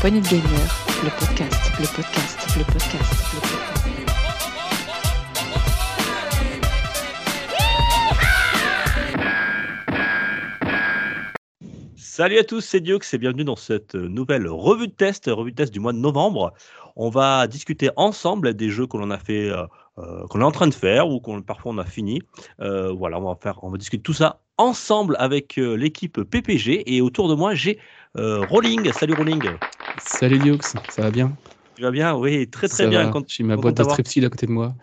poignée de gamer, le podcast, le podcast, le podcast. Salut à tous, c'est Diox et bienvenue dans cette nouvelle revue de test, revue de test du mois de novembre. On va discuter ensemble des jeux qu'on a fait, euh, qu'on est en train de faire ou qu'on parfois on a fini. Euh, voilà, on va faire, on va discuter tout ça ensemble avec euh, l'équipe PPG et autour de moi j'ai Rolling. Salut Rolling. Salut Diox, ça va bien? Tu vas bien? Oui, très très Ça bien. va. Quand- J'ai ma boîte de strepsil à côté de moi.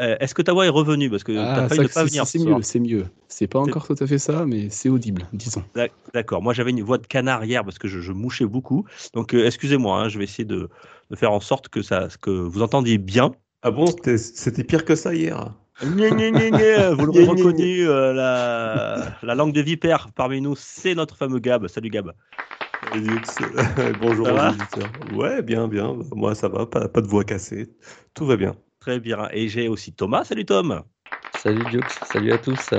Est-ce que ta voix est revenue parce que Ah, t'as failli ça, ne pas c'est- venir. C'est ce mieux, c'est mieux. C'est pas encore tout à fait ça, mais c'est audible, disons. D'ac- D'accord. Moi, j'avais une voix de canard hier parce que je, je mouchais beaucoup. Donc, excusez-moi. hein, je vais essayer de, de faire en sorte que ça, que vous entendiez bien. Ah bon, c'était- pire que ça hier. Gna, gna, gna, Vous l'aurez reconnu, euh, la, la langue de vipère parmi nous, c'est notre fameux Gab. Salut Gab. Dux, Bonjour aux. Ouais, bien, bien. Moi, ça va, pas, pas de voix cassée. Tout va bien. Très bien. Et j'ai aussi Thomas. Salut Tom. Salut Diox, salut à tous.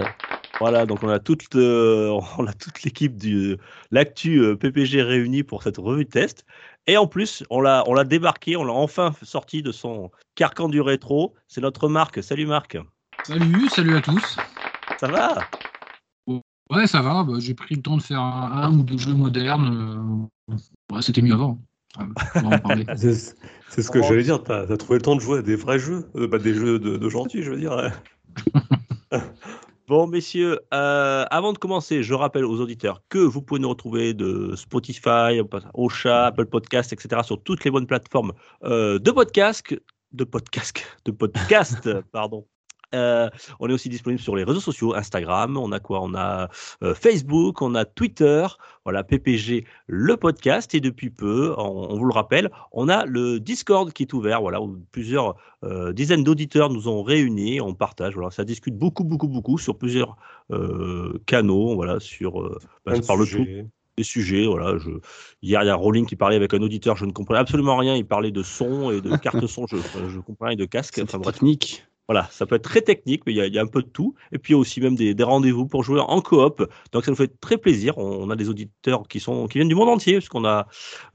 Voilà, donc on a toute, euh, on a toute l'équipe du l'actu euh, PPG réunie pour cette revue de test. Et en plus, on l'a, on l'a débarqué, on l'a enfin sorti de son carcan du rétro. C'est notre Marc. Salut Marc. Salut, salut à tous. Ça va? Ouais, ça va. bah, J'ai pris le temps de faire un, un ou deux jeux modernes. euh, ouais, C'était mieux avant. C'est c'est ce que Oh. j'allais dire. T'as as trouvé le temps de jouer à des vrais jeux, Euh, bah, des jeux de, gentils, je veux dire. Bon, messieurs, euh, avant de commencer, je rappelle aux auditeurs que vous pouvez nous retrouver de Spotify, Ocha, Apple Podcast, etc. sur toutes les bonnes plateformes euh, de podcast, de podcast, de podcast, pardon. Euh, on est aussi disponible sur les réseaux sociaux, Instagram, on a quoi? On a euh, Facebook, on a Twitter, voilà, PPG, le podcast, et depuis peu, on, on vous le rappelle, on a le Discord qui est ouvert, voilà, où plusieurs euh, dizaines d'auditeurs nous ont réunis, on partage, voilà, ça discute beaucoup, beaucoup, beaucoup sur plusieurs canaux, voilà, sur, bah, de parle tout, sujets. des sujets, voilà. Je... Hier, il y a Rolling qui parlait avec un auditeur, je ne comprenais absolument rien, il parlait de son et de carte son, je, je comprenais rien de casque, enfin technique. Voilà, ça peut être très technique, mais il y a, il y a un peu de tout. Et puis il y a aussi même des, des rendez-vous pour jouer en coop. Donc ça nous fait très plaisir. On, on a des auditeurs qui, sont, qui viennent du monde entier, puisqu'on a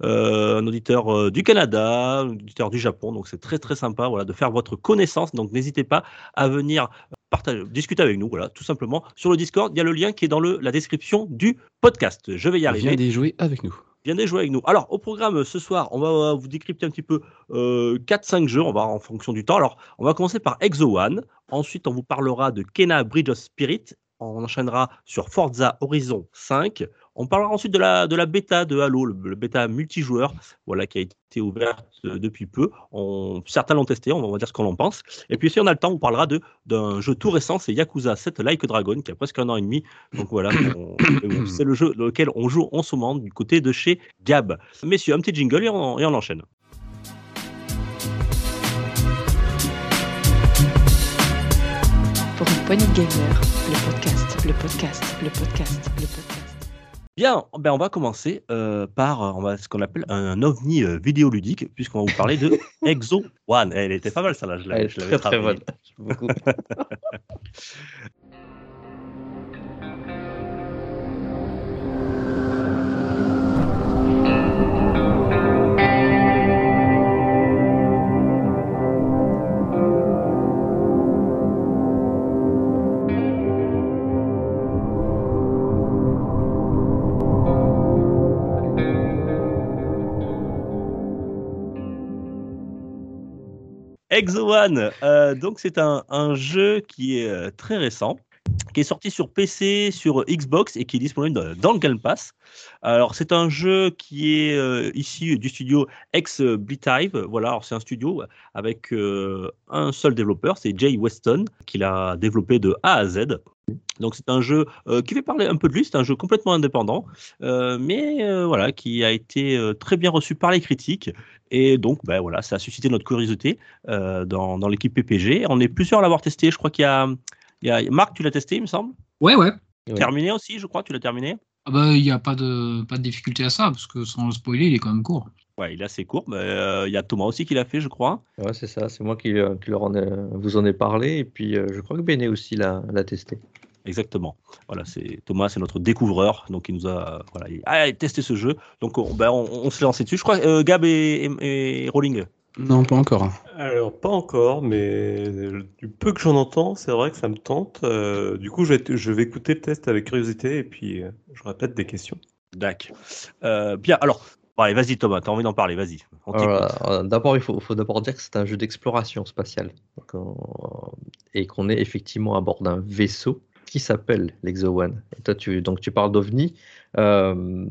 euh, un auditeur euh, du Canada, un auditeur du Japon. Donc c'est très très sympa voilà, de faire votre connaissance. Donc n'hésitez pas à venir partager, discuter avec nous. Voilà, tout simplement. Sur le Discord, il y a le lien qui est dans le, la description du podcast. Je vais y arriver Viens d'y jouer avec nous. Viens jouer avec nous. Alors, au programme euh, ce soir, on va euh, vous décrypter un petit peu euh, 4-5 jeux, on va en fonction du temps. Alors, on va commencer par Exo One. Ensuite, on vous parlera de Kena Bridge of Spirit. On enchaînera sur Forza Horizon 5. On parlera ensuite de la, de la bêta de Halo, le, le bêta multijoueur, voilà, qui a été ouverte euh, depuis peu. On, certains l'ont testé, on va dire ce qu'on en pense. Et puis, si on a le temps, on parlera de- d'un jeu tout récent, c'est Yakuza 7 Like Dragon, qui a presque un an et demi. Donc voilà, c'est le jeu dans lequel on joue en ce moment du côté de chez Gab. Messieurs, un petit jingle et on, et on enchaîne. Poignée de gamer, le podcast, le podcast, le podcast, le podcast. Bien, ben on va commencer euh, par euh, on va, ce qu'on appelle un, ovni euh, vidéoludique, puisqu'on va vous parler de Exo One. Elle était pas mal, ça là, je l'avais très très bonne. Exo One, euh, donc c'est un, jeu qui est euh, très récent, qui est sorti sur PC, sur Xbox et qui est disponible dans, le Game Pass. Alors c'est un jeu qui est euh, issu du studio Ex Beehive. Voilà, c'est un studio avec euh, un seul développeur, c'est Jay Weston, qui l'a développé de A à Z. Donc c'est un jeu qui fait parler un peu de lui, c'est un jeu complètement indépendant, mais voilà, qui a été très bien reçu par les critiques. Et donc, ben voilà, ça a suscité notre curiosité euh, dans, dans l'équipe PPG. On est plusieurs à l'avoir testé. Je crois qu'il y a, il y a Marc, tu l'as testé, il me semble? Ouais, ouais. Terminé aussi, je crois. Tu l'as terminé? Ah bah, il n'y a pas de, pas de difficulté à ça, parce que sans le spoiler, il est quand même court. Ouais, il est assez court. mais, euh, il y a Thomas aussi qui l'a fait, je crois. Ouais, c'est ça, c'est moi qui, euh, qui leur en ai- vous en ai parlé, et puis euh, je crois que Béné aussi l'a testé. Exactement. Voilà, c'est Thomas, c'est notre découvreur, donc il nous a voilà, il a testé ce jeu. Donc on, ben, on, on s'est lancé dessus. Je crois euh, Gab et, et, et Rolling. Non, pas encore. Alors, pas encore, mais du peu que j'en entends, c'est vrai que ça me tente. Euh, du coup, je vais, je vais écouter le test avec curiosité et puis euh, je répète des questions. D'accord. Euh, bien, alors, bon, allez, vas-y Thomas, t'as envie d'en parler, vas-y. euh, D'abord, il faut, faut d'abord dire que c'est un jeu d'exploration spatiale Donc, on- et qu'on est effectivement à bord d'un vaisseau qui s'appelle l'Exo One. Toi, tu, donc, tu parles d'OVNI. Euh,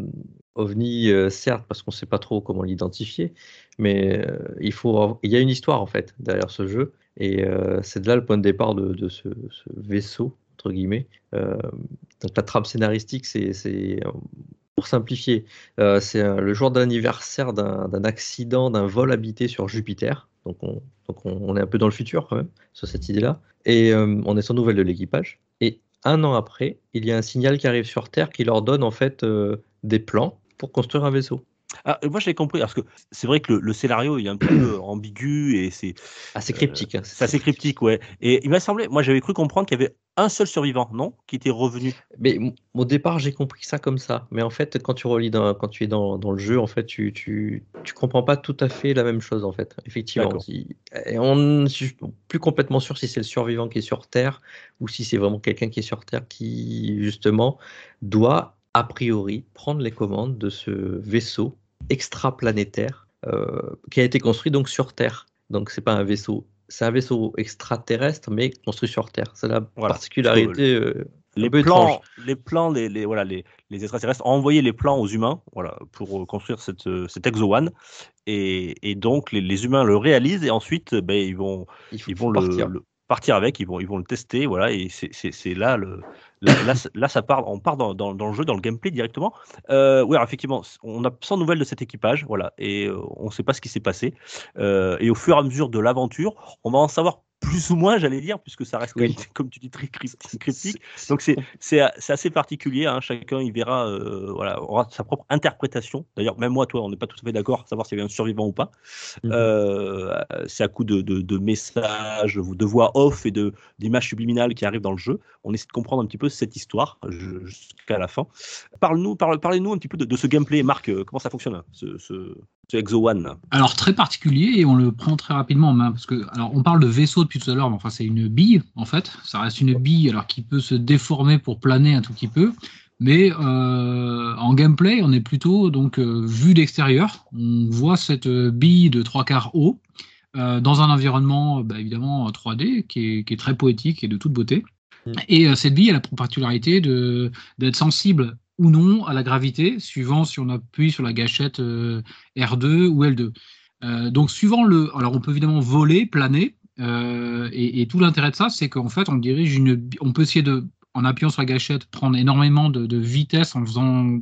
OVNI, euh, certes, parce qu'on ne sait pas trop comment l'identifier, mais euh, il, faut, il y a une histoire en fait derrière ce jeu. Et c'est de là le point de départ de, ce, vaisseau, entre guillemets. Donc la trame scénaristique, c'est, pour simplifier, c'est le jour d'anniversaire d'un, accident, d'un vol habité sur Jupiter. Donc, on, donc on, est un peu dans le futur quand même, sur cette idée-là. Et on est sans nouvelles de l'équipage. Un an après, il y a un signal qui arrive sur Terre qui leur donne en fait euh, des plans pour construire un vaisseau. Ah, moi, je l'ai compris, parce que c'est vrai que le, le scénario il est un peu euh, ambigu et c'est Assez cryptique. hein, c'est assez cryptique, ouais. Et il m'a semblé, moi j'avais cru comprendre qu'il y avait un seul survivant, non? Qui était revenu. Mais au départ, j'ai compris ça comme ça. Mais en fait, quand tu relis dans, quand tu es dans, dans le jeu, en fait, tu, tu, tu comprends pas tout à fait la même chose, en fait. Effectivement. Et on, je suis plus complètement sûr si c'est le survivant qui est sur Terre ou si c'est vraiment quelqu'un qui est sur Terre qui, justement, doit, a priori, prendre les commandes de ce vaisseau extraplanétaire euh, qui a été construit donc sur Terre. Donc, c'est pas un vaisseau. C'est un vaisseau extraterrestre, mais construit sur Terre. C'est la Voilà. particularité. euh, Les plans, les plans, les, les- voilà, les, les extraterrestres ont envoyé les plans aux humains, voilà, pour euh, construire cette, cet Exo One. Et, et donc les, les humains le réalisent et ensuite, ben, ils vont, ils vont partir. le, le- partir avec, ils vont, ils vont le tester, voilà. Et c'est- là le, là, ça part, on part dans, le jeu, dans le gameplay directement. Euh, oui, alors, effectivement, on a sans nouvelles de cet équipage, voilà, et euh, on ne sait pas ce qui s'est passé. Euh, et au fur et à mesure de l'aventure, on va en savoir plus ou moins, j'allais dire, puisque ça reste, Oui. comme, comme tu dis, très crypti- cryptique. Donc c'est assez particulier. hein. Chacun il verra, euh, voilà, aura sa propre interprétation. D'ailleurs, même moi, toi, on n'est pas tout à fait d'accord, à savoir s'il y avait un survivant ou pas. Mhm. Euh, c'est à coup de, de, de messages, de voix off et d'images subliminales qui arrivent dans le jeu. On essaie de comprendre un petit peu cette histoire jusqu'à la fin. Parle-nous, parle, parlez-nous un petit peu de, de ce gameplay, Marc. euh, Comment ça fonctionne, hein, ce, ce, ce Exo One Alors très particulier et on le prend très rapidement en main parce que alors on parle de vaisseau depuis tout à l'heure, mais enfin c'est une bille en fait. Ça reste une bille alors qui peut se déformer pour planer un tout petit peu, mais euh, en gameplay on est plutôt donc euh, vu d'extérieur. On voit cette euh, bille de trois quarts haut euh, dans un environnement bah, évidemment 3D qui est, qui est très poétique et de toute beauté. Mm. Et euh, cette bille elle a pour particularité de d'être sensible ou non à la gravité, suivant si on appuie sur la gâchette euh, R2 ou L2. Euh, donc, suivant le. Alors, on peut évidemment voler, planer, euh, et, tout l'intérêt de ça, c'est qu'en fait, on dirige une. On peut essayer de, en appuyant sur la gâchette, prendre énormément de, vitesse en faisant.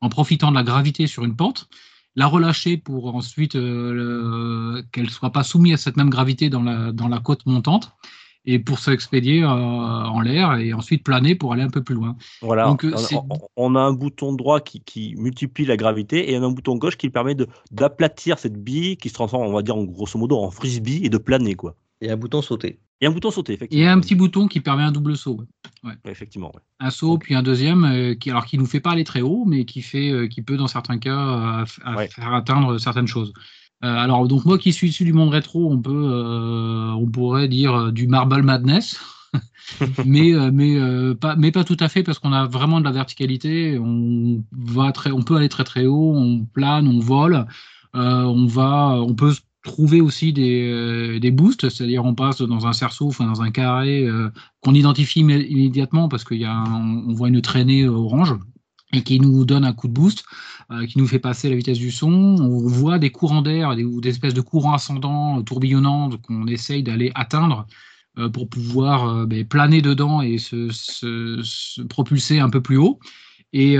En profitant de la gravité sur une pente, la relâcher pour ensuite euh, le- qu'elle ne soit pas soumise à cette même gravité dans la, dans la côte montante, et pour s'expédier euh, en l'air, et ensuite planer pour aller un peu plus loin. Voilà, Donc, euh, on, a un bouton droit qui, qui multiplie la gravité et un bouton gauche qui permet de d'aplatir cette bille qui se transforme, on va dire en grosso modo, en frisbee et de planer quoi. Et un bouton sauter. Et un bouton sauter, Et effectivement. un petit bouton qui permet un double saut. ouais. Ouais, Effectivement, ouais. un saut, puis un deuxième, euh, qui alors qui nous fait pas aller très haut, mais qui fait, euh, qui peut dans certains cas f- à Ouais. faire atteindre certaines choses. Euh, alors donc moi qui suis issu du monde rétro, on peut, euh, on pourrait dire euh, du marble madness, mais mais pas tout à fait parce qu'on a vraiment de la verticalité. On va très, on peut aller très très haut, on plane, on vole, on va, on peut trouver aussi des, des boosts, c'est-à-dire on passe dans un cerceau, enfin dans un carré qu'on identifie immé- immédiatement parce qu'il on voit une traînée orange et qui nous donne un coup de boost, euh, qui nous fait passer la vitesse du son. On voit des courants d'air ou des espèces de courants ascendants, euh, tourbillonnants, qu'on essaye d'aller atteindre euh, pour pouvoir ben, planer dedans et se, se- se propulser un peu plus haut. Et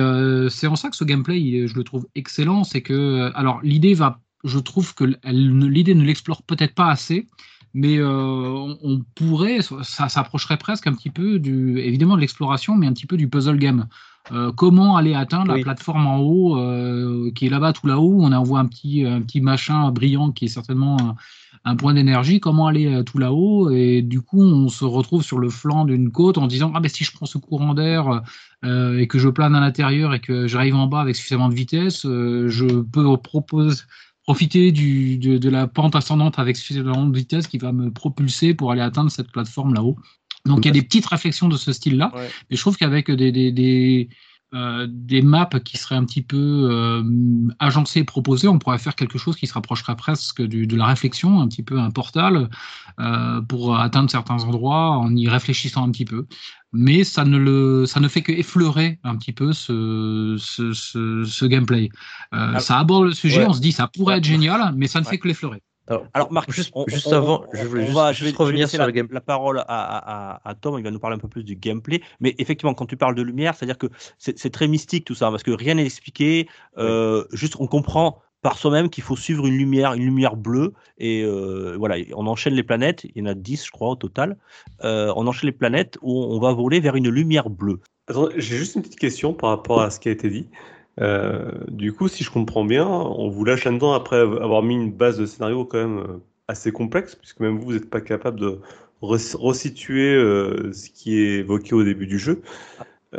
c'est en ça que ce gameplay, je le trouve excellent. C'est que, alors, l'idée va, je trouve que l'idée ne l'explore peut-être pas assez, mais on pourrait, ça s'approcherait presque un petit peu du, évidemment de l'exploration, mais un petit peu du puzzle game. Euh, comment aller atteindre Oui. la plateforme en haut, euh, qui est là-bas tout là-haut? On envoie un petit, un petit machin brillant qui est certainement un point d'énergie, comment aller euh, tout là-haut? Et du coup, on se retrouve sur le flanc d'une côte en disant ah ben si je prends ce courant d'air euh, et que je plane à l'intérieur et que j'arrive en bas avec suffisamment de vitesse, je peux proposer profiter du, de, de la pente ascendante avec suffisamment de vitesse qui va me propulser pour aller atteindre cette plateforme là-haut. Donc il y a des petites réflexions de ce style-là, Ouais. mais je trouve qu'avec des, des, des, euh, des maps qui seraient un petit peu euh, agencées et proposées, on pourrait faire quelque chose qui se rapprocherait presque du, de la réflexion, un petit peu un portal, euh, pour atteindre certains endroits en y réfléchissant un petit peu. Mais ça ne, le, ça ne fait que effleurer un petit peu ce, ce, ce, ce gameplay. Euh, Ah, ça aborde le sujet, ouais. on se dit ça pourrait être génial, mais ça ne Ouais. fait que l'effleurer. Alors, Alors Marc, juste, on- juste on- avant, on- je voulais juste, va- juste je vais, je vais revenir sur la, le game. la parole à, à- à- à Tom, il va nous parler un peu plus du gameplay. Mais effectivement, quand tu parles de lumière, c'est-à-dire que c'est très mystique tout ça, parce que rien n'est expliqué. euh, Juste, on comprend par soi-même qu'il faut suivre une lumière, une lumière bleue, et euh, voilà, on enchaîne les planètes. Il y en a 10, je crois, au total. Euh, on enchaîne les planètes où on va voler vers une lumière bleue. Attends, j'ai juste une petite question par rapport à ce qui a été dit. Euh, du coup, si je comprends bien, on vous lâche là-dedans après avoir mis une base de scénario quand même euh, assez complexe, puisque même vous, vous n'êtes pas capable de re- resituer euh, ce qui est évoqué au début du jeu.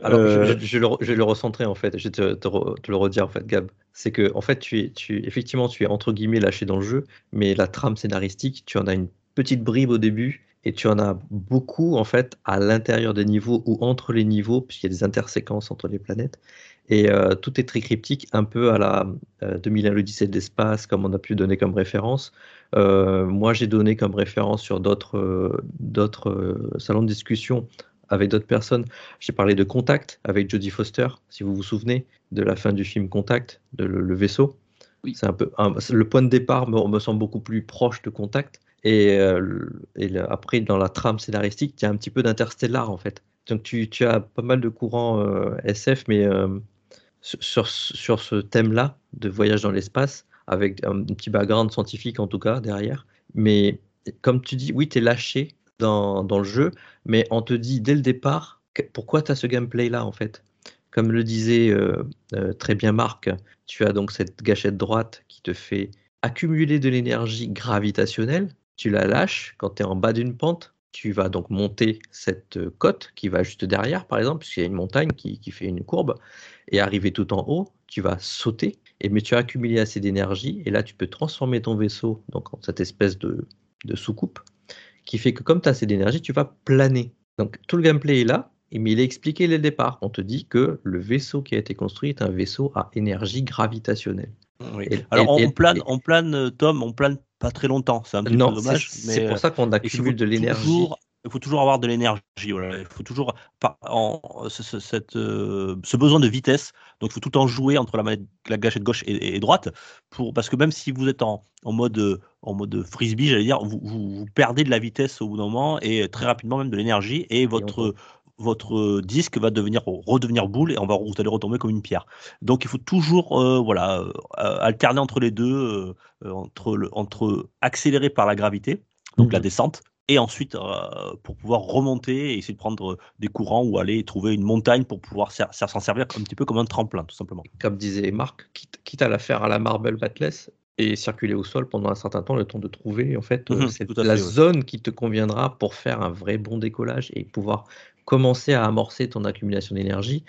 Alors, je- Euh, je, je vais le, re- je vais le recentrer en fait, je vais te, te re- te le redire en fait, Gab. C'est que, en fait, tu es, tu, effectivement, tu es entre guillemets lâché dans le jeu, mais la trame scénaristique, tu en as une petite bribe au début et tu en as beaucoup en fait à l'intérieur des niveaux ou entre les niveaux, puisqu'il y a des interséquences entre les planètes. Et euh, tout est très cryptique, un peu à la euh, 2001 l'Odyssée de l'espace, comme on a pu donner comme référence. Euh, moi, j'ai donné comme référence sur d'autres euh, salons de discussion avec d'autres personnes. J'ai parlé de Contact avec Jodie Foster, si vous vous souvenez de la fin du film Contact, de le, le vaisseau. Oui. C'est un peu un- le point de départ me, me semble beaucoup plus proche de Contact. Et, euh, le- et le- après, dans la trame scénaristique, il y a un petit peu d'interstellar en fait. Donc tu, tu as pas mal de courants euh, SF, mais euh, sur, ce thème-là de voyage dans l'espace, avec un petit background scientifique en tout cas derrière. Mais comme tu dis, oui, tu es lâché dans, le jeu, mais on te dit dès le départ pourquoi tu as ce gameplay-là en fait? Comme le disait euh, euh, très bien Marc, tu as donc cette gâchette droite qui te fait accumuler de l'énergie gravitationnelle. Tu la lâches quand tu es en bas d'une pente. Tu vas donc monter cette euh, côte qui va juste derrière, par exemple, puisqu'il y a une montagne qui fait une courbe, et arriver tout en haut, tu vas sauter, et, mais tu as accumulé assez d'énergie, et là tu peux transformer ton vaisseau donc, en cette espèce de, de soucoupe qui fait que comme tu as assez d'énergie, tu vas planer. Donc tout le gameplay est là, et- mais il est expliqué dès le départ. On te dit que le vaisseau qui a été construit est un vaisseau à énergie gravitationnelle. Oui. Et- Alors, on, et- on plane, et- on plane, euh, Tom, on plane pas très longtemps. C'est un petit Non, peu dommage. c'est pour ça qu'on accumule de l'énergie. toujours- Il faut toujours avoir de l'énergie. Voilà. Il faut toujours par- en, ce, ce- cette, euh, ce besoin de vitesse. Donc, il faut tout le temps jouer entre la, manette- la gâchette gauche et, et droite. Pour, parce que même si vous êtes en, en mode, en mode frisbee, j'allais dire, vous, vous- vous perdez de la vitesse au bout d'un moment et très rapidement même de l'énergie. Et votre, votre disque va devenir, redevenir boule et on va, vous allez retomber comme une pierre. Donc, il faut toujours euh, voilà, euh, alterner entre les deux, euh, entre, le, entre accéléré par la gravité, donc Mhm. la descente, et ensuite euh, pour pouvoir remonter et essayer de prendre des courants ou aller trouver une montagne pour pouvoir s'en servir un petit peu comme un tremplin, tout simplement. Comme disait Marc, quitte, quitte à la faire à la Marble Batless et circuler au sol pendant un certain temps, le temps de trouver en fait euh, Mhm, cette- la fait, ouais. zone qui te conviendra pour faire un vrai bon décollage et pouvoir commencer à amorcer ton accumulation d'énergie.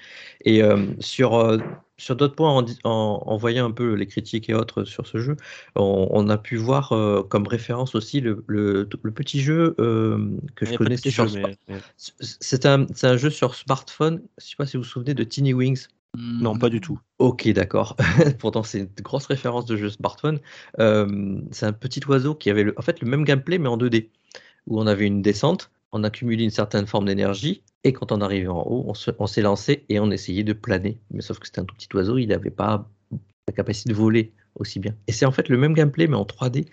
Et euh, sur, euh, sur d'autres points, en, en, en voyant un peu les critiques et autres sur ce jeu, on, on a pu voir euh, comme référence aussi le, le- le petit jeu euh, que je connaissais sur mais- mais- C'est un, c'est un jeu sur smartphone. Je sais pas si vous vous souvenez de Tiny Wings. Non, pas du tout. Ok, d'accord. Pourtant, c'est une grosse référence de jeu smartphone. Euh, c'est un petit oiseau qui avait le, en fait le même gameplay, mais en 2D, où on avait une descente, on accumulait une certaine forme d'énergie, et quand on arrivait en haut, on s'est lancé et on essayait de planer. Mais sauf que c'était un tout petit oiseau, il n'avait pas la capacité de voler aussi bien. Et c'est en fait le même gameplay, mais en 3D,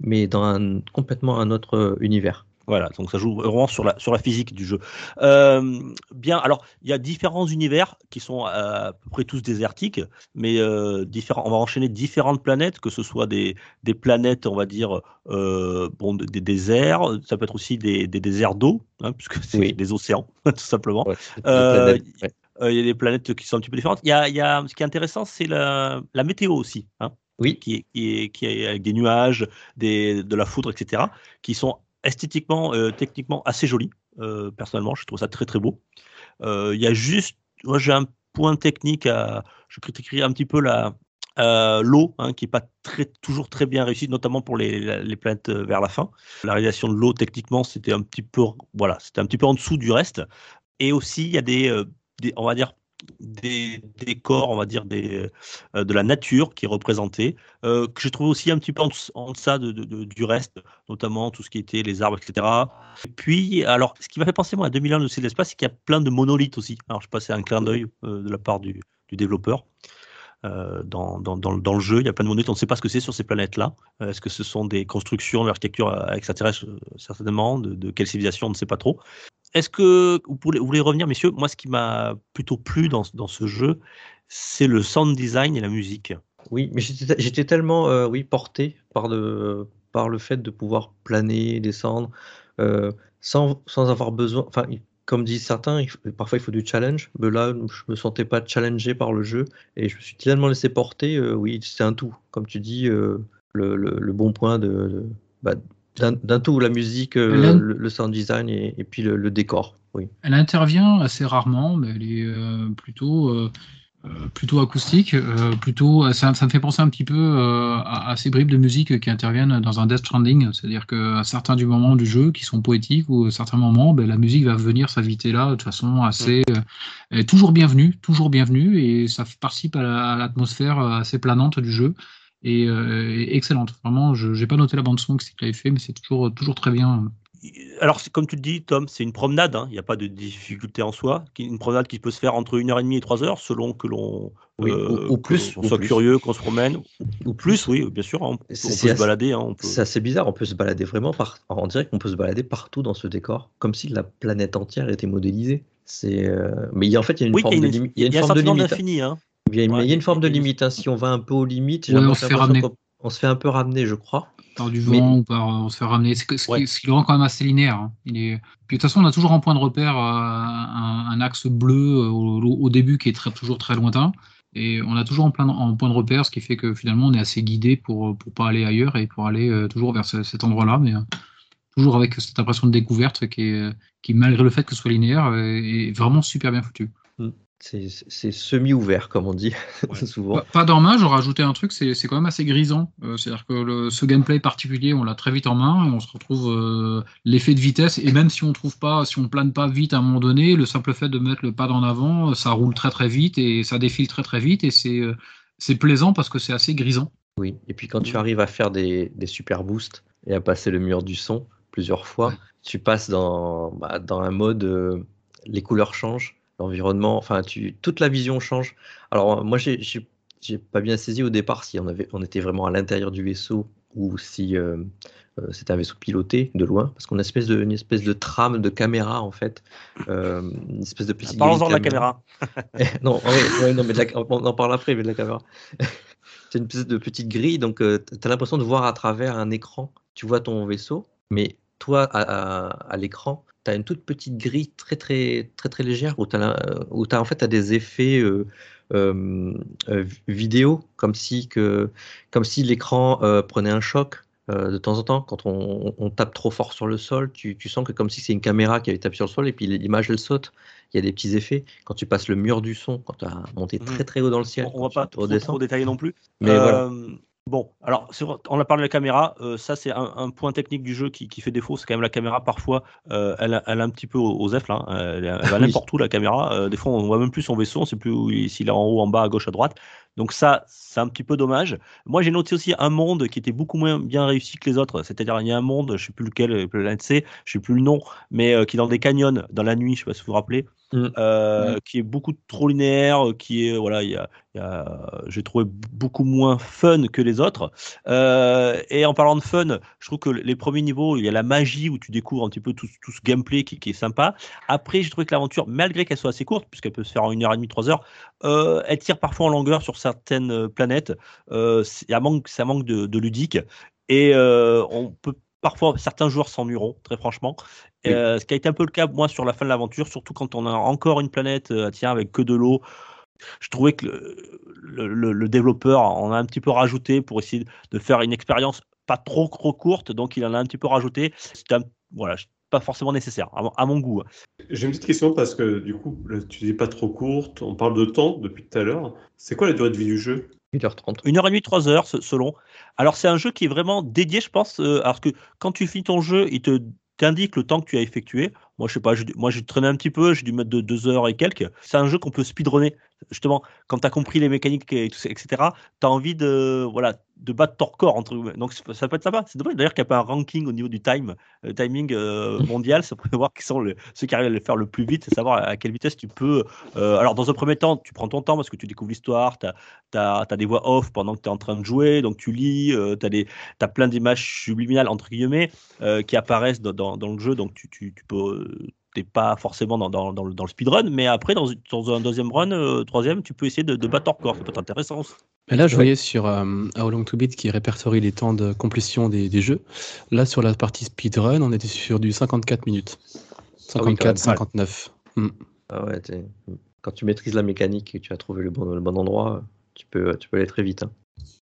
mais dans un, complètement un autre euh, univers. Voilà, donc ça joue vraiment sur la, sur la physique du jeu. Euh, bien, alors, il y a différents univers qui sont à peu près tous désertiques, mais euh, différents, on va enchaîner différentes planètes, que ce soit des, des planètes, on va dire, euh, bon, des, déserts, ça peut être aussi des, des déserts d'eau, hein, puisque c'est Oui. des océans, tout simplement. Ouais. Euh, Il y a des planètes qui sont un petit peu différentes. Il y a, il y a, ce qui est intéressant, c'est la, la météo aussi. hein. Oui. qui est, qui est, qui est avec des nuages, des, de la foudre, etc., qui sont esthétiquement, euh, techniquement assez jolis. Euh, personnellement, je trouve ça très très beau. Euh, Il y a juste, moi j'ai un point technique à, je critiquerai un petit peu la l'eau, hein, qui est pas toujours très bien réussie, notamment pour les, les planètes vers la fin. La réalisation de l'eau, techniquement, c'était un petit peu, voilà, c'était un petit peu en dessous du reste. Et aussi, il y a des- on va dire, des décors, on va dire, des, euh, de la nature qui est représentée, euh, que j'ai trouvé aussi un petit peu en, en deçà de, de- de- du reste, notamment tout ce qui était les arbres, etc. Et puis, alors, ce qui m'a fait penser, moi, à 2001 de de l'espace, c'est qu'il y a plein de monolithes aussi. Alors, je sais pas, c'est un clin d'œil euh, de la part du, développeur. Dans, dans, le- le jeu, il y a plein de monolithes, on ne sait pas ce que c'est sur ces planètes-là. Est-ce que ce sont des constructions, de l'architecture extraterrestre, certainement, de quelle civilisation, on ne sait pas trop. Est-ce que vous voulez, revenir, messieurs Moi, ce qui m'a plutôt plu dans, ce- jeu, c'est le sound design et la musique. Oui, mais j'étais tellement euh, oui, porté par le, par le fait de pouvoir planer, descendre, euh, sans, sans avoir besoin. Enfin, comme disent certains, parfois il faut du challenge. Mais là, je me sentais pas challengé par le jeu et je me suis tellement laissé porter. euh, oui, c'est un tout. Comme tu dis, le, le- bon point de, de- bah, d'un d'un tout, la musique, euh, le, le sound design et, et puis le, le décor. Oui. Elle intervient assez rarement, mais elle est euh, plutôt, euh, plutôt acoustique. euh, plutôt, ça, ça me fait penser un petit peu à, à ces bribes de musique qui interviennent dans un Death Stranding. C'est-à-dire qu'à certains du moment du jeu qui sont poétiques ou à certains moments, ben, la musique va venir s'inviter là de façon assez. est toujours bienvenue, toujours bienvenue, et ça participe à la- à l'atmosphère assez planante du jeu. Et, euh, et excellente. Vraiment, je n'ai pas noté la bande-son que c'est qu'il avait fait, mais c'est toujours, toujours très bien. Alors, comme tu le dis, Tom, c'est une promenade, hein, il n'y a pas de difficulté en soi. Une promenade qui peut se faire entre une heure et demie et trois heures, selon que l'on Oui, euh, ou- que plus, soit plus. curieux, qu'on se promène. Ou Plus, oui, bien sûr, hein, on, peut- on se balader. hein, peut... C'est assez bizarre, on peut se balader vraiment par... On dirait qu'on peut se balader partout dans ce décor, comme si la planète entière était modélisée. C'est, euh, mais il y a, en fait, il y a une Oui, forme y a de une, limite. Il y a une un forme de limite. d'infini. Hein. Il y a une, Ouais, il y a une forme de. Si on va un peu aux limites, Ouais, on se fait ramener. qu'on on se fait un peu ramener, je crois. par du Mais- vent ou par on se fait ramener. C'est ce, Ouais. qui, le rend quand même assez linéaire. hein. Il est... Puis de toute façon, on a toujours en point de repère euh, un, un axe bleu euh, au, au début qui est très, toujours très lointain. Et on a toujours en, plein, en point de repère, ce qui fait que finalement, on est assez guidé pour pour pas aller ailleurs et pour aller euh, toujours vers ce- cet endroit-là. Mais euh, toujours avec cette impression de découverte qui, est, qui malgré le fait que ce soit linéaire, euh, est vraiment super bien foutu. C'est semi-ouvert, comme on dit Ouais. souvent. Pas, pas dans main, j'aurais rajouté un truc, c'est c'est quand même assez grisant. Euh, C'est-à-dire que le- ce gameplay particulier, on l'a très vite en main, et on se retrouve euh, l'effet de vitesse, et même si on trouve pas, si on plane pas vite à un moment donné, le simple fait de mettre le pad en avant, euh, ça roule très très vite et ça défile très très vite, et c'est euh, c'est plaisant parce que c'est assez grisant. Oui. Et puis quand tu arrives à faire des, des super boosts et à passer le mur du son plusieurs fois, Ouais. tu passes dans, bah, dans un mode, euh, les couleurs changent, l'environnement, enfin, tu, toute la vision change. Alors euh, moi, j'ai j'ai- j'ai pas bien saisi au départ si on, avait, on était vraiment à l'intérieur du vaisseau ou si euh, euh, c'était un vaisseau piloté de loin, parce qu'on a une espèce de, une espèce de trame de caméra en fait, euh, une espèce de petite Parlons-en de la caméra. non, ouais, ouais, non, mais la- on en parle après, mais de la caméra. C'est une espèce de petite grille, donc tu as l'impression de voir à travers un écran. Tu vois ton vaisseau, mais toi, à, à- à l'écran, tu as une toute petite grille très très très très légère où tu as, en fait t'as des effets euh, euh, euh, vidéo, comme si, que, comme si l'écran euh, prenait un choc. de temps en temps, quand on, on tape trop fort sur le sol, tu, tu sens que comme si c'est une caméra qui avait tapé sur le sol et puis l'image elle saute. Il y a des petits effets. Quand tu passes le mur du son, quand tu as monté Mhm. très très haut dans le ciel, On, va pas trop, détailler non plus. Mais voilà. Bon, alors c'est on a parlé de la caméra, euh, ça c'est un, un point technique du jeu qui, qui fait défaut, c'est quand même la caméra parfois, euh, elle, a- elle a un petit peu aux, aux F là, hein, elle, elle va n'importe où la caméra, euh, des fois on voit même plus son vaisseau, on sait plus s'il est en haut, en bas, à gauche, à droite, donc ça c'est un petit peu dommage. Moi j'ai noté aussi un monde qui était beaucoup moins bien réussi que les autres, c'est-à-dire il y a un monde, je sais plus lequel, planète C, je sais plus le nom, mais qui est dans des canyons, dans la nuit, je sais pas si vous vous rappelez, Mm. euh, qui est beaucoup trop linéaire, qui est voilà, il y a, il y a- j'ai trouvé beaucoup moins fun que les autres. Euh, et en parlant de fun, je trouve que les premiers niveaux, il y a la magie où tu découvres un petit peu tout, tout ce gameplay qui, qui est sympa. Après, j'ai trouvé que l'aventure, malgré qu'elle soit assez courte, puisqu'elle peut se faire en une heure et demie, trois heures, euh, elle tire parfois en longueur sur certaines euh, planètes. Euh, c'est- il y a manque, ça manque de, de ludique. Et euh, on peut parfois, certains joueurs s'ennuieront, très franchement. Oui. Euh, ce qui a été un peu le cas, moi, sur la fin de l'aventure, surtout quand on a encore une planète, euh, tiens, avec que de l'eau. je trouvais que le, le- le développeur en a un petit peu rajouté pour essayer de faire une expérience pas trop trop courte, donc il en a un petit peu rajouté. C'était voilà, pas forcément nécessaire à mon, à mon goût. J'ai une petite question parce que du coup, là, tu dis pas trop courte, on parle de temps depuis tout à l'heure. C'est quoi la durée de vie du jeu? 1h30. Une heure et demie, trois heures se- selon. Alors c'est un jeu qui est vraiment dédié, je pense, euh, alors que quand tu finis ton jeu, il te t'indique le temps que tu as effectué. Moi, je sais pas, moi j'ai traîné un petit peu, j'ai dû mettre de deux heures et quelques. C'est un jeu qu'on peut speedrunner. Justement, quand tu as compris les mécaniques, et tout etc., tu as envie de, voilà, de battre ton record. Entre... Donc ça peut être sympa. C'est dommage d'ailleurs qu'il n'y a pas un ranking au niveau du time, euh, timing euh, mondial. Ça pourrait voir qui sont ceux qui arrivent à le faire le plus vite, et savoir à quelle vitesse tu peux. euh, alors, dans un premier temps, tu prends ton temps parce que tu découvres l'histoire, tu as, des voix off pendant que tu es en train de jouer, donc tu lis, tu as, as plein d'images subliminales, entre guillemets, qui apparaissent dans, dans- le jeu, donc tu, tu peux. T'es pas forcément dans, dans, dans le, dans le speedrun, mais après, dans, dans un deuxième run, euh, troisième, tu peux essayer de, de battre ton record. Ça peut être intéressant aussi. Et là, je voyais sur euh, How Long to Beat qui répertorie les temps de complétion des, des jeux. Là, sur la partie speedrun, on était sur du 54 minutes. Ah oui, quand même. 54, 59. Ah ouais, quand tu maîtrises la mécanique et que tu as trouvé le bon, le bon endroit, tu peux, tu peux aller très vite. hein.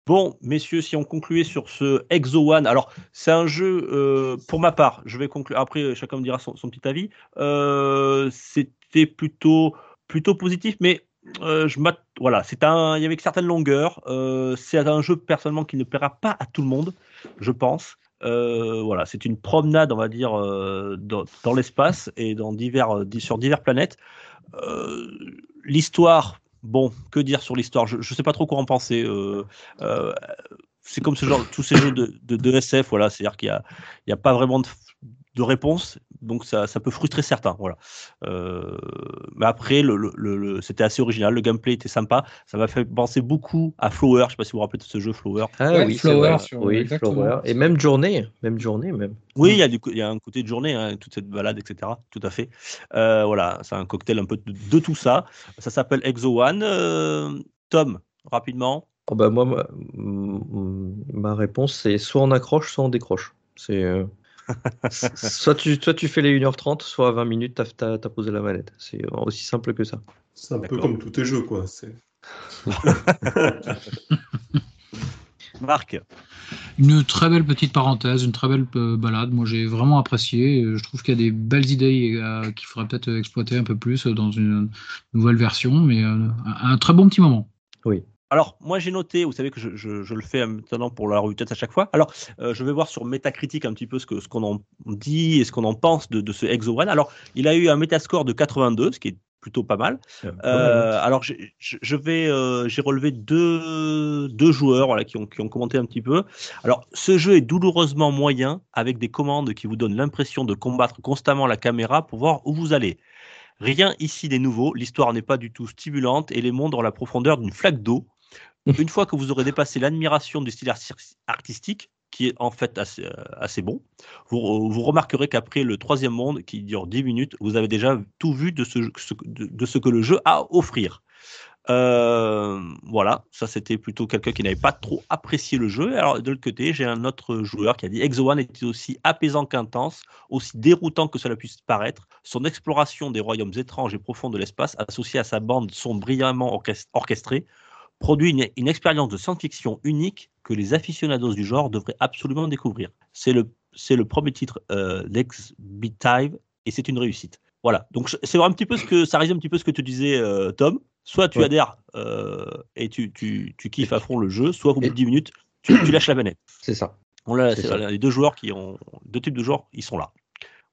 Bon, messieurs, si on concluait sur ce Exo One, alors c'est un jeu, euh, pour ma part, je vais conclure, après chacun me dira son, petit avis, euh, c'était plutôt, plutôt positif, mais euh, je voilà, un, il y avait certaines longueurs, euh, c'est un jeu personnellement qui ne plaira pas à tout le monde, je pense. Voilà, c'est une promenade, on va dire, dans, l'espace et dans divers, di- sur diverses planètes. L'histoire, bon, que dire sur l'histoire? Je ne sais pas trop quoi en penser. euh, euh, c'est comme ce genre, tous ces jeux de, SF, voilà, c'est-à-dire qu'il n'y a pas vraiment de, de réponse, donc ça, ça peut frustrer certains, voilà. Euh, mais après, le, le, le- c'était assez original, le gameplay était sympa, ça m'a fait penser beaucoup à Flower, je sais pas si vous vous rappelez de ce jeu Flower. Ah Ouais, oui, Flower, sur- oui. Flower. Et même journée, même journée même. Oui, il y, a du, il y a un côté de journée, hein, toute cette balade, etc. Tout à fait. Euh, voilà, c'est un cocktail un peu de, de tout ça. Ça s'appelle Exo One. Euh, Tom, rapidement. Oh bah moi, ma, ma réponse, c'est soit on accroche, soit on décroche. C'est euh, soit, tu, soit tu fais les 1h30, soit à 20 minutes, tu as, posé la manette. C'est aussi simple que ça. C'est un peu comme tous tes jeux, quoi. C'est... Marc. Une très belle petite parenthèse, une très belle euh, balade. Moi, j'ai vraiment apprécié. Euh, Je trouve qu'il y a des belles idées euh, qu'il faudrait peut-être exploiter un peu plus dans une nouvelle version, mais euh, un, très bon petit moment. Alors, moi, j'ai noté, vous savez que je, je- je le fais maintenant pour la revue de tête à chaque fois. Alors, euh, je vais voir sur Metacritic un petit peu ce que ce qu'on en dit et ce qu'on en pense de, de ce Exo One. Alors, il a eu un Metascore de 82, ce qui est plutôt pas mal. Euh, alors, j'ai- je, je vais, euh, j'ai relevé deux, deux joueurs voilà, qui, ont, qui ont commenté un petit peu. Alors, ce jeu est douloureusement moyen avec des commandes qui vous donnent l'impression de combattre constamment la caméra pour voir où vous allez. Rien ici n'est nouveau, l'histoire n'est pas du tout stimulante et les mondes ont la profondeur d'une flaque d'eau. Une fois que vous aurez dépassé l'admiration du style arti- artistique, qui est en fait assez, euh, bon, vous, remarquerez qu'après le troisième monde, qui dure 10 minutes, vous avez déjà tout vu de ce, que le jeu a à offrir. Euh, voilà, ça c'était plutôt quelqu'un qui n'avait pas trop apprécié le jeu. Alors de l'autre côté, j'ai un autre joueur qui a dit Exo One était aussi apaisant qu'intense, aussi déroutant que cela puisse paraître. Son exploration des royaumes étranges et profonds de l'espace, associée à sa bande son brillamment orchest- orchestrée, produit une, une expérience de science-fiction unique que les aficionados du genre devraient absolument découvrir. C'est le, c'est le premier titre euh, d'Ex Beat et c'est une réussite. Voilà, donc c'est un petit peu ce que ça résume un petit peu ce que tu disais, euh, Tom. Soit tu Ouais. adhères euh, et tu, tu, tu kiffes à fond le jeu, soit au bout de 10 minutes, tu, tu lâches la manette. C'est ça. On l'a- C'est c'est- ça. les deux joueurs qui ont deux types de joueurs, ils sont là.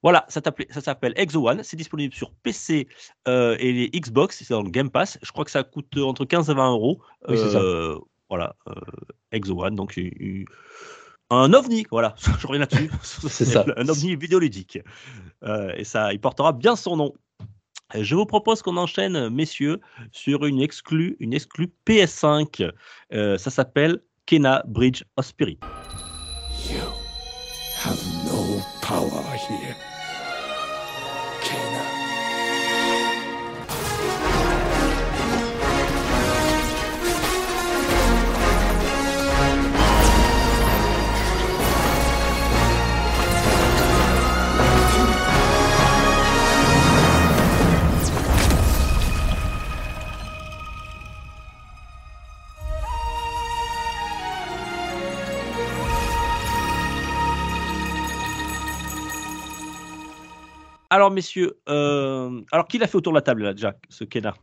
Voilà, ça s'appelle Exo One, c'est disponible sur PC euh, et les Xbox, c'est dans le Game Pass. Je crois que ça coûte entre 15 et 20 euros. Oui, c'est ça. Euh, Voilà, euh, Exo One, donc un ovni, voilà, je reviens là-dessus. C'est ça. Un ovni vidéoludique. Euh, et ça, il portera bien son nom. Je vous propose qu'on enchaîne, messieurs, sur une exclue, une exclue PS5. Euh, ça s'appelle Kena Bridge of Spirit. You have no power here. Alors, messieurs, euh, alors qui l'a fait autour de la table, là, déjà, ce Kena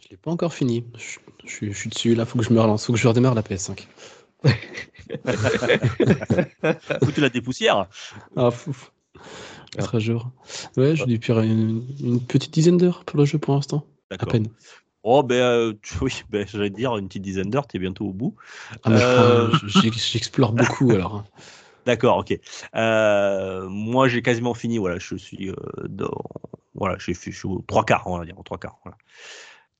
Je l'ai pas encore fini. Je, je suis- je suis dessus, là, faut que je me relance, faut que je redémarre la PS5. Ou tu la dépoussières Ah, fou. Quatre jours. Ouais, j'ai dû une, une petite dizaine d'heures pour le jeu pour l'instant. À peine. Oh, ben euh, oui, ben, j'allais dire une petite dizaine d'heures, tu es bientôt au bout. Ah, je Euh. J'explore beaucoup alors. D'accord, ok. Euh, moi, j'ai quasiment fini. Voilà, je suis euh, dans. Voilà, j'ai fait, je suis aux trois quarts, on va dire, aux trois quarts. voilà.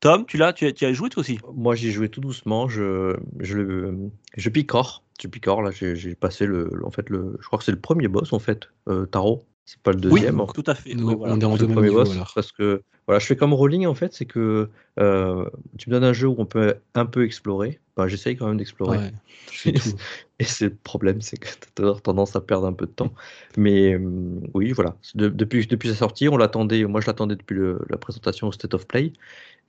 Tom, tu l'as, tu as, tu as joué toi aussi? Moi, j'ai joué tout doucement. Je, je, le- je picore. Je picore. Là, j'ai passé le, en fait, le, je crois que c'est le premier boss en fait. Euh, Taro. C'est pas le deuxième. en tout à fait. Oui, voilà. on est en deux boss alors. parce que voilà, je fais comme Rolling en fait, c'est que euh, tu me donnes un jeu où on peut un peu explorer. Ben, J'essaye quand même d'explorer. Ouais. Et c'est le problème, c'est que tu as tendance à perdre un peu de temps. Mais euh, oui, voilà. De- depuis, depuis sa sortie, on l'attendait. Moi, je l'attendais depuis le- la présentation au State of Play.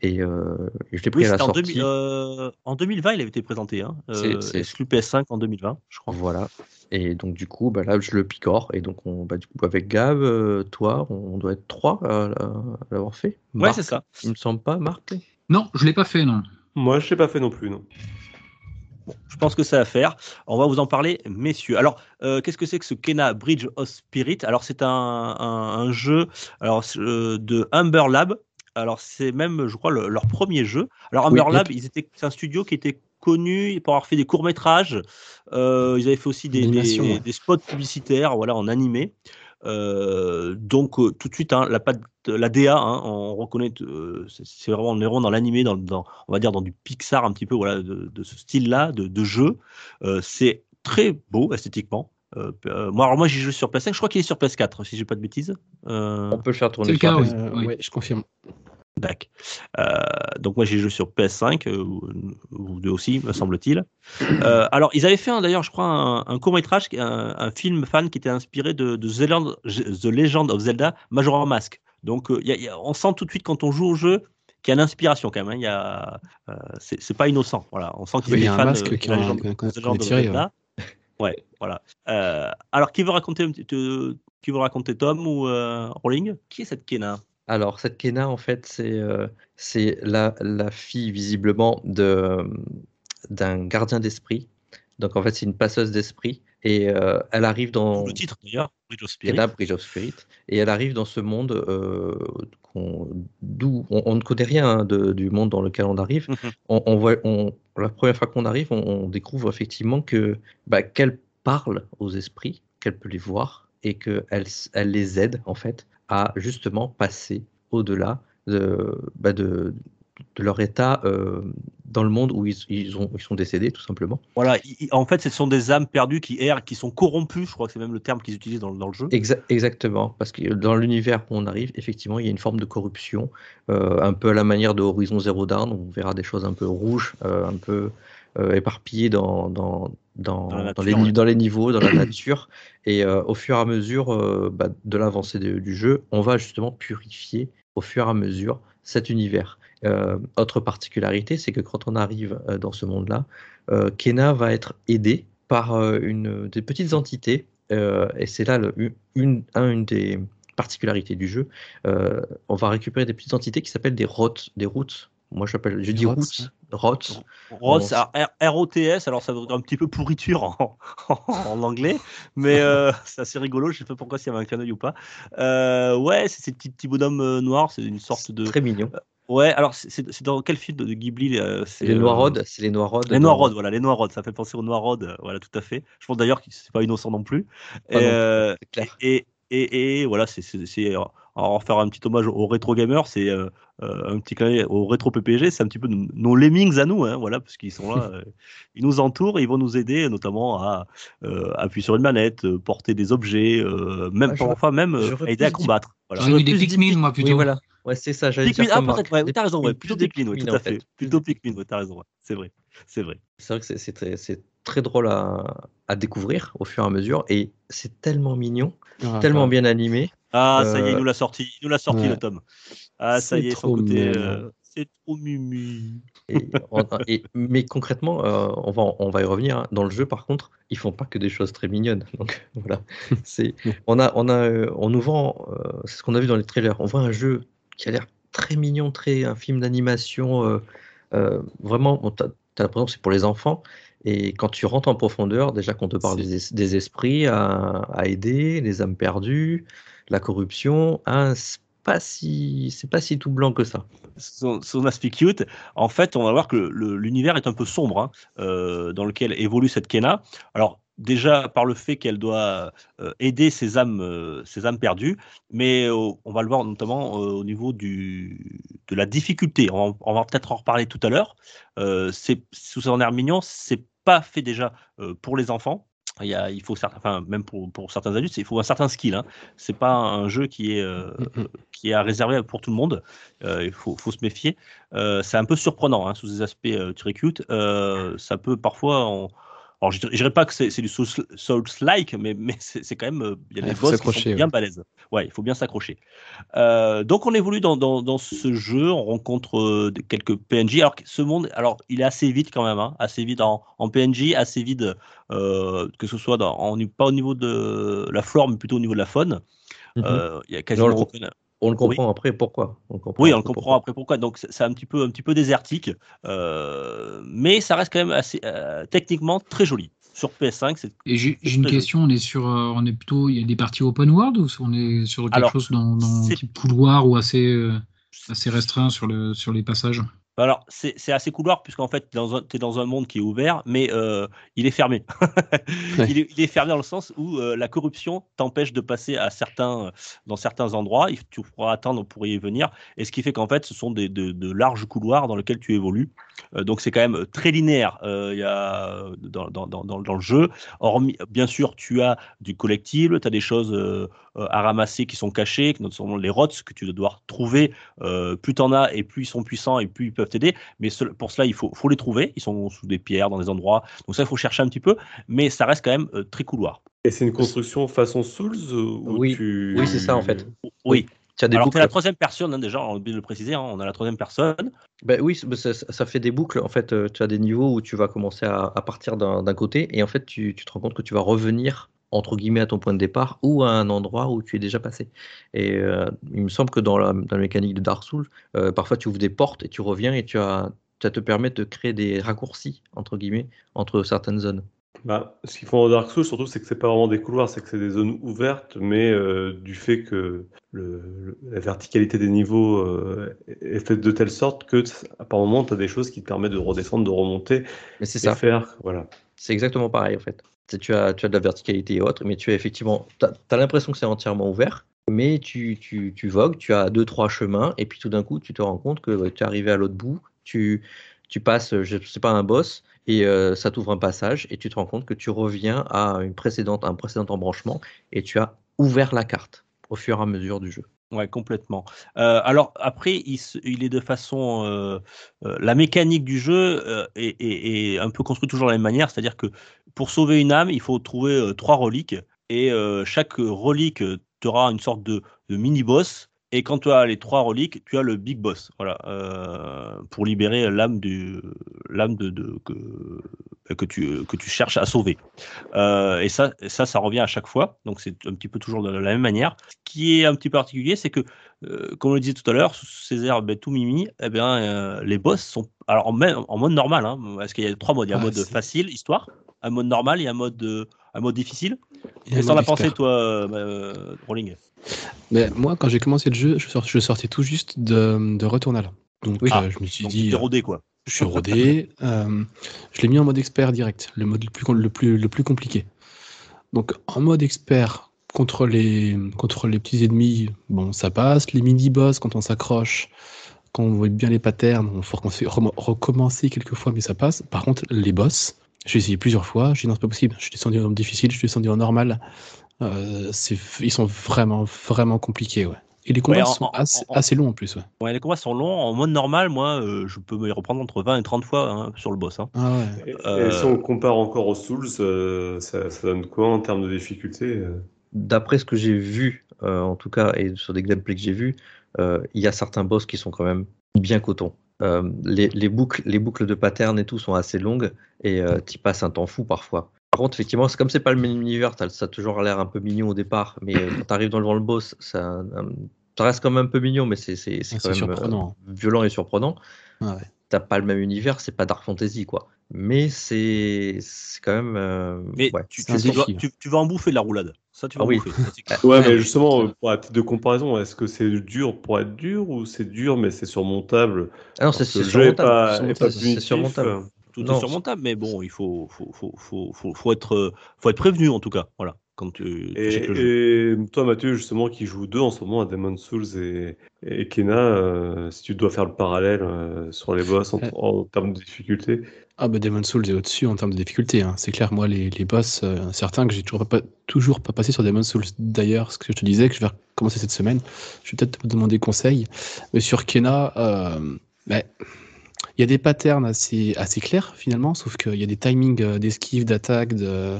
Et euh, je l'ai pris Oui, à la c'était en, sortie. 2000, euh, en 2020, il avait été présenté. Hein, C'est- euh, c'est- exclu PS5 en 2020, je crois. Voilà. Et donc, du coup, bah, là, je le picore. Et donc, on, bah, du coup, avec Gab, euh, toi, on doit être trois à, à- à l'avoir fait. Ouais, Marc, c'est ça. Il me semble pas, Marc Non, je l'ai pas fait, non. Moi, je l'ai pas fait non plus, non. Bon, je pense que c'est à faire. On va vous en parler, messieurs. Alors, euh, qu'est-ce que c'est que ce Kena Bridge of Spirit? Alors, c'est un, un- un jeu alors, euh, de Humber Lab. Alors, c'est même, je crois, le- leur premier jeu. Alors, Humber oui. Lab, ils étaient, c'est un studio qui était connu pour avoir fait des courts-métrages. Euh, ils avaient fait aussi des, des- ouais. des spots publicitaires voilà, en animé. Euh, donc, euh, tout de suite, hein, la, patte- la DA, hein, on reconnaît, euh, c'est c'est vraiment, on est vraiment dans l'animé, dans, dans, on va dire dans du Pixar un petit peu, voilà, de, de ce style-là, de, de jeu. Euh, c'est très beau esthétiquement. Euh, euh, moi, alors moi, j'y joue sur PS5. Je crois qu'il est sur PS4, si j'ai pas de bêtises. Euh, On peut le faire C'est tourner le sur cas, oui. Je confirme. Dac. Euh, donc moi j'ai joué sur PS5, euh, vous deux aussi, me semble-t-il. Euh, alors ils avaient fait un- d'ailleurs, je crois, un, un court métrage, un, un film fan qui était inspiré de, de The, Legend, The Legend of Zelda Majora's Mask. Donc euh, y a- y a- on sent tout de suite quand on joue au jeu qu'il y a une inspiration quand même. hein. Il y a, euh, c'est pas innocent. Voilà, on sent qu'ils Oui, il y a un fans masque qui. Ouais, voilà. Euh, alors qui veut raconter, te- qui veut raconter Tom ou euh, Rolling Qui est cette Kena Alors, cette Kena, en fait, c'est euh, la, la fille, visiblement, de d'un gardien d'esprit. Donc, en fait, c'est une passeuse d'esprit. Et euh, elle arrive dans. Le titre d'ailleurs, Bridge of Spirit. Kena, Bridge of Spirit. Et elle arrive dans ce monde euh, d'où on, on ne connaît rien hein, de- du monde dans lequel on arrive. Mhm. On, on voit, on, la première fois qu'on arrive, on, on découvre effectivement que bah, qu'elle parle aux esprits, qu'elle peut les voir et qu'elle elle les aide en fait à justement passer au-delà de, bah, de, de leur état euh, dans le monde où ils, ils, ont, ils sont décédés tout simplement. Voilà, en fait, ce sont des âmes perdues qui errent, qui sont corrompues, je crois que c'est même le terme qu'ils utilisent dans, dans le jeu. Exa- exactement, parce que dans l'univers où on arrive, effectivement, il y a une forme de corruption, euh, un peu à la manière de Horizon Zero Dawn, on verra des choses un peu rouges, euh, un peu euh, dans, dans, dans, Dans nature, les, ouais. dans les niveaux, dans la nature. Et euh, au fur et à mesure euh, bah, de l'avancée du jeu, on va justement purifier au fur et à mesure cet univers. Euh, autre particularité, c'est que quand on arrive dans ce monde-là, Kena va être aidé par une, des petites entités, et c'est là le- une, un- une des particularités du jeu. On va récupérer des petites entités qui s'appellent des des routes. Moi, j'appelle, je dis rots, rots. Rods, on- alors, R- R-O-T-S, alors ça veut dire un petit peu pourriture en, en anglais, mais euh, c'est assez rigolo, je sais pas pourquoi s'il y avait un clin d'œil ou pas. Euh, ouais, c'est ces petits, petits bonhommes euh, noirs, c'est une sorte de... Très mignon. Ouais, alors c'est- dans quel film de, de Ghibli euh, c'est, Les euh, Noirods, c'est les Noirods. Les Noirods, voilà, les Noirods, ça fait penser aux Noirods, euh, voilà, tout à fait. Je pense d'ailleurs que c'est pas innocent non plus. Non Euh, clair. et, et, et voilà, c'est, en faire un petit hommage aux rétro gamers, c'est euh, euh, un petit clin au rétro PPG, c'est un petit peu nos, lemmings à nous, hein, voilà, parce qu'ils sont là, euh, ils nous entourent, et ils vont nous aider, notamment à euh, appuyer sur une manette, euh, porter des objets, euh, même Ah, parfois même aider à combattre. Voilà. J'aurais vu des Pikmin, Pik- moi, plutôt. Oui, voilà. Ouais, c'est ça, j'allais dire ah peut-être, ouais, t'as raison, ouais, plutôt Pikmin, ouais, tout à fait. plutôt Pikmin, ouais, t'as raison, ouais, c'est vrai, c'est vrai. C'est vrai que c'est- très, c'est très drôle à, à découvrir au fur et à mesure et c'est tellement mignon, Ah, tellement bien animé. Ah, ça y est, il Euh, nous l'a sorti, il nous l'a sorti ouais. le tome. Ah, ça y est, son côté, euh, c'est trop mimi. Et, on- et- mais concrètement, euh, on, va, on va y revenir. hein. Dans le jeu, par contre, ils font pas que des choses très mignonnes. Donc voilà, c'est on a, on a, euh, on nous vend, euh, c'est ce qu'on a vu dans les trailers. On voit un jeu qui a l'air très mignon, très un film d'animation. euh, euh, vraiment, bon, t'as, t'as l'impression que c'est pour les enfants. Et quand tu rentres en profondeur, déjà qu'on te parle des, es- des esprits à, à aider, les âmes perdues, la corruption, hein, c'est pas si, c'est pas si tout blanc que ça. son, son aspect cute, en fait, on va voir que l'univers est un peu sombre hein, euh, dans lequel évolue cette Kena. Alors, déjà par le fait qu'elle doit euh, aider ses âmes, euh, ses âmes perdues, mais on va le voir notamment au niveau du, de la difficulté. On, va- peut-être en reparler tout à l'heure. Euh, sous son air mignon, c'est pas fait déjà pour les enfants. Il, y a, il faut certains, enfin, même pour, pour certains adultes, il faut un certain skill. Hein. C'est pas un jeu qui est, euh, qui est à réserver pour tout le monde. Euh, il faut, faut se méfier. Euh, c'est un peu surprenant hein, sous des aspects très cute. Ça peut parfois. Alors, je dirais- pas que c'est du Souls- Souls-like, mais, mais c'est quand même. euh, Il y a des boss qui sont bien ouais. balèzes. Ouais, il faut bien s'accrocher. Euh, donc, on évolue dans, dans, dans ce jeu. On rencontre euh, quelques PNJ. Alors, ce monde, alors, il est assez vite quand même. hein, assez vite en, en PNJ, assez vite, euh, que ce soit dans, en- pas au niveau de la flore, mais plutôt au niveau de la faune. Mhm. Euh, il y a quasiment le- aucun- On le comprend après pourquoi. On comprend oui, on le après comprend après pourquoi. Donc c'est un petit peu, un petit peu désertique, euh, mais ça reste quand même assez euh, techniquement très joli. Sur PS5, c'est Et j'ai une joli. question, on est sur, euh, on est plutôt, il y a des parties open world ou on est sur quelque Alors, chose dans, dans type couloir ou assez, euh, assez restreint sur, le, sur les passages? Alors c'est assez couloir puisqu'en fait tu es dans un monde qui est ouvert, mais euh, il est fermé. Ouais. il, est, il est fermé dans le sens où euh, la corruption t'empêche de passer à certains, dans certains endroits. Il- Tu pourras attendre pour y venir, et ce qui fait qu'en fait ce sont des, de, de larges couloirs dans lesquels tu évolues. Euh, donc c'est quand même très linéaire. euh, y a dans, dans, dans, le jeu. Hormis, bien sûr, tu as du collectible, tu as des choses euh, euh, à ramasser qui sont cachées, que notamment les rots que tu dois devoir trouver. Euh, plus tu en as et plus ils sont puissants et plus ils peuvent t'aider. Mais ce- pour cela, il faut, faut les trouver. Ils sont sous des pierres, dans des endroits. Donc ça, il faut chercher un petit peu. Mais ça reste quand même euh, très couloir. Et c'est une construction façon Souls euh, où Oui. tu... Oui, c'est ça, en fait. Oui. Tu as des Alors, boucles. c'est la troisième personne, hein, déjà, on a oublié de le préciser. hein, on a la troisième personne. Ben oui, c'est- ça, ça fait des boucles. En fait, euh, tu as des niveaux où tu vas commencer à, à partir d'un d'un côté et en fait, tu, tu te rends compte que tu vas revenir entre guillemets à ton point de départ ou à un endroit où tu es déjà passé. Et euh, il me semble que dans la, dans la mécanique de Dark Souls, euh, parfois tu ouvres des portes et tu reviens et tu as, ça te permet de créer des raccourcis entre guillemets entre certaines zones. Bah, ce qu'ils font dans Dark Souls, surtout, c'est que c'est pas vraiment des couloirs, c'est que c'est des zones ouvertes, mais euh, du fait que le, le- la verticalité des niveaux euh, est faite de telle sorte que, à par moment, tu as des choses qui te permettent de redescendre, de remonter Mais c'est ça. faire. Voilà. C'est exactement pareil en fait. Tu as, tu as de la verticalité et autres, mais tu as effectivement, tu l'impression que c'est entièrement ouvert, mais tu, tu, tu vogues, tu as deux, trois chemins, et puis tout d'un coup, tu te rends compte que tu es arrivé à l'autre bout, tu, tu passes, je sais pas, un boss, et euh, ça t'ouvre un passage, et tu te rends compte que tu reviens à une précédente, un précédent embranchement, et tu as ouvert la carte au fur et à mesure du jeu. Ouais, complètement. Euh, alors après, il, il est de façon, euh, la mécanique du jeu est, est- est un peu construite toujours de la même manière, c'est-à-dire que pour sauver une âme, il faut trouver euh, trois reliques et euh, chaque relique euh, aura une sorte de, de mini-boss. Et quand tu as les trois reliques, tu as le big boss, voilà, euh, pour libérer l'âme du, l'âme de, de- que, que tu que tu cherches à sauver. Et ça, ça, ça revient à chaque fois. Donc c'est un petit peu toujours de la même manière. Ce qui est un petit peu particulier, c'est que, comme on le disait tout à l'heure, sous ces ben, tout mimi, eh bien, les boss sont alors en, mode normal. Hein, parce qu'il y a trois modes. Il y a un Ah, mode c'est- facile, histoire, un mode normal, et un mode euh, un mode difficile. Et un Qu'est-ce que t'en as pensé, toi, euh, euh, Rolling Mais moi, quand j'ai commencé le jeu, je, sort- je sortais tout juste de, de Returnal. Donc Oui. euh, je me suis Donc, dit, t'es rodé, quoi. je suis rodé. euh, je l'ai mis en mode expert direct, le mode le plus, le plus, le plus compliqué. Donc en mode expert, contre les, contre les petits ennemis, bon, ça passe. Les mini-boss, quand on s'accroche, quand on voit bien les patterns, il faut recommencer quelques fois, mais ça passe. Par contre, les boss, j'ai essayé plusieurs fois, j'ai dit non, c'est pas possible. Je suis descendu en difficile, je suis descendu en normal. Euh, c'est- ils sont vraiment, vraiment compliqués, ouais. Et les combats Ouais, en- sont en- assez, en- assez longs en plus, ouais. Ouais, les combats sont longs. En mode normal, moi, euh, je peux me reprendre entre 20 et 30 fois hein, sur le boss. hein. Ah ouais. Et, et Euh, si on compare encore aux Souls, euh, ça, ça donne quoi en termes de difficulté D'après ce que j'ai vu, euh, en tout cas, et sur des gameplays que j'ai vus, euh, il y a certains boss qui sont quand même bien coton. Euh, les, les boucles, les boucles de pattern et tout sont assez longues et euh, tu passes un temps fou parfois. Par contre, effectivement, c'est comme c'est pas le même univers, ça a toujours l'air un peu mignon au départ, mais euh, quand tu arrives devant le boss, ça, ça reste quand même un peu mignon, mais c'est Ah, quand même euh, surprenant. violent et surprenant. Ah ouais. T'as pas le même univers, c'est pas Dark Fantasy quoi. Mais c'est quand même. euh, Mais ouais. tu, défi. tu- tu vas en bouffer de la roulade. Ça, tu vas Ah oui. Ouais, mais justement, euh, pour la titre de comparaison, est-ce que c'est dur pour être dur ou c'est dur mais c'est surmontable? Ah non, c'est surmontable. c'est surmontable. euh. Tout Non, est surmontable, mais bon, il faut, faut, faut, faut, faut, faut être, euh, faut être prévenu en tout cas. Voilà, quand tu, tu Et, achètes le jeu. et toi, Mathieu, justement, qui joue deux en ce moment à Demon's Souls et, et Kena, euh, si tu dois faire le parallèle euh, sur les boss en, termes de difficulté, Ah bah Demon's Souls est au-dessus en termes de difficulté. hein. C'est clair, moi les, les boss, euh, certains que j'ai toujours pas, toujours pas passé sur Demon's Souls. D'ailleurs, ce que je te disais, que je vais recommencer cette semaine, je vais peut-être te demander conseil. Mais sur Kena, euh, bah, il y a des patterns assez, assez clairs finalement, sauf qu'il y a des timings euh, d'esquive, d'attaque, de,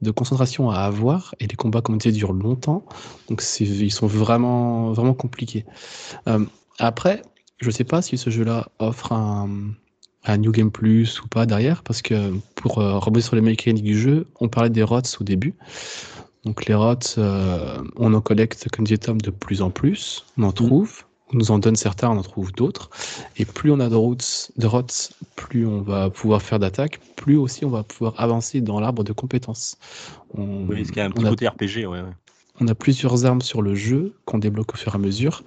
de concentration à avoir, et les combats, comme on disait, durent longtemps. Donc ils sont vraiment, vraiment compliqués. Euh, après, je sais pas si ce jeu-là offre un, un New Game Plus ou pas derrière, parce que pour euh, rebondir sur les mécaniques du jeu, on parlait des rots au début. Donc les rots, euh, on en collecte, comme disait Tom, de plus en plus, on en trouve, on nous en donne certains, on en trouve d'autres, et plus on a de rots, de plus on va pouvoir faire d'attaques, plus aussi on va pouvoir avancer dans l'arbre de compétences. On, Oui, parce qu'il y a un petit a côté RPG, ouais. ouais. on a plusieurs armes sur le jeu qu'on débloque au fur et à mesure.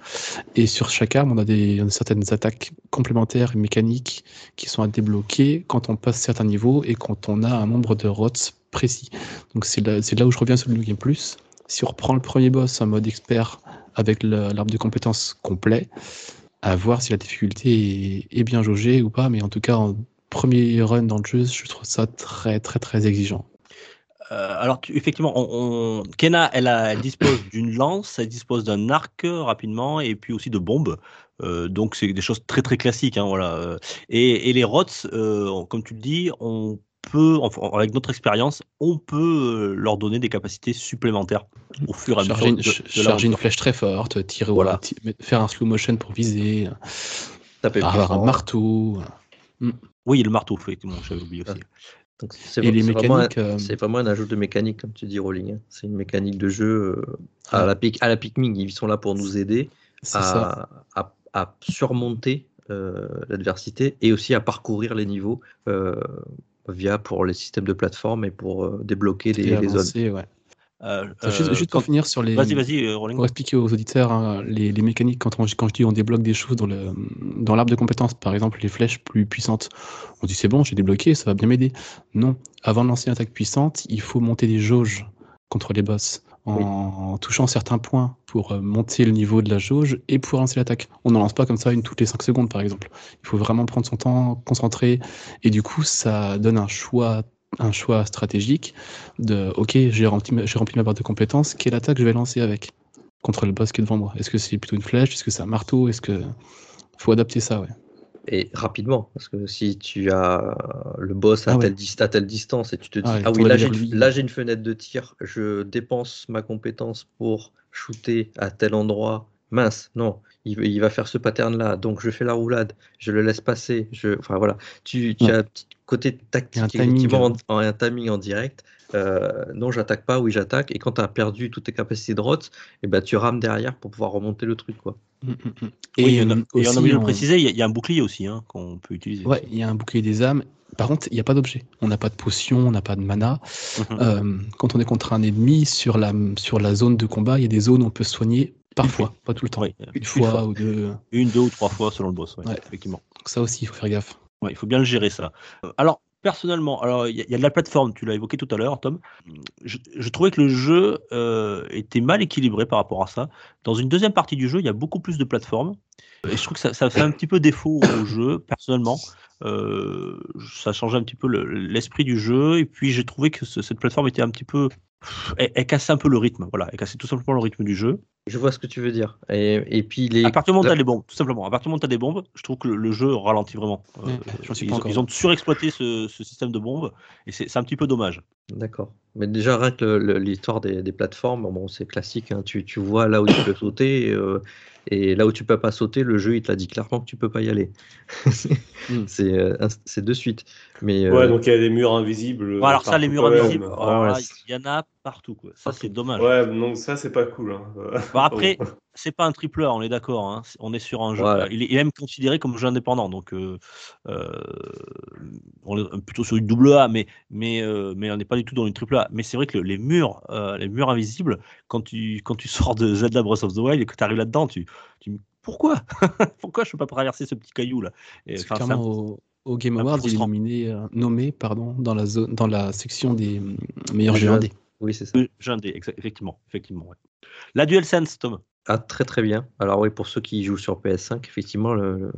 Et sur chaque arme, on a, des, on a certaines attaques complémentaires et mécaniques qui sont à débloquer quand on passe certains niveaux et quand on a un nombre de rots précis. Donc c'est là, c'est là où je reviens sur le New Game Plus. Si on reprend le premier boss en mode expert avec l'arbre de compétences complet, à voir si la difficulté est, bien jaugée ou pas. Mais en tout cas, en premier run dans le jeu, je trouve ça très très très exigeant. Euh, alors, effectivement, on, Kena, elle, dispose d'une lance, elle dispose d'un arc euh, rapidement, et puis aussi de bombes. Euh, donc, c'est des choses très très classiques. hein, voilà. Et, les rots, comme tu le dis, on peut, enfin, avec notre expérience, on peut euh, leur donner des capacités supplémentaires au fur et à mesure Charger une, de, ch- de charger une l'aventure. flèche très forte, tirer Voilà. faire un slow motion pour viser, Taper plus avoir un marteau. Oui, le marteau, effectivement, j'avais oublié aussi. Donc, c'est Et les c'est vraiment euh, C'est vraiment un ajout de mécanique, comme tu dis, Rolling. hein. C'est une mécanique de jeu euh, à, Ouais. la pic, à la Pikmin. Ils sont là pour nous aider à, à- à surmonter euh, l'adversité et aussi à parcourir les niveaux euh, via pour les systèmes de plateforme et pour euh, débloquer les, zones. ouais. Euh, juste euh, juste pour quand- finir sur les. Vas-y, vas-y, euh, Rolling. Pour expliquer aux auditeurs hein, les, les mécaniques, quand, on, quand je dis on débloque des choses dans le dans l'arbre de compétences, par exemple les flèches plus puissantes, on dit c'est bon, j'ai débloqué, ça va bien m'aider. Non, avant de lancer une attaque puissante, il faut monter des jauges contre les boss en touchant certains points pour euh, monter le niveau de la jauge et pour lancer l'attaque. On n'en lance pas comme ça une toutes les 5 secondes par exemple. Il faut vraiment prendre son temps, concentrer. Et du coup ça donne un choix un choix stratégique de ok j'ai rempli, rempli ma barre de compétences, quelle attaque je vais lancer avec? Contre le boss qui est devant moi. Est-ce que c'est plutôt une flèche? Est-ce que c'est un marteau? Est-ce que faut adapter ça ouais. Et rapidement, parce que si tu as le boss à, Ah ouais. telle, dis- à telle distance et tu te dis Ah Ah oui, là j'ai une, fenêtre de tir, je dépense ma compétence pour shooter à tel endroit. Mince, non, il, il va faire ce pattern-là, donc je fais la roulade, je le laisse passer. Je, enfin voilà, tu, tu Ouais. as un petit côté tactique, un timing, effectivement, en, en un timing en direct. Euh, non, j'attaque pas, oui, j'attaque. Et quand tu as perdu toutes tes capacités de rot, eh ben, tu rames derrière pour pouvoir remonter le truc. Quoi. Mm, mm, mm. Oui, et, on a, euh, et on a aussi, oublié de le on- préciser, il y, a- il y a un bouclier aussi hein, qu'on peut utiliser. Ouais, il y a un bouclier des âmes. Par contre, il n'y a pas d'objet. On n'a pas de potion, on n'a pas de mana. Mhm. Euh, quand on est contre un ennemi sur la, sur la zone de combat, il y a des zones où on peut se soigner parfois, pas tout le temps. Oui, Une fois ou deux. Une, deux ou trois fois selon le boss, ouais, Ouais. effectivement. Donc ça aussi, il faut faire gaffe. Ouais, il faut bien le gérer ça. Alors personnellement, alors il y, a- il y a de la plateforme, tu l'as évoqué tout à l'heure, Tom. Je, je trouvais que le jeu euh, était mal équilibré par rapport à ça. Dans une deuxième partie du jeu, il y a beaucoup plus de plateformes. Et je trouve que ça, ça fait un petit peu défaut au jeu, personnellement. Euh, ça change un petit peu le- l'esprit du jeu. Et puis j'ai trouvé que ce- cette plateforme était un petit peu. Elle, elle cassait un peu le rythme. Voilà, elle cassait tout simplement le rythme du jeu. Je vois ce que tu veux dire. Et, et puis les. À partir du moment où la- tu as des bombes, tout simplement. À partir du moment où tu as des bombes, je trouve que le, le jeu ralentit vraiment. Euh, ils, pas ont, encore. ils ont surexploité ce, ce système de bombes et c'est un petit peu dommage. D'accord. Mais déjà, rien que le- le- l'histoire des, des plateformes, bon, c'est classique. hein. Tu, tu vois là où tu peux sauter. euh, Et là où tu peux pas sauter, le jeu il te l'a dit clairement que tu peux pas y aller. Mm. c'est euh, c'est de suite. Mais euh, Ouais, donc il y a des murs invisibles. Alors ça, les murs invisibles, ouais, il y en a partout. Quoi. Ça, c'est dommage. Ouais, donc ça, c'est pas cool. hein. Bon, après, c'est pas un triple A, on est d'accord. hein. On est sur un jeu. Il, est, même considéré comme jeu indépendant, donc euh, euh, on est plutôt sur une double A, mais mais euh, mais on n'est pas du tout dans une triple A. Mais c'est vrai que le- les murs, euh, les murs invisibles, quand tu quand tu sors de Zelda Breath of the Wild et que tu arrives là-dedans, tu tu pourquoi? Pourquoi je peux pas traverser ce petit caillou là? Et, au, Game Awards, il est nominé, euh, nommé pardon, dans, la zone, dans la section des mm, meilleurs jeux indés. Oui, c'est ça. euh, j'ai un dé, exa- effectivement, effectivement. ouais. La DualSense, Tom. Ah, très très bien. Alors oui, pour ceux qui jouent sur PS5, effectivement, le-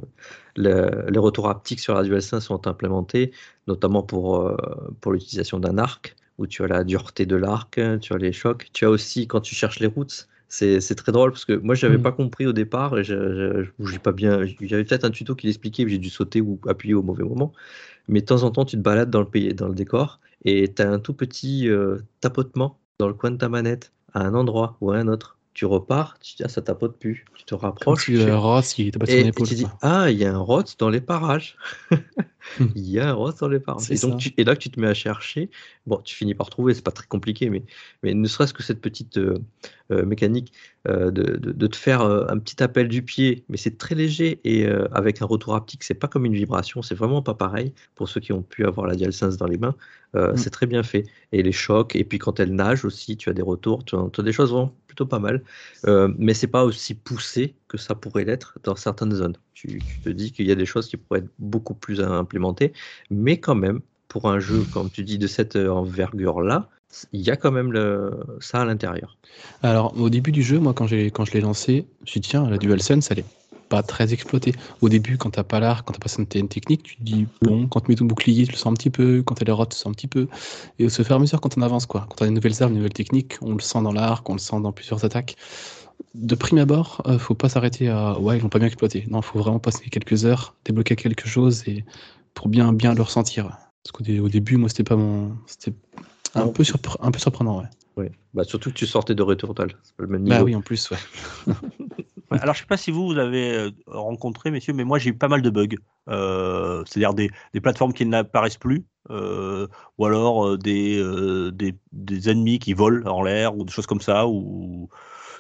le- les retours haptiques sur la DualSense sont implémentés, notamment pour, euh, pour l'utilisation d'un arc, où tu as la dureté de l'arc, tu as les chocs. Tu as aussi, quand tu cherches les routes, c'est c'est très drôle, parce que moi, je n'avais Mm. pas compris au départ, n'ai pas bien... Il y avait peut-être un tuto qui l'expliquait, mais j'ai dû sauter ou appuyer au mauvais moment. Mais de temps en temps, tu te balades dans le, pays, dans le décor, et tu as un tout petit euh, tapotement dans le coin de ta manette, à un endroit ou à un autre. Tu repars, tu dis, ah, ça tapote plus. Tu te Comme rapproches. si tu fais- euh, Ross, il était et épaule. tu dis, ah, il y a un rot dans les parages. il y a un rot dans les parages. Et, donc, tu, et là, tu te mets à chercher. Bon, tu finis par trouver, c'est pas très compliqué, mais, mais ne serait-ce que cette petite euh, euh, mécanique euh, de, de- de te faire un petit appel du pied, mais c'est très léger et avec un retour haptique, c'est pas comme une vibration, c'est vraiment pas pareil. Pour ceux qui ont pu avoir la DualSense dans les mains, Mm. c'est très bien fait. Et les chocs, et puis quand elle nage aussi, tu as des retours, tu as, tu as des choses vraiment plutôt pas mal. Euh, mais c'est pas aussi poussé que ça pourrait l'être dans certaines zones. Tu, te dis qu'il y a des choses qui pourraient être beaucoup plus à implémenter, mais quand même, pour un jeu, comme tu dis, de cette envergure-là, il y a quand même le, ça à l'intérieur. Alors, au début du jeu, moi, quand, quand je l'ai lancé, je me suis dit, tiens, la DualSense, elle est pas très exploitée. Au début, quand t'as pas l'arc, quand t'as pas certaines techniques, tu te dis, bon, quand tu mets ton bouclier, tu le sens un petit peu, quand elle est rot, tu le sens un petit peu. Et au fur et à mesure, quand on avance, quoi, quand on a des nouvelles armes, des nouvelles techniques, on le sent dans l'arc, on le sent dans plusieurs attaques. De prime abord, euh, faut pas s'arrêter à, ouais, ils l'ont pas bien exploité. Non, faut vraiment passer quelques heures, débloquer quelque chose et pour bien, bien le ressentir. Parce qu'au dé- au début, moi, c'était pas mon, c'était un peu, surpre- un peu surprenant, ouais. Ouais. Bah, surtout que tu sortais de Returnal, c'est pas le même niveau. Bah oui, en plus, ouais. Ouais, alors, je sais pas si vous, vous avez euh, rencontré, messieurs, mais moi, j'ai eu pas mal de bugs. Euh, C'est-à-dire des, des plateformes qui n'apparaissent plus, euh, ou alors euh, des, euh, des, des ennemis qui volent en l'air, ou des choses comme ça. Ou...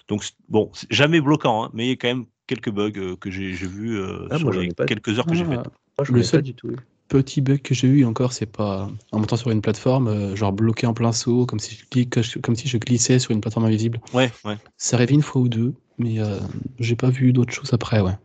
Donc, bon, jamais bloquant, hein, mais il y a quand même quelques bugs que j'ai vus euh, Ah, sur moi, les pas- quelques heures que j'ai Ah, faites. Moi, je Le seul- pas du tout. petit bug que j'ai eu encore, c'est pas en montant sur une plateforme, euh, genre bloqué en plein saut, comme si, je, clique- comme si je glissais sur une plateforme invisible. Ouais, ouais. Ça arrive une fois ou deux, mais euh, j'ai pas vu d'autres choses après, ouais.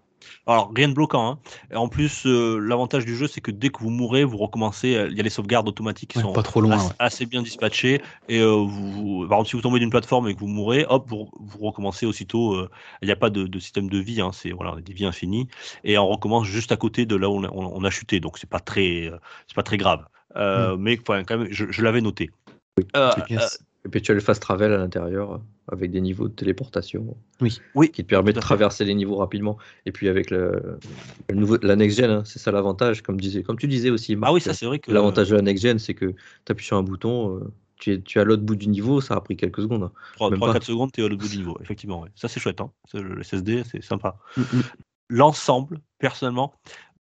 Alors, rien de bloquant. Hein. En plus, euh, l'avantage du jeu, c'est que dès que vous mourrez, vous recommencez. euh, Il y a les sauvegardes automatiques qui Ouais, sont pas trop loin, assez, ouais. assez bien dispatchées. Et euh, vous, vous- par exemple, si vous tombez d'une plateforme et que vous mourrez, hop, vous, vous recommencez aussitôt. Il n'y a pas de, de système de vie. Hein, c'est voilà, on a des vies infinies. Et on recommence juste à côté de là où on a, on- on a chuté. Donc, c'est pas très, c'est pas très grave. Euh, Mais quand même, je, je l'avais noté. Et puis tu as le fast travel à l'intérieur euh, avec des niveaux de téléportation Oui. Oui, qui te permet de à traverser les niveaux rapidement. Et puis avec le, le nouveau, la next gen, hein, c'est ça l'avantage, comme, disait, comme tu disais aussi. Marc, ah oui, ça euh, c'est vrai que. L'avantage de la next gen, c'est que tu appuies sur un bouton, euh, tu es, tu es à l'autre bout du niveau, ça a pris quelques secondes. hein. même 3-4 pas. secondes, tu es au bout du niveau. Effectivement, ouais. ça c'est chouette. Hein. Le SSD, c'est sympa. Mm, mm. l'ensemble, personnellement,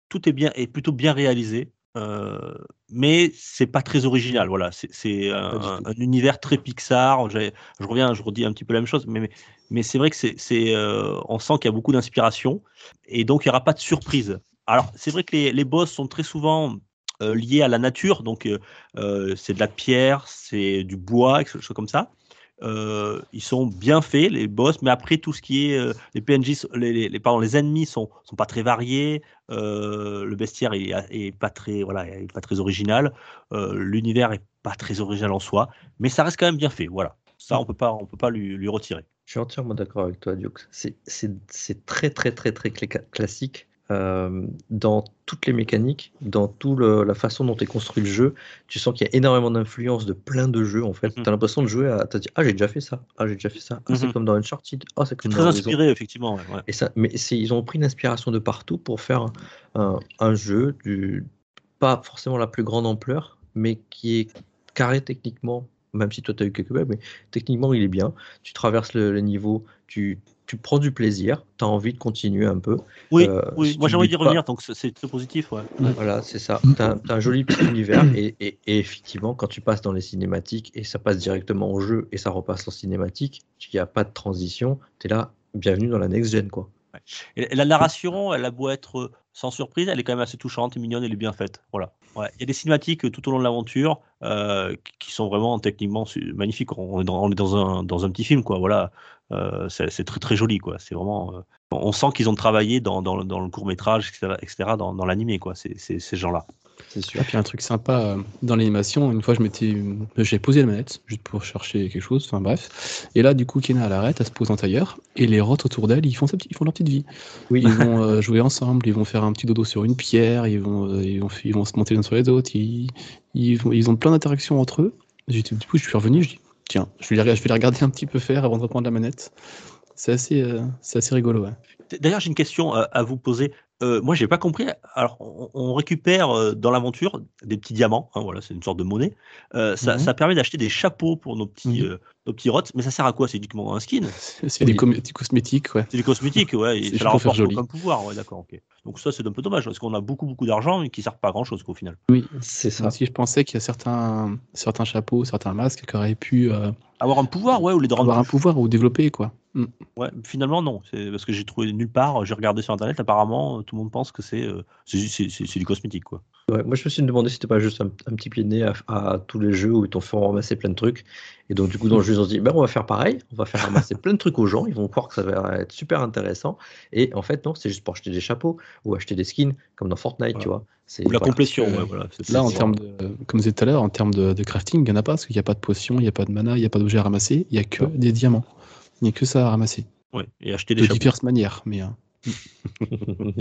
tout est bien est plutôt bien réalisé, euh, mais c'est pas très original. Voilà, c'est c'est un, univers très Pixar. Je reviens, je redis un petit peu la même chose, mais mais, mais c'est vrai que c'est euh, on sent qu'il y a beaucoup d'inspiration et donc il y aura pas de surprise. Alors c'est vrai que les, les boss sont très souvent euh, liés à la nature, donc euh, euh, c'est de la pierre, c'est du bois, quelque chose comme ça. Euh, ils sont bien faits les boss, mais après tout ce qui est euh, les PNJ, les, les, ennemis sont sont pas très variés. euh, le bestiaire est, est pas très voilà, est pas très original. L'univers est pas très original en soi, mais ça reste quand même bien fait. Voilà, ça on peut pas on peut pas lui, lui retirer. Je suis entièrement d'accord avec toi, Diox. C'est- très, très, très, très classique euh, dans toutes les mécaniques, dans toute la façon dont est construit le jeu. Tu sens qu'il y a énormément d'influence de plein de jeux, en fait. Mhm. Tu as l'impression de jouer à. Tu dit, ah, j'ai déjà fait ça. Ah, j'ai déjà fait ça. Ah, c'est Mhm. comme dans Uncharted. Ah, c'est comme très dans inspiré effectivement. ouais, ouais. Et ça, mais ils ont pris l'inspiration de partout pour faire un, un jeu du, pas forcément la plus grande ampleur, mais qui est carré techniquement, même si toi tu as eu quelques bugs, mais techniquement il est bien. Tu traverses le, le niveau, tu tu prends du plaisir, tu as envie de continuer un peu. Oui, Euh, oui. si moi j'ai envie d'y revenir, donc c'est- c'est très positif. Ouais. Voilà, c'est ça. Tu as, un joli petit univers et, et- et effectivement, quand tu passes dans les cinématiques et ça passe directement au jeu et ça repasse en cinématique, il n'y a pas de transition, tu es là, bienvenue dans la next-gen. quoi. Et et la narration, elle a beau être euh, sans surprise, elle est quand même assez touchante mignonne, elle est bien faite. Voilà. Ouais. Il y a des cinématiques euh, tout au long de l'aventure euh, qui- sont vraiment techniquement magnifiques. On est dans, on est dans, un, dans un petit film, quoi. Voilà. Euh, c'est très très joli, quoi. C'est vraiment. euh, on sent qu'ils ont travaillé dans, dans, le- dans le court métrage, etc., etc., dans, dans l'animé, quoi. Ces gens-là. C'est sûr. Et puis un truc sympa euh, dans l'animation, une fois je m'étais, j'ai posé la manette juste pour chercher quelque chose, enfin bref. Et là du coup Kena elle arrête, elle se pose en tailleur et les rots autour d'elle ils font sa petite- ils font leur petite vie. Oui. Ils vont euh, jouer ensemble, ils vont faire un petit dodo sur une pierre, ils vont, euh, ils vont, ils vont se monter les uns sur les autres, ils, ils, vont- ils ont plein d'interactions entre eux. Du coup je suis revenu, je dis tiens, je vais, les, regarder un petit peu faire avant de reprendre la manette. C'est assez, euh, c'est assez rigolo. Ouais. D'ailleurs, j'ai une question à, à vous poser. Euh, moi, j'ai pas compris. Alors, on, on récupère euh, dans l'aventure des petits diamants. hein, voilà, c'est une sorte de monnaie. Euh, ça, Mhm. ça permet d'acheter des chapeaux pour nos petits, euh, nos petits rots. Mais ça sert à quoi? C'est uniquement un skin? C'est des, cosmétiques, ouais. C'est des cosmétiques, ouais. Et ça leur apporte joli. aucun pouvoir, ouais, d'accord. ok. Donc ça, c'est un peu dommage parce qu'on a beaucoup, beaucoup d'argent et qui servent pas à grand chose, qu'au final. Oui, C'est ça. Moi aussi, je pensais qu'il y a certains, certains chapeaux, certains masques qui auraient pu euh, Avoir un pouvoir, ouais, ou les rendre avoir un pouvoir ou développer, quoi. Mm. Ouais, finalement non, c'est parce que j'ai trouvé nulle part. J'ai regardé sur internet. Apparemment, euh, tout le monde pense que c'est euh, du cosmétique, quoi. Ouais, moi, je me suis demandé si c'était pas juste un, un petit pied de nez à, à tous les jeux où ils t'ont fait ramasser plein de trucs. Et donc, du coup, dans le jeu, ils ont dit ben, on va faire pareil, on va faire ramasser plein de trucs aux gens. Ils vont croire que ça va être super intéressant. Et en fait, non, c'est juste pour acheter des chapeaux ou acheter des skins, comme dans Fortnite, Voilà. tu vois. Ou la voilà. complétion, ouais, voilà. Là, en termes de, comme je disais tout à l'heure, en termes de, de crafting, il n'y en a pas, parce qu'il n'y a pas de potions, il n'y a pas de mana, il n'y a pas d'objets à ramasser, il n'y a que des diamants. Il n'y a que ça à ramasser. ouais, et acheter des De chapeaux. diverses manières, mais euh,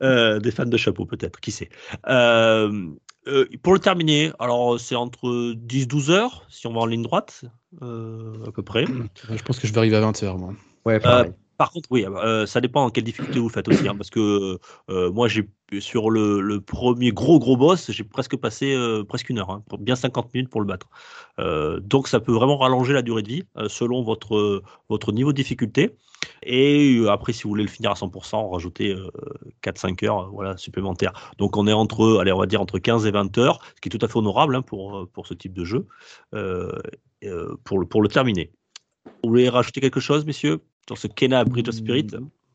Euh, des fans de chapeau, peut-être, qui sait. Euh, euh, pour le terminer, alors c'est entre 10-12 heures, si on va en ligne droite, euh, à peu près. je pense que je vais arriver à 20h, moi. Ouais, pareil. Par contre, oui, euh, ça dépend en quelle difficulté vous faites aussi, hein, parce que euh, moi, j'ai sur le, premier gros gros boss, j'ai presque passé euh, presque une heure, hein, bien 50 minutes pour le battre. Euh, donc, ça peut vraiment rallonger la durée de vie euh, selon votre niveau de difficulté. Et euh, après, si vous voulez le finir à 100%, rajoutez euh, 4-5 heures, euh, voilà, supplémentaires. Donc, on est entre, allez, on va dire entre 15 et 20 heures, ce qui est tout à fait honorable hein, pour euh, ce type de jeu, euh, euh, pour le pour le terminer. Vous voulez rajouter quelque chose, messieurs, sur ce Kena Bridge of Spirit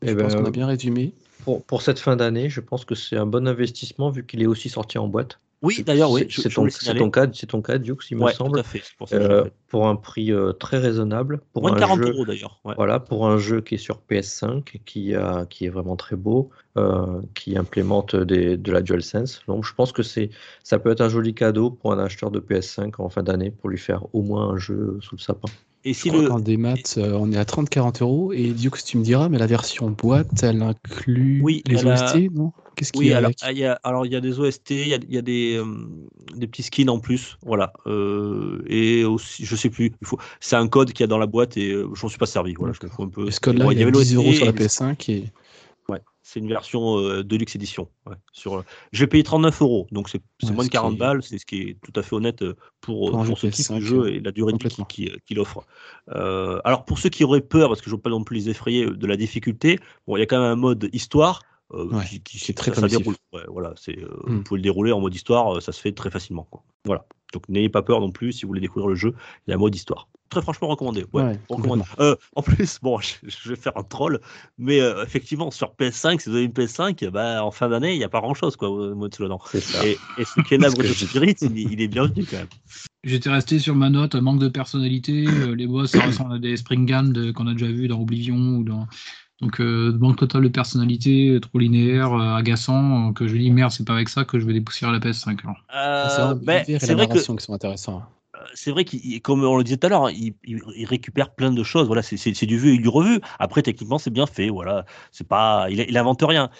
Je Eh pense ben, qu'on a bien résumé. Pour, pour cette fin d'année, je pense que c'est un bon investissement vu qu'il est aussi sorti en boîte. Oui, C'est- d'ailleurs, oui. c'est- je- je ton, ton cas, c'est ton cas, Dukes, il me semble. tout à fait. Pour ça je Euh, pour un prix euh, très raisonnable. Pour Moins de un 40 jeu, euros d'ailleurs. ouais. Voilà, pour un jeu qui est sur PS5, qui, a, qui est vraiment très beau, euh, qui implémente des, de la DualSense. Donc je pense que c'est, ça peut être un joli cadeau pour un acheteur de PS5 en fin d'année pour lui faire au moins un jeu sous le sapin. Et Je si crois le. qu'en démat, euh, on est à 30-40 euros. Et Dukes, tu me diras, mais la version boîte, elle inclut Oui, les a- OST, non? Qu'est-ce qu'il Oui, y a alors ah, il y a, alors il y a des OST, il y a, il y a des, euh, des petits skins en plus, voilà. Euh, et aussi, je sais plus, il faut, c'est un code qu'il y a dans la boîte et je m'en suis pas servi, voilà. Je un peu. Ce code-là, il y a l'OST 10 euros sur la et- PS5 et Ouais, c'est une version euh, Deluxe Edition. Ouais, sur, euh, j'ai payé 39 euros, donc c'est c'est Ouais, moins de 40 qui est- balles, c'est ce qui est tout à fait honnête euh, pour, Pour un pour jeu ce type de PS5, jeu euh, et la durée de qu'il qui, qu'il offre. Euh, alors pour ceux qui auraient peur, parce que je ne veux pas non plus les effrayer de la difficulté, bon, il y a quand même un mode histoire. euh, Ouais, qui, qui- qui est très ça, ça. Ouais, voilà, c'est, euh, Mm. Vous pouvez le dérouler en mode histoire, euh, ça se fait très facilement. Quoi. Voilà. Donc n'ayez pas peur non plus si vous voulez découvrir le jeu, il y a un mode histoire. Très franchement recommandé. Ouais, Ouais, recommandé. Euh, en plus, bon, je, je vais faire un troll, mais euh, effectivement, sur PS5, si vous avez une PS5, bah, en fin d'année, il n'y a pas grand-chose, quoi, au. C'est ça. Et, et ce Kena Ce que Bridge of je dis. Spirit, il, est- il est bienvenu quand même. J'étais resté sur ma note, manque de personnalité. euh, les boss, ça ressemble à des Springans de- qu'on a déjà vu dans Oblivion ou dans. Donc, euh, manque total de personnalité, euh, trop linéaire, euh, agaçant, euh, que je dis merde, c'est pas avec ça que je vais dépoussiérer la PS5. alors. Euh, c'est vraiment ben, c'est vrai que qui sont intéressants. C'est vrai qu'il, comme on le disait tout à l'heure, hein, il, récupère plein de choses. Voilà, c'est, du vu et du revu. Après, techniquement, c'est bien fait. Voilà, c'est pas, il, il invente rien.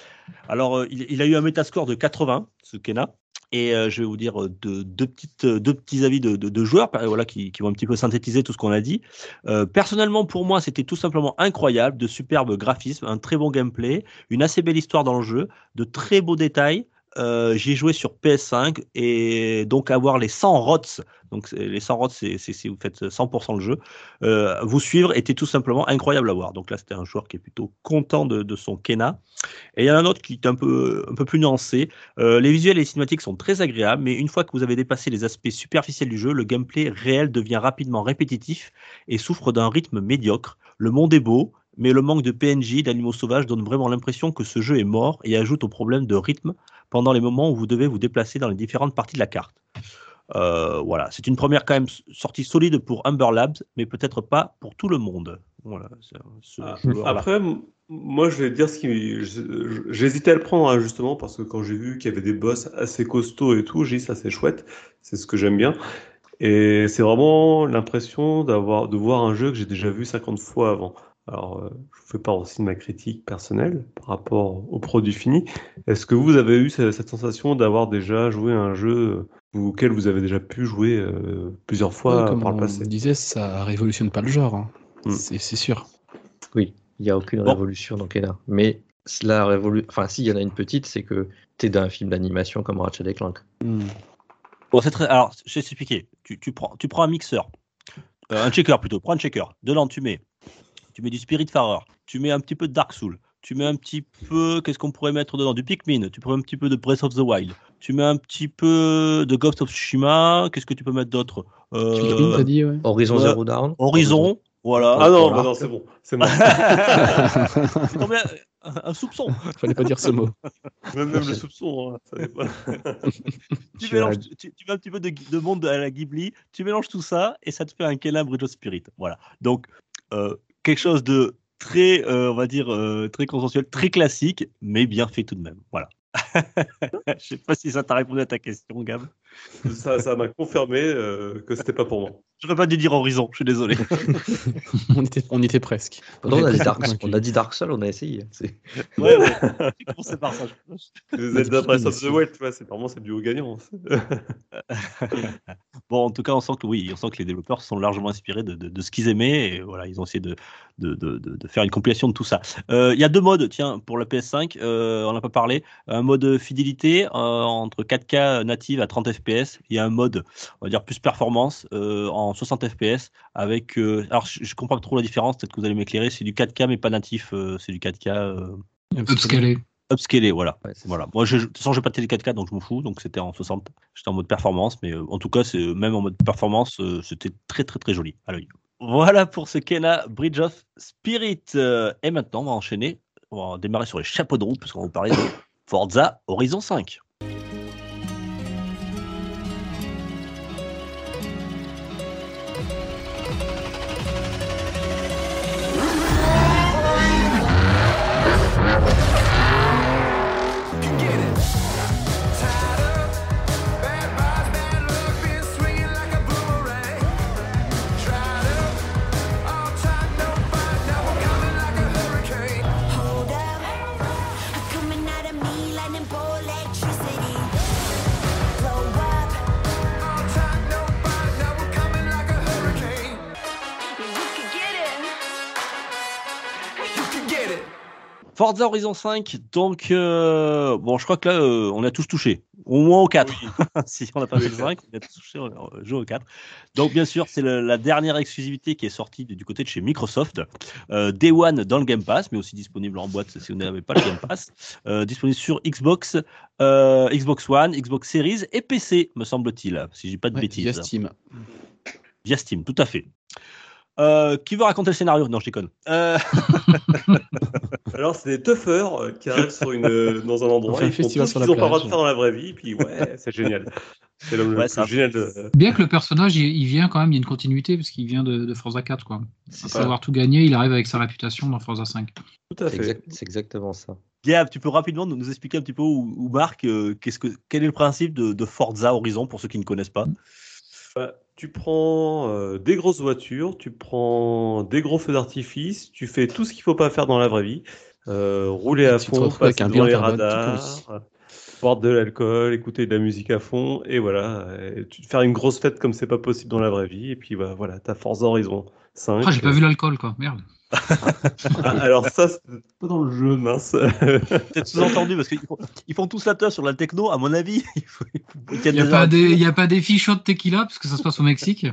Alors, euh, il, a eu un métascore de 80, ce Kena. Et euh, je vais vous dire euh, deux, petites, deux petits avis de, de- joueurs voilà, qui, vont un petit peu synthétiser tout ce qu'on a dit. Personnellement, pour moi, c'était tout simplement incroyable, de superbes graphismes, un très bon gameplay, une assez belle histoire dans le jeu, de très beaux détails, euh, j'y ai joué sur PS5 et donc avoir les 100 rots, donc les 100 rots, c'est si vous faites 100% le jeu, euh, vous suivre était tout simplement incroyable à voir. Donc là, c'était un joueur qui est plutôt content de, de son Kena. Et il y en a un autre qui est un peu, un peu plus nuancé. Euh, les visuels et les cinématiques sont très agréables, mais une fois que vous avez dépassé les aspects superficiels du jeu, le gameplay réel devient rapidement répétitif et souffre d'un rythme médiocre. Le monde est beau, mais le manque de PNJ, d'animaux sauvages, donne vraiment l'impression que ce jeu est mort et ajoute au problème de rythme pendant les moments où vous devez vous déplacer dans les différentes parties de la carte. Euh, voilà, c'est une première quand même sortie solide pour Humber Labs, mais peut-être pas pour tout le monde. Voilà. ce Ah. Après, moi, je vais dire ce qui. J'hésitais à le prendre, hein, justement, parce que quand j'ai vu qu'il y avait des boss assez costauds et tout, j'ai dit ça, c'est chouette. C'est ce que j'aime bien. Et c'est vraiment l'impression d'avoir, de voir un jeu que j'ai déjà vu 50 fois avant. Alors, euh, je vous fais part aussi de ma critique personnelle par rapport au produit fini. Est-ce que vous avez eu ce- cette sensation d'avoir déjà joué à un jeu auquel vous avez déjà pu jouer euh, plusieurs fois Ouais, comme par le on passé? disait, ça révolutionne pas le genre. hein. Hmm. C'est sûr. Oui, il n'y a aucune Bon. révolution dans Kena. Mais la révolution, enfin, s'il y en a une petite, c'est que tu es dans un film d'animation comme Ratchet et Clank. Hmm. Bon, c'est très... Alors, je vais t'expliquer. Tu, tu, prends, tu prends un mixeur, euh, un checker plutôt, prends un checker. Dedans, tu mets, tu mets du Spirit Farer, tu mets un petit peu de Dark Soul, tu mets un petit peu, qu'est-ce qu'on pourrait mettre dedans? Du Pikmin, tu prends un petit peu de Breath of the Wild, tu mets un petit peu de Ghost of Tsushima, qu'est-ce que tu peux mettre d'autre? Euh, Pikmin, t'as dit, ouais. Horizon. Zero Dawn. Horizon, voilà. Ah non, Voilà. bah non, c'est bon. C'est bon. C'est tombé un, soupçon. Fallait pas dire ce mot. Même, même le soupçon, hein, ça dépend. Tu, Tu mélanges, tu, tu mets un petit peu de, de monde à la Ghibli, tu mélanges tout ça et ça te fait un Kena Bridge of Spirit. Voilà. Donc, euh, quelque chose de très, euh, on va dire, euh, très consensuel, très classique, mais bien fait tout de même. Voilà. Je sais pas si ça t'a répondu à ta question, Gab. Ça, ça m'a confirmé euh, que c'était pas pour moi. J'aurais pas dû dire Horizon, je suis désolé. on, était, on était presque. On, a dit Dark, on a dit Dark Souls, on a essayé. C'est- Ouais, ouais. Commencé par ça. je- Vous êtes d'après Breath of the Wild, tu vois, c'est vraiment c'est du haut gagnant. Bon, en tout cas, on sent que oui, on sent que les développeurs se sont largement inspirés de, de- de ce qu'ils aimaient et voilà, ils ont essayé de, de, de- de- de faire une compilation de tout ça. Euh, Il y a deux modes, tiens, pour la PS5, euh, on n'a pas parlé. Un mode fidélité euh, entre 4K native à 30 FPS. Il y a un mode, on va dire, plus performance euh, en 60 FPS avec. euh, alors, je, je comprends pas trop la différence, peut-être que vous allez m'éclairer. C'est du 4K mais pas natif, euh, c'est du 4K euh, Upscalé. upscalé, voilà. Ouais, Voilà. Moi, je, de toute façon, j'ai pas de télé 4K, donc je m'en fous. Donc, c'était en 60. J'étais en mode performance, mais euh, en tout cas, c'est même en mode performance, euh, c'était très, très, très joli à l'œil. Voilà pour ce Kena Bridge of Spirit. Euh, et maintenant, on va enchaîner. On va démarrer sur les chapeaux de roue, parce qu'on va vous parler de Forza Horizon 5. Forza Horizon 5, donc, euh, bon, je crois que là, euh, on a tous touché. Au moins au 4. si on n'a pas fait le 5, on a tous touché, on a joué au 4. Donc, bien sûr, c'est la dernière exclusivité qui est sortie du, côté de chez Microsoft. Euh, Day One dans le Game Pass, mais aussi disponible en boîte si vous n'avez pas le Game Pass. Euh, disponible sur Xbox, euh, Xbox One, Xbox Series et PC, me semble-t-il, si j'ai pas de Ouais, bêtises. via Steam. Via Steam, tout à fait. Euh, qui veut raconter le scénario? Non, je déconne. Euh, Alors, c'est des toughers euh, qui arrivent sur une, euh, dans un On endroit, fait un ils n'ont pas le droit de plage. faire dans la vraie vie, puis ouais, c'est génial. C'est l'homme Ouais, le plus génial de. Bien que le personnage, il, il vient quand même, il y a une continuité, parce qu'il vient de, de Forza 4. Quoi. Sans savoir tout gagner, il arrive avec sa réputation dans Forza 5. Tout à C'est fait. exact- c'est exactement ça. Gab, tu peux rapidement nous, expliquer un petit peu, ou, ou Marc, euh, qu'est-ce que, quel est le principe de, de Forza Horizon pour ceux qui ne connaissent pas? Bah, tu prends euh, des grosses voitures, tu prends des gros feux d'artifice, tu fais tout ce qu'il faut pas faire dans la vraie vie. Euh, rouler à fond, passer un devant bilan les radars, euh, boire de l'alcool, écouter de la musique à fond, et voilà. Et tu faire une grosse fête comme c'est pas possible dans la vraie vie, et puis bah, voilà, t'as Forza Horizon 5. Ah, j'ai pas vu l'alcool, quoi. Merde. Alors ça, c'est pas dans le jeu, mince. C'est sous-entendu parce qu'ils font, ils font tous la teuf sur la techno, à mon avis. Il n'y a, pas des- y a pas des fiches de tequila, parce que ça se passe au Mexique.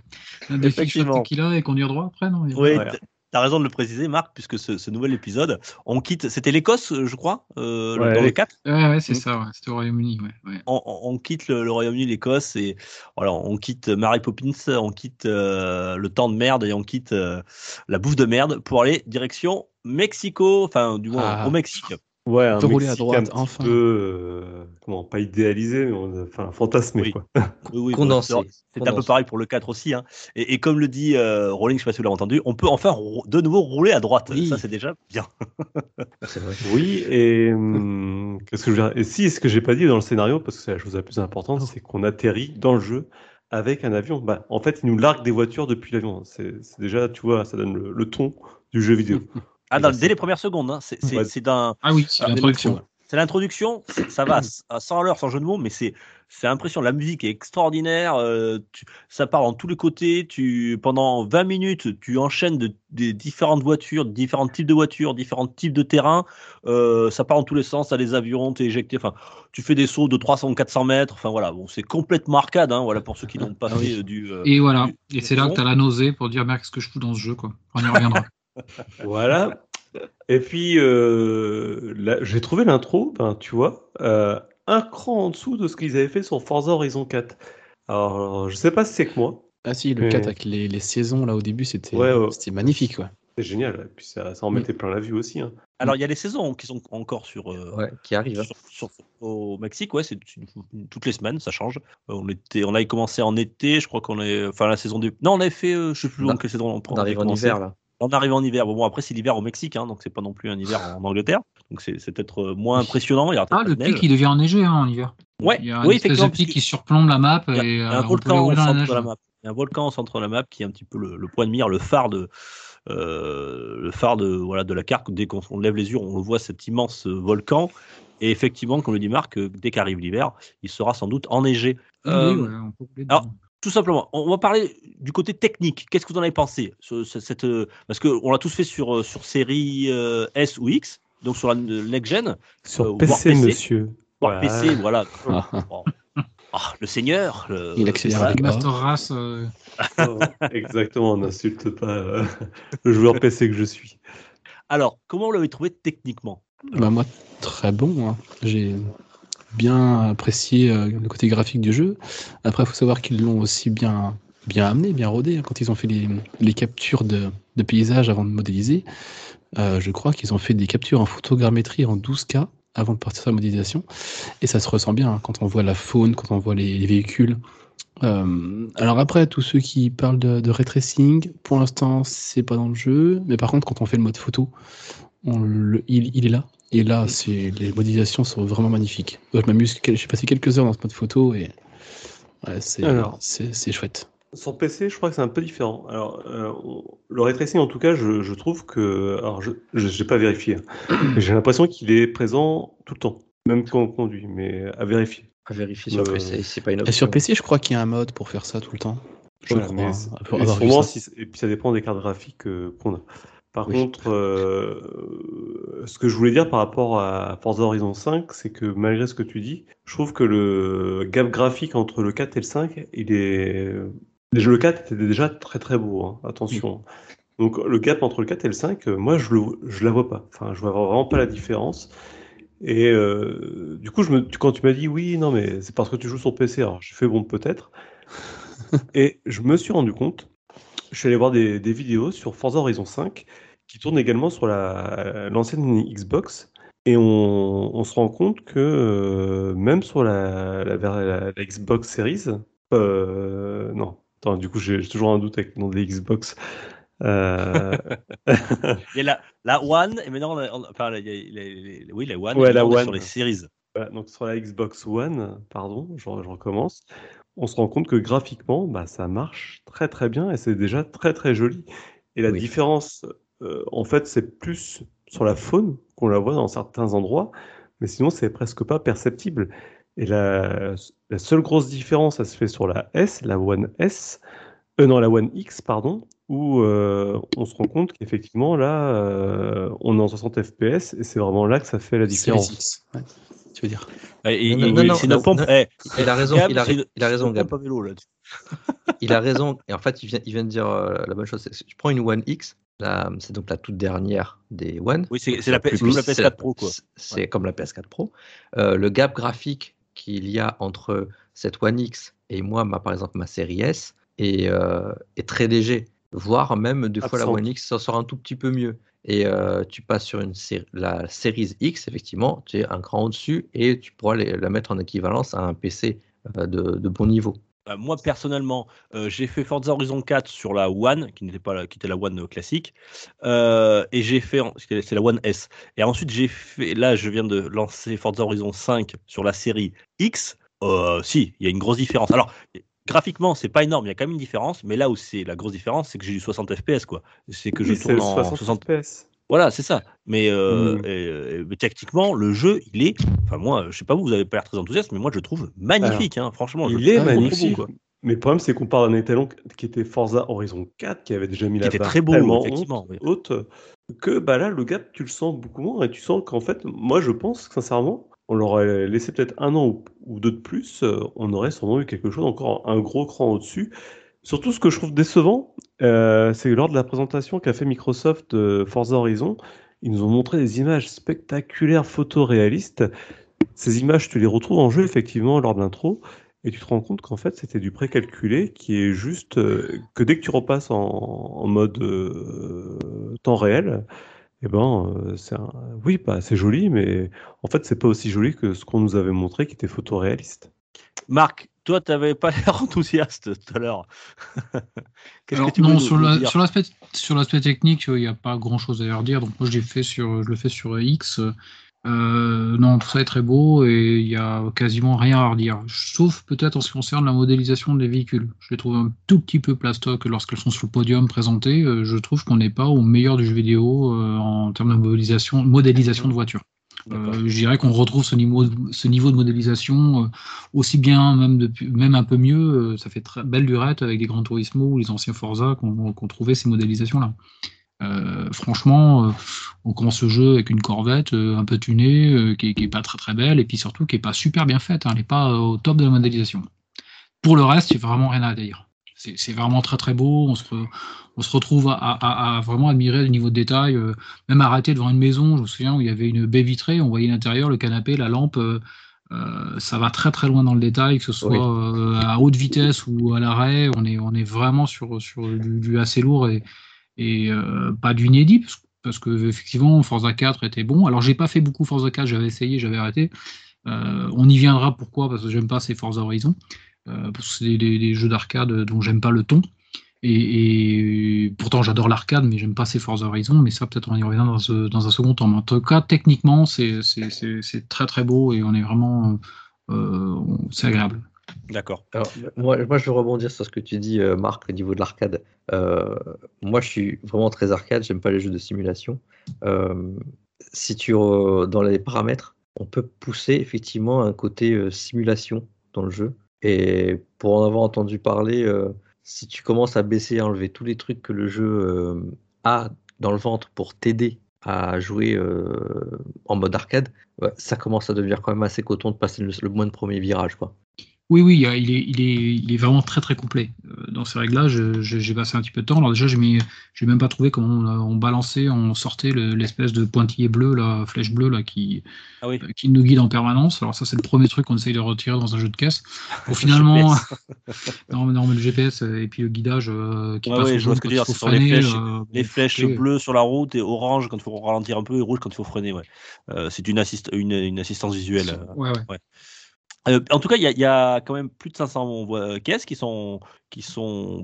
Des fiches de tequila et conduire droit après, non? Oui, Voilà. T- t'as raison de le préciser, Marc, puisque ce, ce nouvel épisode, on quitte. C'était l'Écosse, euh, je crois, euh, Ouais, dans le les- 4. Ouais, ouais, c'est Mm. ça, ouais. c'était au Royaume-Uni. On, on- on quitte le, le Royaume-Uni, l'Écosse, et voilà, on quitte Mary Poppins, on quitte euh, le temps de merde et on quitte euh, la bouffe de merde pour aller direction Mexico, enfin, du moins Ah. au Mexique. Ouais, un peut rouler à droite, un petit enfin. peu, euh, comment, pas idéalisé, mais on- enfin fantasmé, Oui. quoi. Oui, oui, Condensé. C'est un peu pareil pour le 4 aussi. hein. Et, et comme le dit euh, Rowling, je sais pas si vous l'avez entendu, on peut enfin de nouveau rouler à droite. Oui. Ça, c'est déjà bien. C'est vrai. Oui, et hum, qu'est-ce que je veux dire? Et si, ce que j'ai pas dit dans le scénario, parce que c'est la chose la plus importante, c'est qu'on atterrit dans le jeu avec un avion. Bah, en fait, il nous largue des voitures depuis l'avion. C'est c'est déjà, tu vois, ça donne le, le ton du jeu vidéo. Ah, dans- dès les premières secondes. hein. C'est c'est- Ouais. c'est d'un. Ah oui, c'est l'introduction. C'est l'introduction, c'est- ça va à 100 à l'heure, sans jeu de mots, mais c'est c'est impressionnant. La musique est extraordinaire, euh, tu- ça part en tous les côtés. Tu, pendant 20 minutes, tu enchaînes de- des différentes voitures, différents types de voitures, différents types de terrains. Euh, ça part en tous les sens, t'as des avions, t'es éjecté. Enfin, tu fais des sauts de 300 ou 400 mètres. Enfin voilà, bon, c'est complètement arcade. Hein, voilà pour ceux qui n'ont pas Ah oui. fait euh, du. euh, Et voilà. du- Et c'est là que tu as la nausée pour dire, merde, qu'est-ce que je fous dans ce jeu, quoi. On y reviendra. Voilà. Et puis, euh, là, j'ai trouvé l'intro, ben, tu vois, euh, un cran en dessous de ce qu'ils avaient fait sur Forza Horizon 4. Alors, je sais pas si c'est que moi. Ah si, le Mais- 4 avec les, les saisons là au début, c'était Ouais, magnifique. Ouais. C'est génial. Et puis, ça, ça en mettait plein la vue aussi. hein. Alors, il y a les saisons qui sont encore sur. euh, Ouais, qui arrive. hein. sur- sur- au Mexique, ouais, c'est toutes les semaines, ça change. On était, on avait commencé en été, je crois qu'on est, enfin la saison des, non, on avait fait, euh, je sais plus On dans quelle saison on, On arrive en hiver, là. On arrive en hiver. Bon, bon, après c'est l'hiver au Mexique, hein, donc c'est pas non plus un hiver en Angleterre, donc c'est peut-être euh, moins Oui. impressionnant. Il y aura Ah, le pic, il devient enneigé hein, en hiver. Ouais, Il y a oui, une espèce de effectivement, pic qui surplombe la map. Il y a et, un euh, volcan aller au centre de la map. Il y a un volcan au centre de la map qui est un petit peu le, le point de mire, le phare de, euh, le phare de, voilà, de la carte. Dès qu'on on lève les yeux, on le voit cet immense euh, volcan. Et effectivement, comme le dit Marc, euh, dès qu'arrive l'hiver, il sera sans doute enneigé. Oui, Euh, ouais, on peut alors. Tout simplement, on va parler du côté technique. Qu'est-ce que vous en avez pensé ce- ce- cette, euh, Parce qu'on l'a tous fait sur, euh, sur série euh, S ou X, donc sur la euh, next gen, Sur Euh, PC, PC. monsieur. voire Voilà. PC, voilà. Ah. Bon. Le Seigneur. le- Il accélère Master Race. euh, Oh, Exactement, on n'insulte pas euh, le joueur PC que je suis. Alors, comment vous l'avez trouvé techniquement? Bah, moi, très bon. hein. J'ai bien apprécié euh, le côté graphique du jeu. Après, il faut savoir qu'ils l'ont aussi bien, bien amené, bien rodé. hein, quand ils ont fait les, les captures de, de paysages avant de modéliser, euh, je crois qu'ils ont fait des captures en photogrammétrie en 12K avant de partir sur la modélisation. Et ça se ressent bien hein, quand on voit la faune, quand on voit les, les véhicules. Euh, alors après, tous ceux qui parlent de, de pour l'instant, c'est pas dans le jeu. Mais par contre, quand on fait le mode photo, il, il est là. Et là, c'est les modélisations sont vraiment magnifiques. Je m'amuse. J'ai passé quelques heures dans ce mode photo et ouais, c'est Alors. c'est c'est chouette. Sur PC, je crois que c'est un peu différent. Alors, euh, le ray tracing, en tout cas, je, je trouve que. Alors, je n'ai pas vérifié. hein, mais J'ai l'impression qu'il est présent tout le temps, même quand on conduit, mais à vérifier. À vérifier sur Euh, PC, c'est pas une Et option. sur PC, je crois qu'il y a un mode pour faire ça tout le temps. Je Voilà, crois. mais hein, sûrement, si- et puis ça dépend des cartes graphiques euh, qu'on a. Par Oui. contre, euh, ce que je voulais dire par rapport à Forza Horizon 5, c'est que malgré ce que tu dis, je trouve que le gap graphique entre le 4 et le 5, il est. Déjà, le 4 était déjà très très beau, hein, attention. Donc le gap entre le 4 et le 5, euh, moi je le, je la vois pas. Enfin, je vois vraiment pas la différence. Et euh, du coup, je me, tu- quand tu m'as dit oui, non, mais c'est parce que tu joues sur PC, alors j'ai fait bon, peut-être. et je me suis rendu compte, je suis allé voir des, des vidéos sur Forza Horizon 5 qui tournent également sur la- l'ancienne Xbox. Et on, on se rend compte que euh, même sur la, la, la- la Xbox Series, euh, non, attends, du coup j'ai toujours un doute avec le nom de la Xbox. Euh, Il y a la, la One, et maintenant, on enfin, il y a les- les- oui, la One, Ouais, la sur les. Voilà, donc sur la Xbox One, pardon, je, je recommence, on se rend compte que graphiquement, bah, ça marche très très bien et c'est déjà très très joli. Et la Oui. différence, euh, en fait, c'est plus sur la faune qu'on la voit dans certains endroits, mais sinon c'est presque pas perceptible. Et la, la seule grosse différence, ça se fait sur la S, la One S, euh, non, la One X, pardon, où euh, on se rend compte qu'effectivement, là, euh, on est en 60 FPS et c'est vraiment là que ça fait la différence. Tu veux dire. Eh, Il a raison, Gab, il a, une- il a raison, Gab. vélo. Il a raison. Et en fait, il vient, il vient de dire euh, la bonne chose. C'est- Tu prends une One X, c'est donc la toute dernière des One. Oui, c'est la, plus c'est comme la petite, PS4 Pro quoi. c'est- comme la PS4 Pro. Euh, le gap graphique qu'il y a entre cette One X et moi, ma, par exemple, ma série S, est, euh, est très léger. Voire même, des fois, la. One X s'en sort un tout petit peu mieux. Et euh, tu passes sur une série, la Series X, effectivement, tu es un cran au-dessus et tu pourras les- la mettre en équivalence à un PC euh, de, de bon niveau. Euh, moi personnellement, euh, j'ai fait Forza Horizon 4 sur la One, qui n'était pas la, qui était la One classique, Euh, et j'ai fait, c'est c'est la One S. Et ensuite j'ai fait, là je viens de lancer Forza Horizon 5 sur la série X. Euh, si, il y a une grosse différence. Alors graphiquement c'est pas énorme, il y a quand même une différence, mais là où c'est la grosse différence, c'est que j'ai du 60 FPS quoi. C'est que je Oui, tourne en 60 60 FPS. Voilà, c'est ça. Mais, euh, Mm. euh, mais techniquement, le jeu, il est. Enfin, moi, je sais pas vous, vous avez pas l'air très enthousiaste, mais moi, je le trouve magnifique. hein, franchement, Il est beau, magnifique. quoi. Mais le problème, c'est qu'on parle d'un étalon qui était Forza Horizon 4, qui avait déjà mis Qui la était barre très beau, tellement effectivement, oui. haute, que bah là, le gap, tu le sens beaucoup moins. Et tu sens qu'en fait, moi, je pense sincèrement, on leur aurait laissé peut-être un an ou, deux de plus, euh, on aurait sûrement eu quelque chose encore un gros cran au-dessus. Surtout, ce que je trouve décevant, euh, c'est que lors de la présentation qu'a fait Microsoft de Forza Horizon, ils nous ont montré des images spectaculaires, photoréalistes. Ces images, tu les retrouves en jeu, effectivement, lors de l'intro, et tu te rends compte qu'en fait, c'était du précalculé, qui est juste euh, que dès que tu repasses en, mode euh, temps réel, eh ben, euh, c'est un- oui, bah, c'est joli, mais en fait, c'est pas aussi joli que ce qu'on nous avait montré, qui était photoréaliste. Marc, toi, tu n'avais pas l'air enthousiaste tout à l'heure. Qu'est-ce que tu non, sur nous la- dire sur l'aspect sur l'aspect technique, il n'y a pas grand chose à leur dire. Donc moi je l'ai fait sur je le fais sur X. Euh, non, tout ça est très beau et il y a quasiment rien à redire. Sauf peut-être en ce qui concerne la modélisation des véhicules. Je les trouve un tout petit peu plastoc lorsqu'elles sont sur le podium présentées. Euh, je trouve qu'on n'est pas au meilleur du jeu vidéo euh, en termes de modélisation, modélisation de voitures. D'accord. Euh, je dirais qu'on retrouve ce niveau, de- ce niveau de modélisation euh, aussi bien, même, depuis, même un peu mieux. euh, ça fait très belle lurette avec les Gran Turismo ou les anciens Forza qu'on qu'on trouvait ces modélisations-là. Euh, franchement, euh, on commence ce jeu avec une Corvette euh, un peu tunée, qui, qui est pas très très belle, et puis surtout qui est pas super bien faite. hein, elle n'est pas au top de la modélisation. Pour le reste, il n'y a vraiment rien à dire. C'est vraiment très très beau. On se, re- on se retrouve à, à- à vraiment admirer le niveau de détail. euh, même arrêté devant une maison, je me souviens où il y avait une baie vitrée, on voyait l'intérieur, le canapé, la lampe. euh, ça va très très loin dans le détail, que ce soit Oui. euh, à haute vitesse ou à l'arrêt. On est, on est vraiment sur, sur du, du assez lourd et, et euh, pas du inédit, parce, parce que effectivement Forza 4 était bon. Alors j'ai pas fait beaucoup Forza 4, j'avais essayé, j'avais arrêté. Euh, on y viendra, pourquoi? Parce que j'aime pas ces Forza Horizon, euh, parce que c'est des, jeux d'arcade dont j'aime pas le ton. Et, pourtant j'adore l'arcade, mais j'aime pas ces Forza Horizon. Mais ça peut-être on y reviendra dans, un second temps. Mais en tout cas, techniquement, c'est très très beau et on est vraiment, c'est agréable. D'accord. Moi, moi, je veux rebondir sur ce que tu dis, euh, Marc, au niveau de l'arcade. Euh, moi, je suis vraiment très arcade, j'aime pas les jeux de simulation. Euh, si tu dans les paramètres, on peut pousser effectivement un côté simulation dans le jeu. Et pour en avoir entendu parler, si tu commences à baisser et enlever tous les trucs que le jeu a dans le ventre pour t'aider à jouer en mode arcade, ouais, ça commence à devenir quand même assez coton de passer le, le moins de premier virage, quoi. Oui, oui, il est, il est, il est vraiment très très complet. Euh, Dans ces réglages, euh, j'ai passé un petit peu de temps. Alors déjà, mis- j'ai même pas trouvé comment on, on balançait, on sortait le- l'espèce de pointillé bleu, la flèche bleue là, qui, Ah oui. qui nous guide en permanence. Alors ça, c'est le premier truc qu'on essaye de retirer dans un jeu de caisse. Pour finalement, non, non, mais le GPS euh, et puis le guidage euh, qui Ouais, passe ouais, je vois ce que dire, ce sont les freiner, flèches- euh, Les flèches bleues sur la route et orange quand il faut ralentir un peu et rouge quand il faut freiner. Ouais. Euh, c'est une, assist- une, une assistance visuelle. euh. Ouais, ouais. Euh, en tout cas, il y, a- quand même plus de 500 voix- caisses qui sont,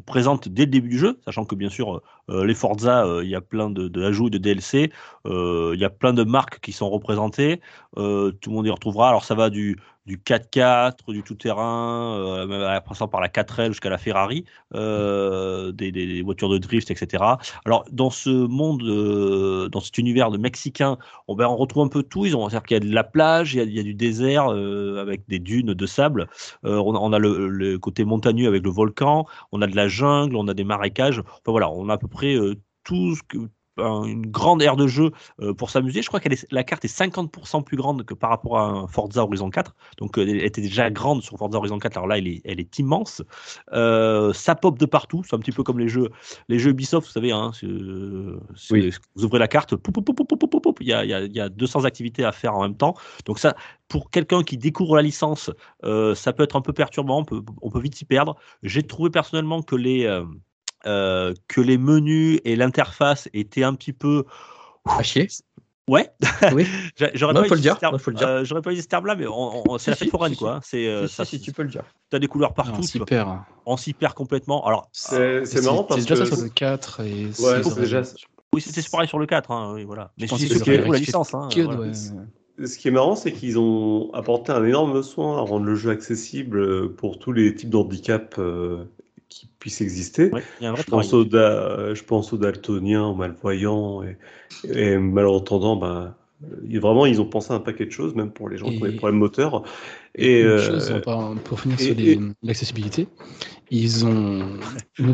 présentes dès le début du jeu, sachant que bien sûr, euh, les Forza, euh, il y a plein de, de ajouts, de DLC, euh, il y a plein de marques qui sont représentées, euh, tout le monde y retrouvera. Alors ça va du, du 4x4, du tout-terrain, euh, en passant par la 4L jusqu'à la Ferrari, euh, des, voitures de drift, etc. Alors dans ce monde, euh, dans cet univers de mexicain, on, ben, on retrouve un peu tout. Ils ont, c'est-à-dire qu'il y a de la plage, il y a, du désert avec des dunes de sable. On, a- le, le côté montagneux avec le volcan. on a de la jungle, on a des marécages. Enfin voilà, on a à peu près tout ce que un- une grande aire de jeu euh, pour s'amuser. Je crois que la carte est 50% plus grande que par rapport à un Forza Horizon 4. Donc euh, elle était déjà grande sur Forza Horizon 4. Alors là, elle est, elle est immense. Euh, ça pop de partout. C'est un petit peu comme les jeux, les jeux Ubisoft, vous savez. Hein, Oui. Vous ouvrez la carte, il y, a, il y a- il y a 200 activités à faire en même temps. Donc ça, pour quelqu'un qui découvre la licence, euh, ça peut être un peu perturbant. On peut, on peut vite s'y perdre. J'ai trouvé personnellement que les euh, euh, que les menus et l'interface étaient un petit peu. À chier. Ouais, Oui. J'a- j'aurais pas faut le dire, ce terme- non, faut le dire. euh, j'aurais pas utilisé ce terme-là, mais on- on- c'est la Si, fête foraine, si, quoi. hein. C'est euh, si, ça, si, si, tu peux le dire. T'as des couleurs partout, tu s'y perd. on s'y perd complètement. Alors, C'est c'est marrant parce C'est déjà que. ça sur le 4 et Ouais, c'est- c'est déjà. oui, c'était pareil sur le 4, hein, oui, voilà. Mais c'est qui vrai, découvrent la licence. Hein, Kid, voilà. ouais. Ce qui est marrant, c'est qu'ils ont apporté un énorme soin à rendre le jeu accessible euh, pour tous les types d'handicap euh, qui puissent exister. Ouais, il y a un vrai Je pense, aux da- je pense aux daltoniens, aux malvoyants et, et malentendants. Ben, il- vraiment, ils ont pensé à un paquet de choses, même pour les gens qui ont des Et- problèmes moteurs. Et, Une euh, chose, pour finir et- sur et- l'accessibilité, ils ont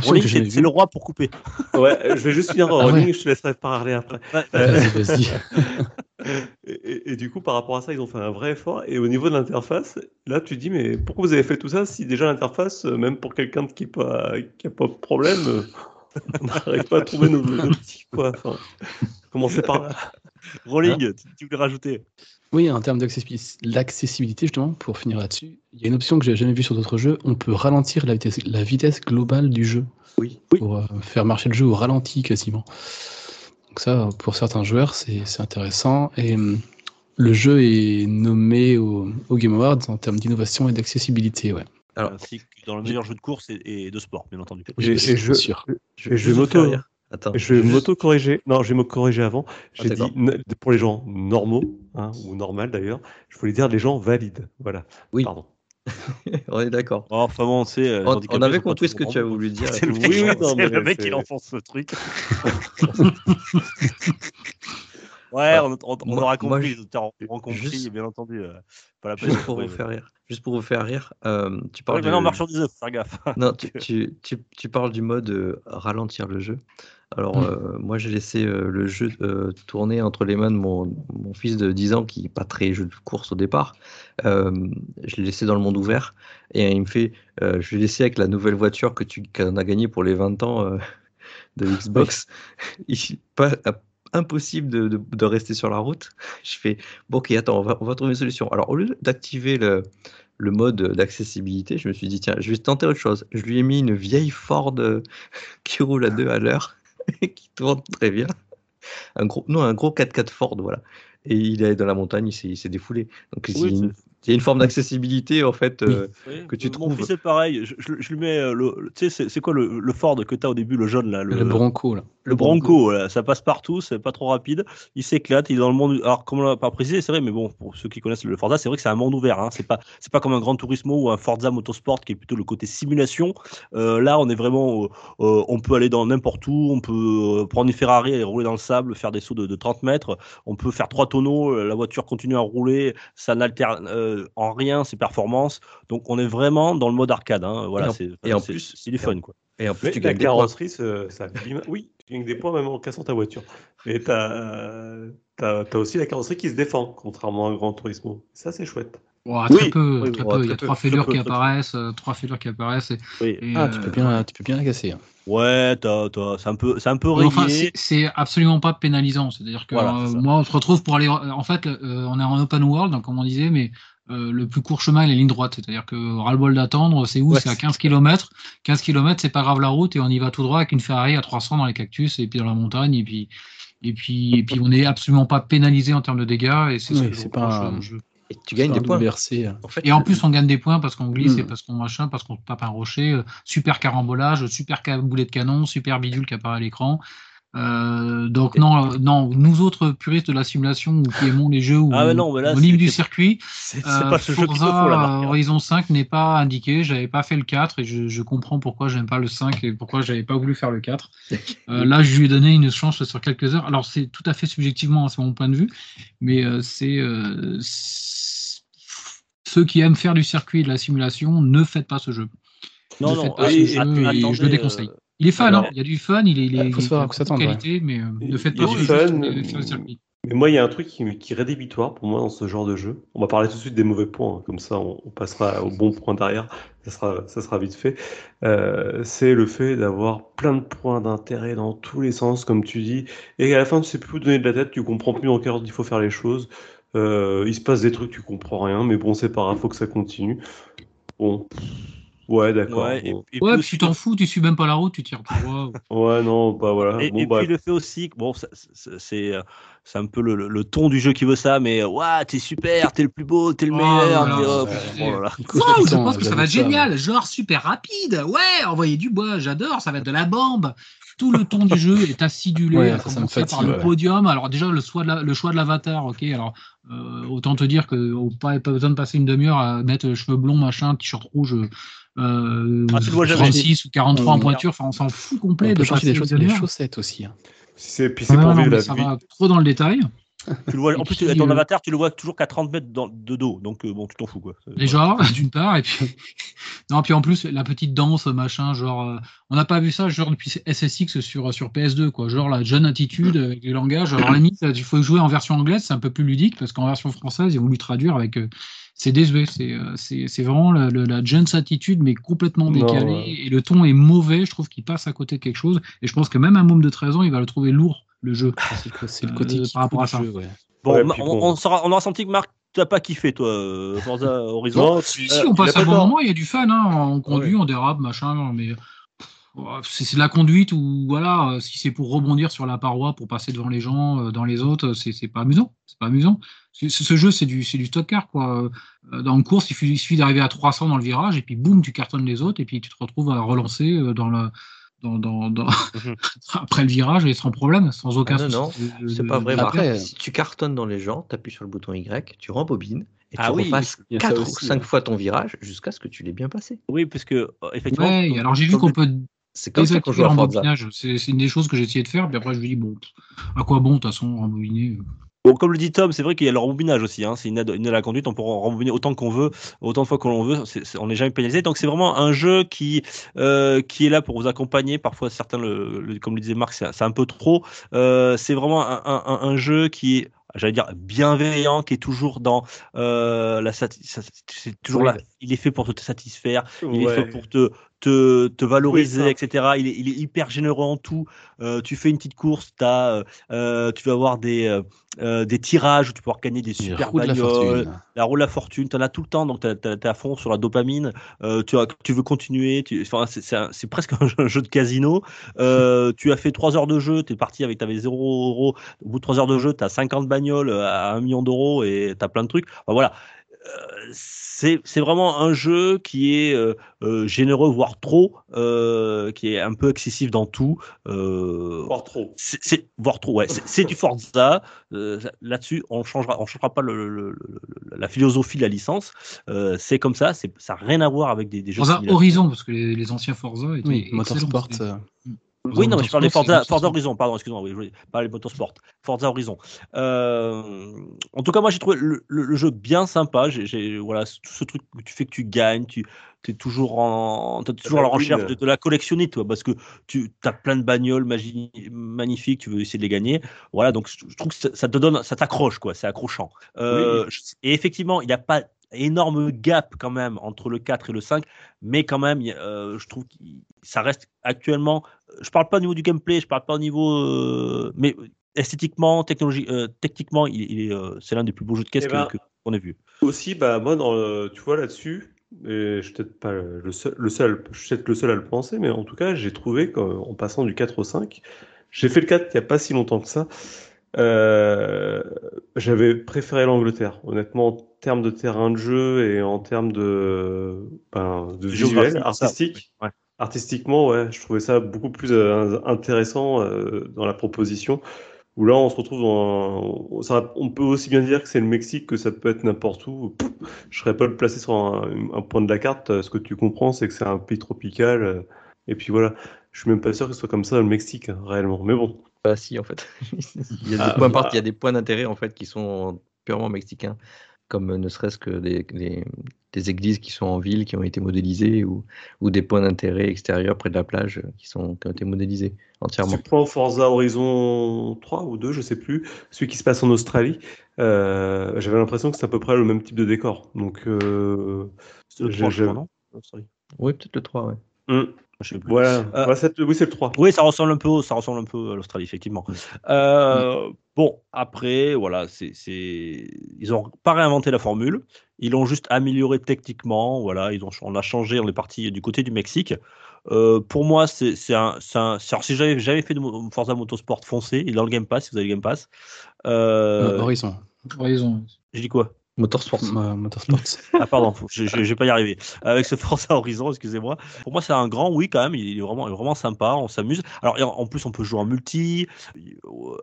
Rolling, c'est le roi pour couper. ouais, je vais juste finir Ah ouais. running, je te laisserai parler après. Ouais, Euh, Vas-y, vas-y. Et, et- et du coup, par rapport à ça, ils ont fait un vrai effort. Et au niveau de l'interface, là, tu te dis, mais pourquoi vous avez fait tout ça si déjà l'interface, euh, même pour quelqu'un qui n'a pas, qui a pas de problème, euh, on n'arrive pas à trouver nos, nos petits, quoi. Enfin, commencez par là. Rolling, Hein tu, tu voulais rajouter? Oui, en termes d'accessibilité, justement, pour finir là-dessus, il y a une option que j'ai jamais vue sur d'autres jeux. On peut ralentir la vitesse, la vitesse globale du jeu. Oui. Pour euh, faire marcher le jeu au ralenti quasiment. Donc ça, pour certains joueurs, c'est intéressant. Et hum, le jeu est nommé au, au Game Awards en termes d'innovation et d'accessibilité. Ouais. Alors, Ainsi que dans le meilleur jeu de course et, et de sport, bien entendu. Je- je, Et je vais Attends. Je vais juste- m'auto-corriger. Non, je vais me corriger avant. J'ai d'accord. dit, pour les gens normaux, hein, ou normal d'ailleurs, je voulais dire les gens valides. Voilà. Oui. Pardon. On est d'accord. Oh, enfin bon, euh, On, on avait compris ce que tu as voulu dire. C'est le mec, Oui, non, mais le mec qui enfonce ce truc. ouais, on, on- on Moi- aura moi, compris, auront compris, juste- bien entendu. euh, pas la peine. Juste pour vous faire rire. Juste pour vous faire rire. euh, tu parles on sur des œufs, faire gaffe. Non, tu, tu, tu, tu parles du mode euh, ralentir le jeu. Alors, Mm. euh, moi, j'ai laissé euh, le jeu euh, tourner entre les mains de mon, mon fils de 10 ans, qui n'est pas très jeu de course au départ. Je l'ai laissé dans le monde ouvert. Et il me fait Je l'ai laissé avec la nouvelle voiture que tu qu'on a gagnée pour les 20 ans de Xbox. Il- pas, impossible de, de, de rester sur la route. Je fais Bon, ok, attends, on va, on va trouver une solution. Alors, au lieu d'activer le le mode d'accessibilité, je me suis dit, tiens, je vais tenter autre chose. Je lui ai mis une vieille Ford qui roule à deux à l'heure qui tourne très bien. Un gros, non, un gros 4x4 Ford, voilà. Et il est dans la montagne, il s'est- il s'est défoulé. Donc, Oui, il y a une forme d'accessibilité, en fait, euh, Oui, que tu Mon trouves. c'est pareil. Je, je- je lui mets euh, le. le- Tu sais, c'est- quoi le, le Ford que tu as au début, le jaune là Le Bronco, là. Le Bronco, ça passe partout, c'est pas trop rapide. Il s'éclate, il est dans le monde. Alors, comme on l'a pas précisé, c'est vrai, mais bon, pour ceux qui connaissent le Forza, c'est vrai que c'est un monde ouvert. Hein. C'est pas, c'est pas comme un Gran Turismo ou un Forza Motorsport qui est plutôt le côté simulation. Euh, là, on est vraiment, euh, on peut aller dans n'importe où, on peut prendre une Ferrari et rouler dans le sable, faire des sauts de, de 30 mètres. On peut faire trois tonneaux, la voiture continue à rouler, ça n'altère euh, en rien ses performances. Donc, on est vraiment dans le mode arcade. Hein. Voilà, Et en- c'est, et en c'est- plus- c'est du fun, quoi. Et en plus, Mais tu la gagnes des points. carrosserie, ça, ça abîme- Oui, tu gagnes des points même en cassant ta voiture. Mais tu as, aussi la carrosserie qui se défend, contrairement à un Grand Turismo. Ça, c'est chouette. Très Oui, peu, oui, très oui, peu. très Il y a peu, trois fêlures qui apparaissent, euh, trois fêlures qui apparaissent. et- Oui. et, Ah, tu euh, peux bien, tu peux bien la casser. hein. Ouais, t'as- t'as- c'est un peu, c'est un peu rayé. enfin, c'est- absolument pas pénalisant. C'est-à-dire que Voilà, euh, ça. moi, on se retrouve pour aller. En fait, euh, on est en open world, donc, comme on disait, mais euh, le plus court chemin est la ligne droite. C'est-à-dire que ras-le-bol d'attendre, c'est où? Ouais, C'est à c'est 15 km. 15 km, c'est pas grave la route et on y va tout droit avec une Ferrari à 300 dans les cactus et puis dans la montagne. Et puis, et puis, et puis on n'est absolument pas pénalisé en termes de dégâts. Et c'est Oui, pas un- jeu. Et tu gagnes des points. En fait, Et en plus, on gagne des points parce qu'on glisse Mm. et parce qu'on machin, parce qu'on tape un rocher. euh, super carambolage, super boulet de canon, super bidule qui apparaît à l'écran. Euh, donc non, non, nous autres puristes de la simulation ou qui aimons les jeux où Ah, non, là, au du circuit, C'est euh, pas ce jeu qu'il te Forza faut. Horizon 5 n'est pas indiqué. J'avais pas fait le 4 et je, je comprends pourquoi j'aime pas le 5 et pourquoi j'avais pas voulu faire le 4. Euh, là, je lui ai donné une chance sur quelques heures. Alors, c'est tout à fait subjectivement, hein, c'est mon point de vue, mais c'est ceux qui aiment faire du circuit et de la simulation, ne faites pas ce jeu. Non, Ne non, faites pas et- ce et- jeu attendez, et je le déconseille. Il est fun, alors- hein, il y a du fun, il est, il est, faut il savoir est à quoi de s'attendre, qualité, mais euh, ne faites Il pas du fun, sur mais- moi, il y a un truc qui, qui est rédhibitoire pour moi dans ce genre de jeu. On va parler tout de suite des mauvais points, hein, comme ça on, on passera au bon point derrière, ça sera, ça sera vite fait. Euh, c'est le fait d'avoir plein de points d'intérêt dans tous les sens, comme tu dis, et à la fin tu sais plus où donner de la tête, tu comprends plus dans quel ordre il faut faire les choses. Euh, il se passe des trucs, tu comprends rien, mais bon, c'est pas grave, faut que ça continue. Bon, ouais, d'accord. Ouais, bon. et puis Ouais, aussi, puis tu t'en fous, tu suis même pas la route, tu tires droit. Ouais, non, bah voilà. Et, Bon, et bah, puis le fait aussi, que, bon, ça- ça- c'est euh, c'est un peu le, le- le ton du jeu qui veut ça, mais ouah, t'es super, t'es le plus beau, t'es le Oh, meilleur. t'es- oh, oh. Waouh, je Putain, pense que ça va être génial. Genre super rapide. Ouais, envoyer du bois, j'adore. Ça va être de la bombe. Tout le ton du jeu est acidulé. Ouais, ça, ça me commencer par fatigue, le ouais. podium. Alors déjà le choix de la- le choix de l'avatar. Ok, alors euh, autant te dire que on pas, pas besoin de passer une demi-heure à mettre cheveux blonds, machin, t-shirt rouge. Euh, Ah, tu le vois jamais. 36 ou 43 en pointure. Enfin, on s'en fout On complet peut de changer des choses demi-heure. chaussettes aussi. hein. c'est, puis c'est Ah, pour non, vivre mais la ça vie. va trop dans le détail. Tu le vois, Et en plus, puis, ton euh, avatar, tu le vois toujours qu'à 30 mètres dans- de dos, donc euh, bon, tu t'en fous quoi. Déjà, d'une part, et puis, non, puis en plus, la petite danse, machin, genre, euh, on n'a pas vu ça, genre, depuis SSX sur, sur PS2, quoi, genre, la jeune attitude avec les langages. Alors, à la limite, il faut jouer en version anglaise, c'est un peu plus ludique, parce qu'en version française, ils ont voulu traduire avec, euh, c'est désuet, c'est, c'est, c'est vraiment la, la, la jeune attitude, mais complètement Non, décalée, ouais. et le ton est mauvais, je trouve qu'il passe à côté de quelque chose, et je pense que même un môme de 13 ans, il va le trouver lourd, le jeu. C'est le, c'est le Euh, côté par rapport à ça. jeu, ouais. Bon, Ouais, on, bon. on, sera- on aura senti que Marc, t'as pas kiffé toi, euh, Forza Horizon. Non, Si, tu- si, on il passe un bon moment, il y a du fun, hein, on conduit, on dérape, machin, mais c'est c'est de la conduite ou voilà, euh, si c'est pour rebondir sur la paroi, pour passer devant les gens, euh, dans les autres, c'est c'est pas amusant, c'est pas amusant. Ce, jeu, c'est du, c'est du stock car, quoi. Euh, Dans une course, il suffit, d'arriver à 300 dans le virage, et puis boum, tu cartonnes les autres, et puis tu te retrouves à relancer euh, dans le, dans, dans, dans- Mhm. après le virage, et sans problème, sans aucun Ah non, souci. de- C'est pas vrai. Après, Si tu cartonnes dans les gens, tu appuies sur le bouton Y, tu rembobines et Ah tu oui, repasses il y a ça 4 ou aussi, 5 ouais. fois ton virage jusqu'à ce que tu l'aies bien passé. Oui, parce que euh, effectivement. Ouais, et alors j'ai vu qu'on peut C'est comme ça qu'on joue à. C'est une des choses que j'ai essayé de faire, puis après je me dis, bon, à quoi bon, de toute façon, rembobiner euh. Bon, comme le dit Tom, c'est vrai qu'il y a le rembobinage aussi. Hein. C'est une aide, une aide à la conduite. On peut rembobiner autant qu'on veut, autant de fois qu'on veut. On n'est jamais pénalisé. Donc c'est vraiment un jeu qui euh, qui est là pour vous accompagner. Parfois, certains, le, le- comme le disait Marc, c'est un peu trop. Euh, c'est vraiment un, un- un jeu qui est j'allais dire bienveillant, qui est toujours dans euh, la c'est toujours Oui. là. Il est fait pour te satisfaire, il est fait pour te te, te valoriser, etc. Il est, il est hyper généreux en tout. Euh, tu fais une petite course, euh, euh, tu vas avoir des euh, des tirages où tu peux pouvoir gagner des super roule de la bagnoles, fortune. la roue de la fortune, tu en as tout le temps, donc tu es à fond sur la dopamine, euh, tu, as- tu veux continuer, c'est- presque un jeu, de casino. Euh, tu as fait 3 heures de jeu, tu es parti avec, tu avais 0 euros, au bout de 3 heures de jeu, tu as 50 bagnoles à 1 million d'euros et tu as plein de trucs. Enfin, voilà. Euh, c'est c'est vraiment un jeu qui est euh, euh, généreux, voire trop, euh, qui est un peu excessif dans tout. Euh, Voire trop. c'est c'est- voire trop ouais c'est c'est du Forza euh, là-dessus on changera on changera pas le- le- le- le- la philosophie de la licence Euh, c'est comme ça c'est ça n'a rien à voir avec des, des jeux Forza. Horizon, parce que les, les anciens Forza étaient Oui, Motorsport. Oui non mais je parlais Forza Forza Horizon pardon excuse-moi oui, je voulais parler de Motorsport. Forza Horizon. Euh, en tout cas moi j'ai trouvé le, le- le jeu bien sympa. J'ai voilà tout ce truc que tu fais que tu gagnes tu es toujours en toujours à la recherche de, de la collectionner toi parce que tu as plein de bagnoles magnifiques tu veux essayer de les gagner. Voilà donc je trouve que ça, ça te donne ça t'accroche quoi c'est accrochant. Euh, je- et effectivement il n'y a pas énorme gap quand même entre le 4 et le 5 mais quand même euh, je trouve que ça reste actuellement je parle pas au niveau du gameplay je parle pas au niveau euh, mais esthétiquement technologie euh, techniquement il, il est c'est l'un des plus beaux jeux de caisse Eh que- ben, qu'on ait vu Aussi, bah, moi, dans tu vois, là-dessus, et je suis peut-être pas le seul, le seul, je suis peut-être le seul à le penser, mais en tout cas, j'ai trouvé qu'en passant du 4 au 5, j'ai fait le 4 il n'y a pas si longtemps que ça, euh, j'avais préféré l'Angleterre. Honnêtement, en termes de terrain de jeu et en termes de, ben, de visuel, ça, artistique, ouais. artistiquement, ouais, je trouvais ça beaucoup plus euh, intéressant euh, dans la proposition. Où là, on se retrouve dans un... ça- on peut aussi bien dire que c'est le Mexique que ça peut être n'importe où. Pouf, je serais pas le placer sur un, un point de la carte. euh, Ce que tu comprends, c'est que c'est un pays tropical. euh, Et puis voilà. Je suis même pas sûr que ce soit comme ça le Mexique, hein, réellement. Mais bon. Bah si, en fait. il y a des Ah, points, bah. part- il y a des points d'intérêt en fait qui sont purement mexicains, comme euh, ne serait-ce que les, des églises qui sont en ville, qui ont été modélisées, ou, ou des points d'intérêt extérieurs près de la plage euh, qui, sont, qui ont été modélisés entièrement. tu prends Forza Horizon 3 ou 2, je sais plus, celui qui se passe en Australie, euh, j'avais l'impression que c'est à peu près le même type de décor. Donc, euh, C'est le j'ai- 3, je j'ai- crois, non? Oh, sorry. Oui, peut-être le 3, ouais. hum, Je sais plus. voilà, Euh, Ouais, c'est- oui, c'est le 3. Oui, ça ressemble un peu, ça ressemble un peu à l'Australie, effectivement. Euh, Bon, après, voilà, c'est, c'est, ils ont pas réinventé la formule, ils l'ont juste amélioré techniquement. Voilà, ils ont, on a changé, on est parti du côté du Mexique. Euh, pour moi, c'est, c'est un, c'est un- c'est- alors, si j'avais jamais fait de Forza Motorsport, foncé, il est dans le Game Pass, si vous avez le Game Pass. Euh, Euh, Horizon. Horizon. j'ai dit quoi? Motorsport. Euh, Motorsports. Ah pardon, je, je, je vais pas y arriver. Avec ce Forza Horizon, excusez-moi. Pour moi, c'est un grand oui quand même. Il est vraiment, il est vraiment sympa. On s'amuse. Alors en plus, on peut jouer en multi.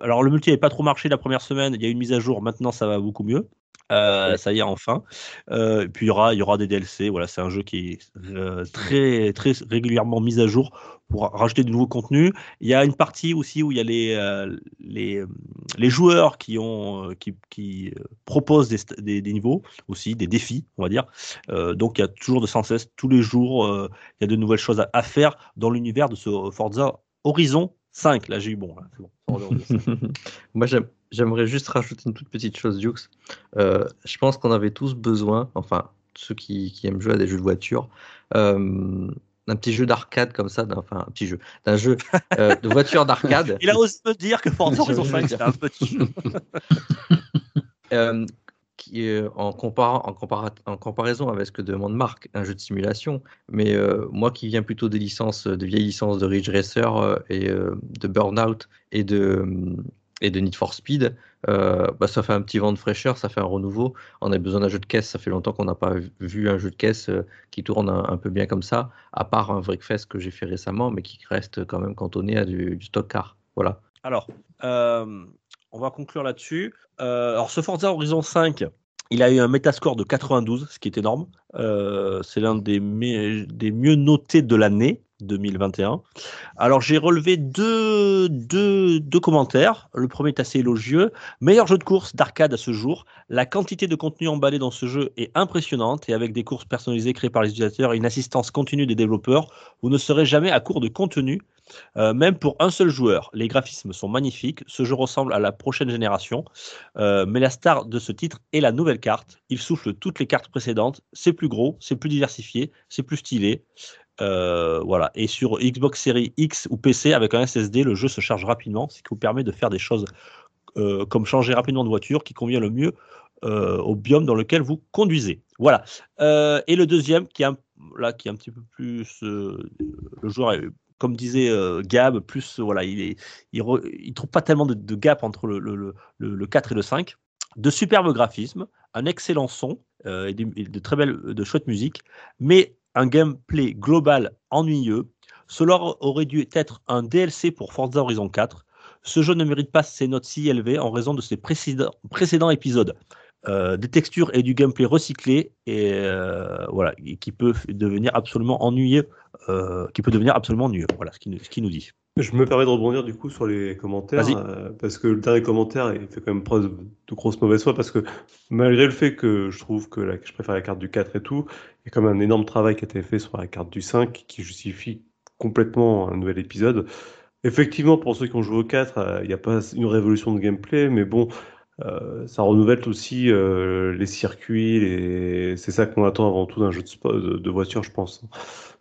Alors le multi n'avait pas trop marché la première semaine. Il y a eu une mise à jour. Maintenant, ça va beaucoup mieux. Euh, ça y est enfin. Euh, et puis il y aura, il y aura des DLC. Voilà, c'est un jeu qui est euh, très, très régulièrement mis à jour pour rajouter de nouveaux contenus. Il y a une partie aussi où il y a les, euh, les, euh, les joueurs qui ont, euh, qui, qui proposent des, des, niveaux aussi, des défis, on va dire. Donc il y a toujours de sans cesse, tous les jours, il y a de nouvelles choses à, faire dans l'univers de ce Forza Horizon 5. Là, j'ai eu bon. bon. Forza Horizon 5. Moi, j'aime- j'aimerais juste rajouter une toute petite chose. Euh, je pense qu'on avait tous besoin, enfin, ceux qui, qui aiment jouer à des jeux de voiture, d'un petit jeu d'arcade comme ça, d'un- enfin, un petit jeu, d'un jeu euh, de voiture d'arcade. Il a osé me dire que Forza Horizon veux 5 dire. c'était un petit jeu. euh, qui, euh, en, compara- en, compara- en comparaison avec ce que demande Marc, un jeu de simulation. Mais moi qui viens plutôt des licences, de vieilles licences de Ridge Racer et de Burnout et de, et de Need for Speed, euh, bah, ça fait un petit vent de fraîcheur, ça fait un renouveau. On a besoin d'un jeu de caisse, ça fait longtemps qu'on n'a pas vu- un jeu de caisse euh, qui tourne un, peu bien comme ça, à part un Breakfast que j'ai fait récemment, mais qui reste quand même cantonné à du, du stock car. Voilà. Alors, euh, on va conclure là-dessus. Alors, ce Forza Horizon 5, il a eu un Metascore de 92, ce qui est énorme. C'est l'un des, des mieux notés de l'année 2021. Alors, j'ai relevé deux, commentaires. Le premier est assez élogieux. Meilleur jeu de course d'arcade à ce jour. La quantité de contenu emballé dans ce jeu est impressionnante et avec des courses personnalisées créées par les utilisateurs et une assistance continue des développeurs, vous ne serez jamais à court de contenu. Euh, même pour un seul joueur, les graphismes sont magnifiques. Ce jeu ressemble à la prochaine génération. Euh, mais la star de ce titre est la nouvelle carte. Il souffle toutes les cartes précédentes. C'est plus gros, c'est plus diversifié, c'est plus stylé. Euh, voilà. Et sur Xbox Series X ou PC avec un SSD, le jeu se charge rapidement, ce qui vous permet de faire des choses euh, comme changer rapidement de voiture qui convient le mieux euh, au biome dans lequel vous conduisez. Voilà. Et le deuxième, qui est un, là, qui est un petit peu plus, le joueur comme disait Gab, plus voilà, il est, il, trouve pas tellement de, de gap entre le, le, le, le- le 4 et le 5. De superbes graphismes, un excellent son et, des- et de très belles, de chouettes musiques, mais un gameplay global ennuyeux. Cela aurait dû être un DLC pour Forza Horizon 4. Ce jeu ne mérite pas ces notes si élevées en raison de ses précédents, épisodes. Euh, des textures et du gameplay recyclé et euh, voilà qui peut devenir absolument ennuyeux euh, qui peut devenir absolument ennuyeux voilà ce ce qu'il nous dit Je me permets de rebondir du coup sur les commentaires, euh, parce que le dernier commentaire il fait quand même preuve de grosse mauvaise foi, parce que malgré le fait que je trouve que, la- que je préfère la carte du 4 et tout, il y a quand même un énorme travail qui a été fait sur la carte du 5 qui justifie complètement un nouvel épisode. Effectivement, pour ceux qui ont joué au 4, euh, il n'y a pas une révolution de gameplay, mais bon, euh, ça renouvelle aussi les circuits, les... c'est ça qu'on attend avant tout d'un jeu de, de voiture, je pense.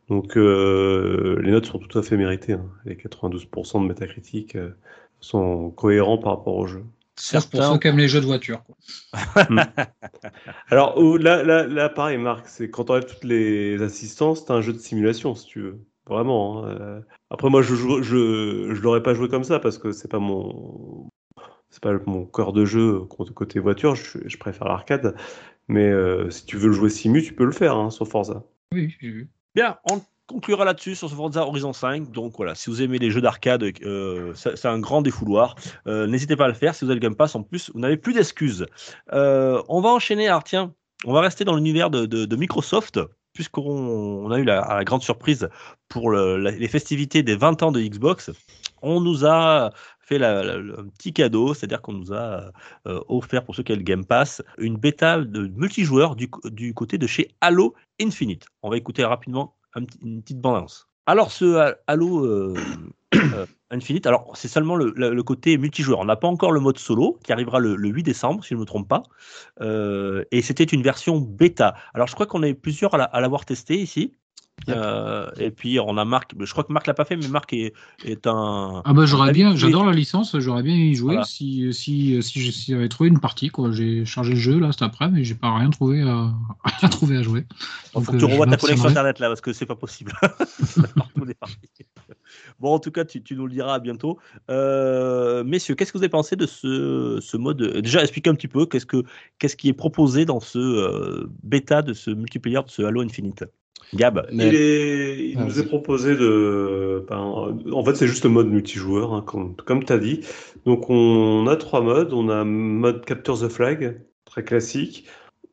Donc euh, les notes sont tout à fait méritées. hein. Les 92% de métacritique euh, sont cohérents par rapport au jeu. Sauf pour ceux qui aiment les jeux de voiture. quoi. Alors là, là, là, pareil, Marc, c'est quand on enlève toutes les assistances, c'est un jeu de simulation, si tu veux. Vraiment. hein. Euh, Après, moi, je je l'aurais pas joué comme ça parce que c'est pas mon, c'est pas mon corps de jeu côté côté voiture. Je, je préfère l'arcade. Mais euh, si tu veux le jouer simu, tu peux le faire hein, sur Forza. Oui, j'ai vu. Bien, on conclura là-dessus sur ce Forza Horizon 5. Donc voilà, si vous aimez les jeux d'arcade, euh, c'est un grand défouloir. Euh, N'hésitez pas à le faire. Si vous avez le Game Pass, en plus, vous n'avez plus d'excuses. Euh, on va enchaîner. Alors tiens, on va rester dans l'univers de, Microsoft, puisqu'on on a eu la, grande surprise pour les festivités des 20 ans de Xbox, on nous a fait un petit cadeau, c'est-à-dire qu'on nous a euh, offert pour ceux qui ont le Game Pass une bêta de multijoueur du, du côté de chez Halo Infinite. On va écouter rapidement une petite bande-annonce. Alors ce Halo euh, euh, Infinite, alors c'est seulement le, côté multijoueur. On n'a pas encore le mode solo qui arrivera le, le 8 décembre, si je ne me trompe pas. Euh, et c'était une version bêta. Alors je crois qu'on est plusieurs à l'avoir testé ici. Yep. Euh, et puis on a Marc, je crois que Marc l'a pas fait, mais Marc est, est un. Ah bah j'aurais bien, j'adore la licence, j'aurais bien y jouer Voilà. si, si, si, je- si j'avais trouvé une partie. quoi. J'ai chargé le jeu là cet après, mais j'ai pas rien trouvé à, à trouver à jouer. Il Donc, faut que euh, tu je revoies ta connexion internet là parce que c'est pas possible. Bon, en tout cas, tu, tu nous le diras bientôt. Euh, messieurs, qu'est-ce que vous avez pensé de ce, ce mode? Déjà, expliquez un petit peu qu'est-ce que qu'est-ce qui est proposé dans ce euh, bêta de ce multiplayer de ce Halo Infinite? Gab. Mais- Il, est, il nous est proposé de. ben, en fait, c'est juste le mode multijoueur, hein, comme, comme tu as dit. Donc, on a trois modes. On a un mode Capture the Flag, très classique.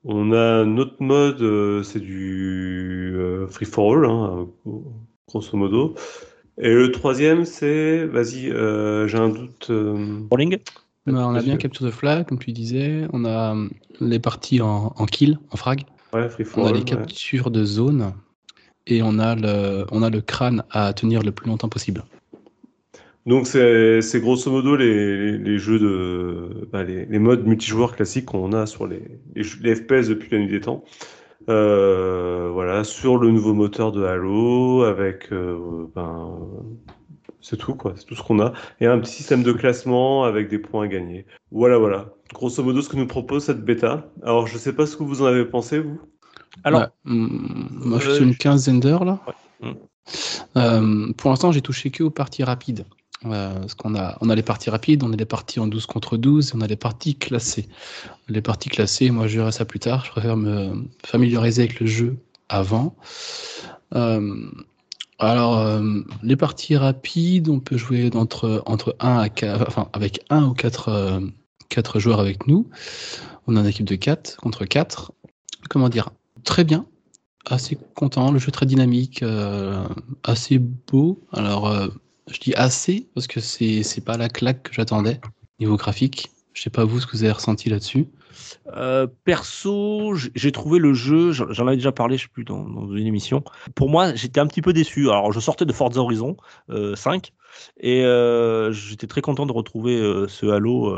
On a un autre mode, euh, c'est du euh, free for all, hein, grosso modo. Et le troisième, c'est. Vas-y, euh, j'ai un doute. euh, Rolling on a bien Capture the Flag, comme tu disais. On a les parties en, en kill, en frag. Ouais, free for On a les ouais. captures de zone. Et on a, le, on a le crâne à tenir le plus longtemps possible. Donc c'est c'est grosso modo les, les, les jeux de bah, les, les modes multijoueurs classiques qu'on a sur les, les, jeux- les FPS depuis la nuit des temps. Euh, voilà, sur le nouveau moteur de Halo, avec euh, ben c'est tout quoi, c'est tout ce qu'on a. Et un petit système de classement avec des points à gagner. Voilà, voilà. Grosso modo ce que nous propose cette bêta. Alors je sais pas ce que vous en avez pensé vous. Alors, Ouais, hum, moi, je suis euh, sur une quinzaine d'heures là. Ouais. Euh, pour l'instant, j'ai touché que aux parties rapides. Euh, parce qu'on a, on a les parties rapides, on a les parties en 12 contre 12 et on a les parties classées. Les parties classées, moi je verrai ça plus tard. Je préfère me familiariser avec le jeu avant. Euh, alors, euh, les parties rapides, on peut jouer entre, entre 1 à 4, enfin, avec 1 ou 4, 4 joueurs avec nous. On a une équipe de 4 contre 4. Comment dire? Très bien. Assez content. Le jeu très dynamique, euh, assez beau. Alors, euh, je dis assez parce que c'est c'est pas la claque que j'attendais niveau graphique. Je sais pas vous ce que vous avez ressenti là-dessus. Euh, perso, j'ai trouvé le jeu, j'en avais déjà parlé, je sais plus, dans, une émission. Pour moi, j'étais un petit peu déçu. Alors, je sortais de Forza Horizon euh, 5 et euh, j'étais très content de retrouver euh, ce Halo.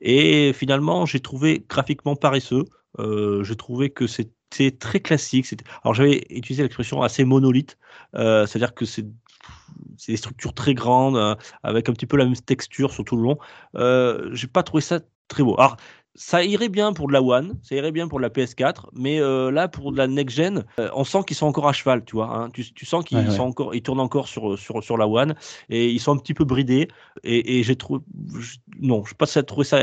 et finalement, j'ai trouvé graphiquement paresseux. J'ai trouvé que c'était très classique. Alors, j'avais utilisé l'expression assez monolithe, c'est-à-dire que c'est des structures très grandes, avec un petit peu la même texture sur tout le long. Euh, j'ai pas trouvé ça très beau. Alors, ça irait bien pour de la One, ça irait bien pour de la PS4, mais euh, là pour de la next gen, euh, on sent qu'ils sont encore à cheval, tu vois. hein. Tu, tu sens qu'ils Ouais, ouais. sont encore, ils tournent encore sur sur sur la One et ils sont un petit peu bridés. Et, et j'ai trouvé, je- non, je sais pas si trouvé ça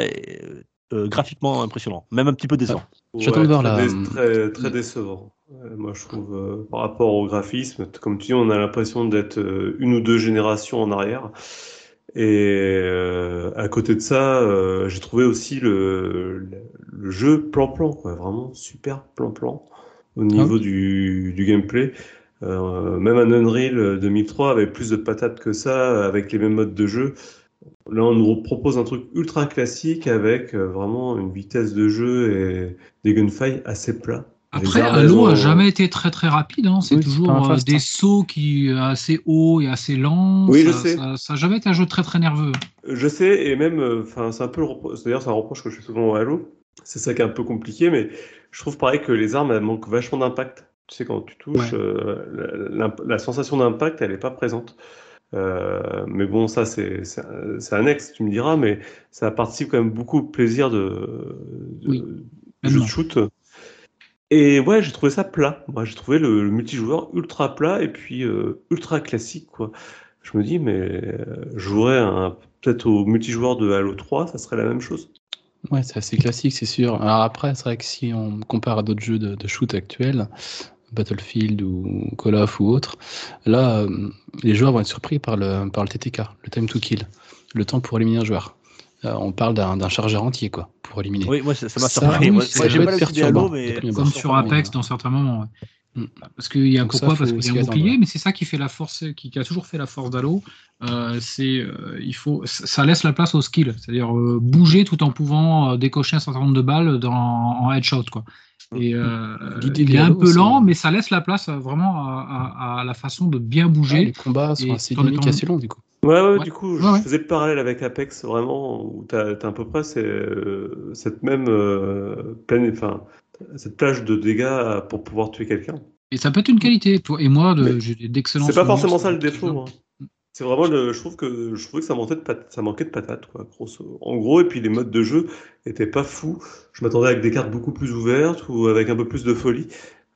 euh, graphiquement impressionnant, même un petit peu décevant. J'attends de voir dé- très, très décevant. Moi, je trouve, euh, par rapport au graphisme, comme tu dis, on a l'impression d'être euh, une ou deux générations en arrière. Et euh, à côté de ça, euh, j'ai trouvé aussi le, le, le jeu plan-plan, quoi, vraiment super plan-plan au niveau du, du gameplay. Euh, même un Unreal 2003 avait plus de patates que ça, avec les mêmes modes de jeu. Là, on nous propose un truc ultra classique avec euh, vraiment une vitesse de jeu et des gunfights assez plats. Après, Halo elles a ont- jamais été très très rapide. hein. C'est Oui, toujours euh, des hein. sauts qui euh, assez hauts et assez lents. Oui, je sais. Ça, ça a jamais été un jeu très très nerveux. Je sais, et même, euh, enfin, c'est un peu le d'ailleurs, c'est un reproche que je fais souvent au Halo. C'est ça qui est un peu compliqué, mais je trouve pareil que les armes, elles manquent vachement d'impact. Tu sais, quand tu touches, Ouais. euh, la, la- la sensation d'impact, elle n'est pas présente. Euh, mais bon, ça, c'est annexe, tu me diras, mais ça participe quand même beaucoup au plaisir de, de, Oui, de shoot. Et ouais, j'ai trouvé ça plat. Moi, j'ai trouvé le, multijoueur ultra plat et puis euh, ultra classique. Je me dis, mais euh, un- peut-être au multijoueur de Halo 3, ça serait la même chose. Ouais, c'est assez classique, c'est sûr. Alors après, c'est vrai que si on compare à d'autres jeux de, shoot actuels, Battlefield ou Call of ou autre, là, euh, les joueurs vont être surpris par le, par le TTK, le time to kill, le temps pour éliminer un joueur. Euh, on parle d'un d'un chargeur entier, quoi, pour éliminer. Oui, moi ça m'a surpris. oui, Moi, j'ai pas l'habitude perturbant, mais Comme sur Apex dans certains moments. ouais. Parce qu'il y a ça, pourquoi? Parce qu'il y a un bouclier, ouais. mais c'est ça qui fait la force, qui, qui a toujours fait la force d'Halo. Euh, c'est, euh, il faut, ça laisse la place au skill, c'est-à-dire euh, bouger tout en pouvant euh, décocher un certain nombre de balles dans, en headshot, quoi. Et euh, il de est un peu lent, mais ça laisse la place euh, vraiment à, à- à la façon de bien Ah, bouger. les combats sont assez dynamiques, assez longs du coup. Ouais, ouais, Ouais. du coup, Ouais, je ouais. faisais le parallèle avec Apex, vraiment, où tu as, à peu près euh, cette même euh, pleine, enfin, cette plage de dégâts pour pouvoir tuer quelqu'un. Et ça peut être une qualité. Toi et moi, de- d'excellents. C'est pas forcément ça le défaut. hein. C'est vraiment le, je trouve que je trouvais que ça manquait de pat- ça manquait de patates, quoi, grosso. En gros, et puis les modes de jeu étaient pas fous. Je m'attendais avec des cartes beaucoup plus ouvertes ou avec un peu plus de folie.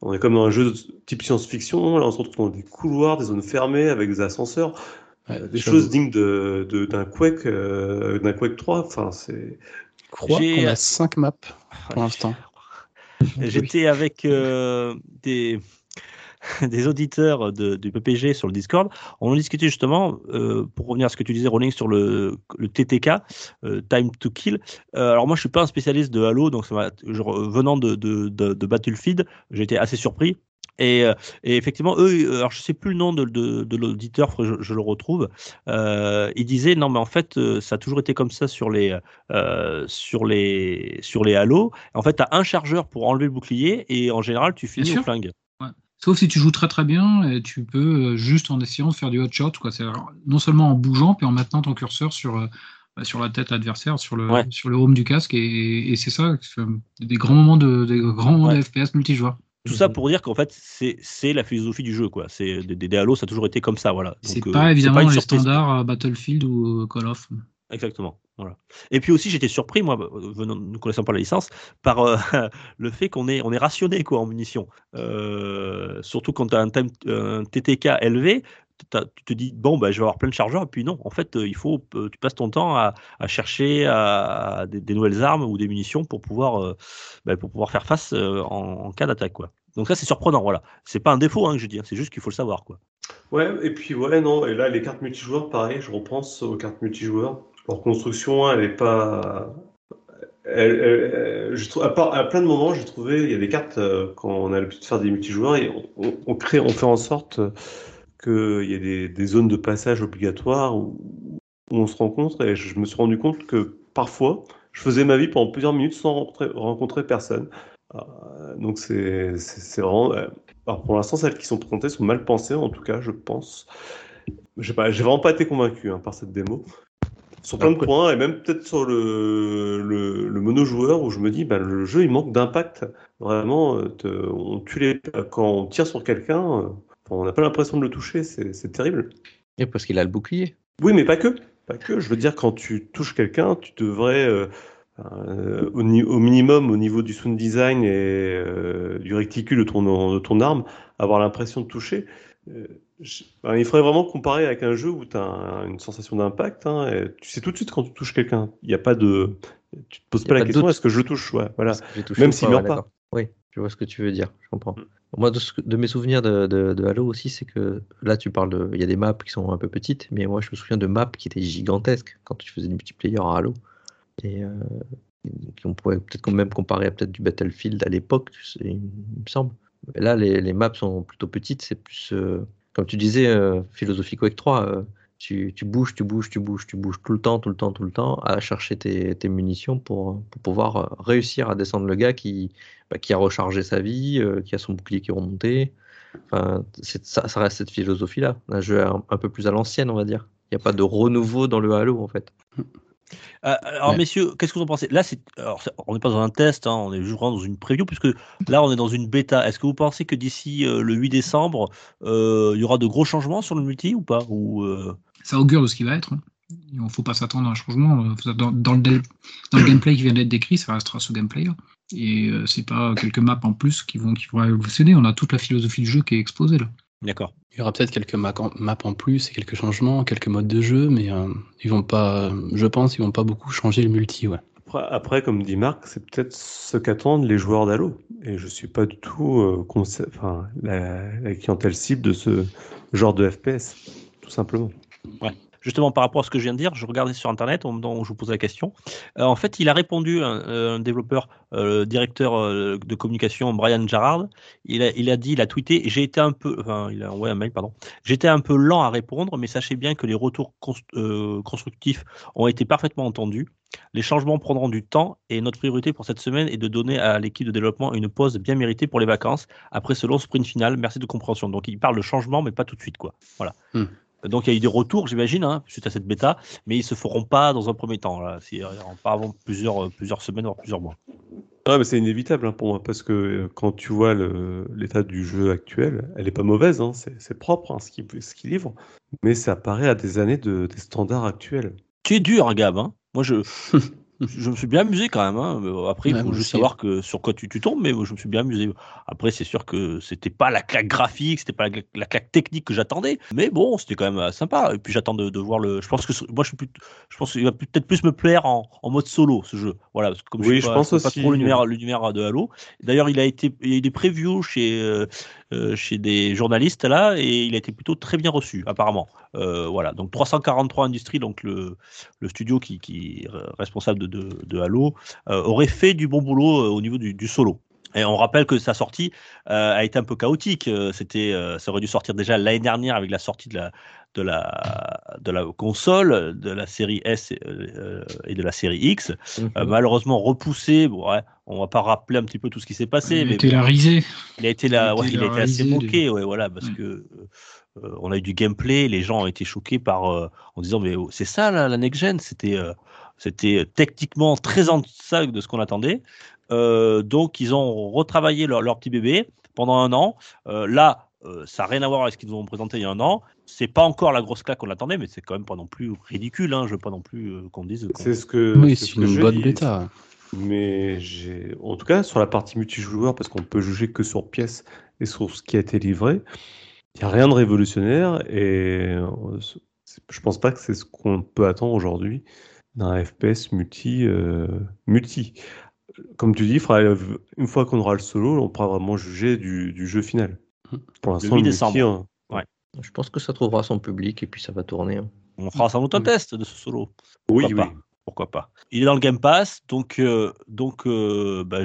On est comme dans un jeu de type science-fiction. Là, on se retrouve dans des couloirs, des zones fermées avec des ascenseurs, Ouais, euh, des choses dignes de, de- d'un Quake, euh, d'un Quake 3. Enfin, c'est. Je crois J'ai- qu'on a 5 maps pour l'instant. J'étais avec euh, des, des auditeurs de, du PPG sur le Discord. On en discutait justement, euh, pour revenir à ce que tu disais, Rolling, sur le, le TTK, euh, Time to Kill. Euh, alors moi, je suis pas un spécialiste de Halo, donc ça venant de, de, de, de Battlefield, j'ai été assez surpris. Et, et effectivement, eux, alors je sais plus le nom de, de, de l'auditeur, je, je le retrouve. Euh, il disait non, mais en fait, ça a toujours été comme ça sur les euh, sur les sur les Halo. En fait, tu as un chargeur pour enlever le bouclier et en général, tu finis au flingue. Sauf si tu joues très très bien, et tu peux euh, juste en essayant de faire du hot shot, quoi. C'est non seulement en bougeant, puis en maintenant ton curseur sur, euh, bah, sur la tête adversaire, sur le, Ouais. sur le home du casque, et, et c'est ça, des grands moments de, des grands moments Ouais. de FPS multijoueur. Tout ça pour dire qu'en fait, c'est la philosophie du jeu, quoi. C'est des, Halo, ça a toujours été comme ça, voilà. C'est Donc, euh, pas évidemment les standards euh, Battlefield ou Call of. Exactement. Voilà. Et puis aussi, j'étais surpris, moi, venant, ne connaissant pas la licence, par euh, le fait qu'on est, on est rationné quoi, en munitions. Euh, surtout quand tu as un, TTK élevé, tu te dis, bon, bah, je vais avoir plein de chargeurs, et puis non, en fait, il faut, euh, tu passes ton temps à, chercher à, des, nouvelles armes ou des munitions pour pouvoir, bah, pour pouvoir faire face en, en cas d'attaque. quoi. Donc ça, c'est surprenant, voilà. C'est pas un défaut hein, que je dis, hein, c'est juste qu'il faut le savoir. quoi. Ouais, et puis ouais, non, et là, les cartes multijoueurs, pareil, je repense aux cartes multijoueurs. Leur construction, hein, elle est pas. À, plein de moments, j'ai trouvé, il y a des cartes, euh, quand on a l'habitude de faire des multijoueurs, et on, crée, on fait en sorte qu'il y ait des, zones de passage obligatoires où, on se rencontre, et je me suis rendu compte que parfois, je faisais ma vie pendant plusieurs minutes sans rencontrer, personne. Euh, donc c'est vraiment. euh, alors pour l'instant, celles qui sont présentées sont mal pensées, en tout cas, je pense. J'ai vraiment pas été convaincu hein, par cette démo. Sur plein de points, et même peut-être sur le, le, le mono-joueur, où je me dis, bah, le jeu, il manque d'impact. Vraiment, euh, te- on tue les, quand on tire sur quelqu'un, euh, on n'a pas l'impression de le toucher, c'est terrible. Et parce qu'il a le bouclier. Oui, mais pas que. Pas que. Je veux dire, quand tu touches quelqu'un, tu devrais, euh, euh, au, ni- au minimum, au niveau du sound design et euh, du réticule de ton, de ton arme, avoir l'impression de toucher. Je- ben, il faudrait vraiment comparer avec un jeu où tu as une sensation d'impact. hein, et tu sais tout de suite quand tu touches quelqu'un. Il n'y a pas de. Tu te poses pas la question est-ce que je le touche? Ouais, voilà. Touché Même s'il meurt pas. Oui, je vois ce que tu veux dire, je comprends. Mm. Moi, de, ce que- de mes souvenirs de, de- de Halo aussi, c'est que là, tu parles de. Il y a des maps qui sont un peu petites, mais moi, je me souviens de maps qui étaient gigantesques quand tu faisais du multiplayer à Halo. Et euh, qu'on pourrait peut-être quand même comparer à peut-être du Battlefield à l'époque, tu sais, il me semble. Mais là, les, les maps sont plutôt petites, c'est plus. euh, comme tu disais, euh, philosophie Quake 3. euh, tu, tu bouges, tu bouges, tu bouges, tu bouges tout le temps, tout le temps, tout le temps, à chercher tes, munitions pour, pouvoir euh, réussir à descendre le gars qui, bah, a rechargé sa vie, euh, qui a son bouclier qui est remonté. Ça, reste cette philosophie-là. Un jeu un, un peu plus à l'ancienne, on va dire. Il n'y a pas de renouveau dans le Halo, en fait. Euh, alors, Ouais. messieurs, qu'est-ce que vous en pensez? Là, c'est, alors, on n'est pas dans un test, hein, on est juste vraiment dans une preview, puisque là, on est dans une bêta. Est-ce que vous pensez que d'ici euh, le 8 décembre, euh, il y aura de gros changements sur le multi ou pas? Ou, euh, Ça augure de ce qui va être. hein. Il ne faut pas s'attendre à un changement. euh, Dans, dans le, dé- dans le gameplay qui vient d'être décrit, ça restera ce gameplay-là. Et euh, c'est pas quelques maps en plus qui vont, qui vont évolutionner. On a toute la philosophie du jeu qui est exposée là. D'accord. Il y aura peut-être quelques maps en, plus et quelques changements, quelques modes de jeu, mais euh, ils vont pas, je pense, ils vont pas beaucoup changer le multi, ouais. Après, après, comme dit Marc, c'est peut-être ce qu'attendent les joueurs d'Halo. Et je suis pas du tout euh, la, la clientèle cible de ce genre de FPS, tout simplement. Justement par rapport à ce que je viens de dire, je regardais sur internet où je vous posais la question. Euh, en fait, il a répondu un, un développeur, euh, directeur euh, de communication Brian Jarrard. Il a, il a dit, il a tweeté, j'ai été un peu, enfin, il a envoyé un mail, pardon. J'étais un peu lent à répondre, mais sachez bien que les retours cons- euh, constructifs ont été parfaitement entendus. Les changements prendront du temps et notre priorité pour cette semaine est de donner à l'équipe de développement une pause bien méritée pour les vacances après ce long sprint final. Merci de compréhension. Donc il parle de changement, mais pas tout de suite, quoi. Voilà. Hmm. Donc il y a eu des retours, j'imagine, hein, suite à cette bêta, mais ils se feront pas dans un premier temps. Là. Euh, pas avant plusieurs, euh, plusieurs semaines, voire plusieurs mois. Ah, mais c'est inévitable hein, pour moi, parce que euh, quand tu vois l'état du jeu actuel, elle est pas mauvaise, hein, c'est propre ce qu'il livre, mais ça paraît à des années de, des standards actuels. Tu es dur, Gab. Moi, je, je me suis bien amusé quand même. Hein. Mais Après, il Ouais, faut juste aussi. savoir que, sur quoi tu, tu tombes, mais je me suis bien amusé. Après, c'est sûr que c'était pas la claque graphique, c'était pas la, la claque technique que j'attendais, mais bon, c'était quand même euh, sympa. Et puis, j'attends de, de voir le. Je pense que moi, je suis plus, je pense qu'il va peut-être plus me plaire en, en mode solo ce jeu. Voilà, parce que comme Oui, je, pas, pense suis pas aussi. trop l'univers, l'univers de Halo. D'ailleurs, il a été, il y a eu des previews chez, euh, chez des journalistes là, et il a été plutôt très bien reçu, apparemment. Euh, voilà, donc 343 Industries, donc le, le studio qui, qui est responsable de, de, Halo, euh, aurait fait du bon boulot au niveau du, solo. Et on rappelle que sa sortie a été un peu chaotique. C'était, ça aurait dû sortir déjà l'année dernière avec la sortie de la, de la, de la console, de la série S et, euh, et de la série X. Mhm. Euh, malheureusement repoussé. Bon, ouais, on va pas rappeler un petit peu tout ce qui s'est passé, Il mais était bon, la risée. il a été là, il ouais, était il a été assez moqué, ouais, voilà, parce Mm. que euh, on a eu du gameplay, les gens ont été choqués par en disant mais oh, c'est ça la, la next gen, c'était c'était techniquement très en deçà de ce qu'on attendait. Donc ils ont retravaillé leur, leur petit bébé pendant un an. Là, euh, ça n'a rien à voir avec ce qu'ils nous ont présenté il y a un an. C'est pas encore la grosse claque qu'on attendait, mais c'est quand même pas non plus ridicule. Hein. Je veux pas non plus euh, qu'on dise. C'est ce que Oui, c'est ce que une je bonne dis. bêta. Mais j'ai, en tout cas, sur la partie multijoueur, parce qu'on peut juger que sur pièce et sur ce qui a été livré, il n'y a rien de révolutionnaire et euh, je pense pas que c'est ce qu'on peut attendre aujourd'hui d'un FPS multi, euh, multi. Comme tu dis, une fois qu'on aura le solo, on pourra vraiment juger du, du jeu final. Pour l'instant, 8 le multi, décembre. hein, Je pense que ça trouvera son public et puis ça va tourner. hein. On fera sans doute un test de ce solo. oui, Pourquoi oui. pas pourquoi pas. Il est dans le Game Pass, donc, euh, donc euh, bah,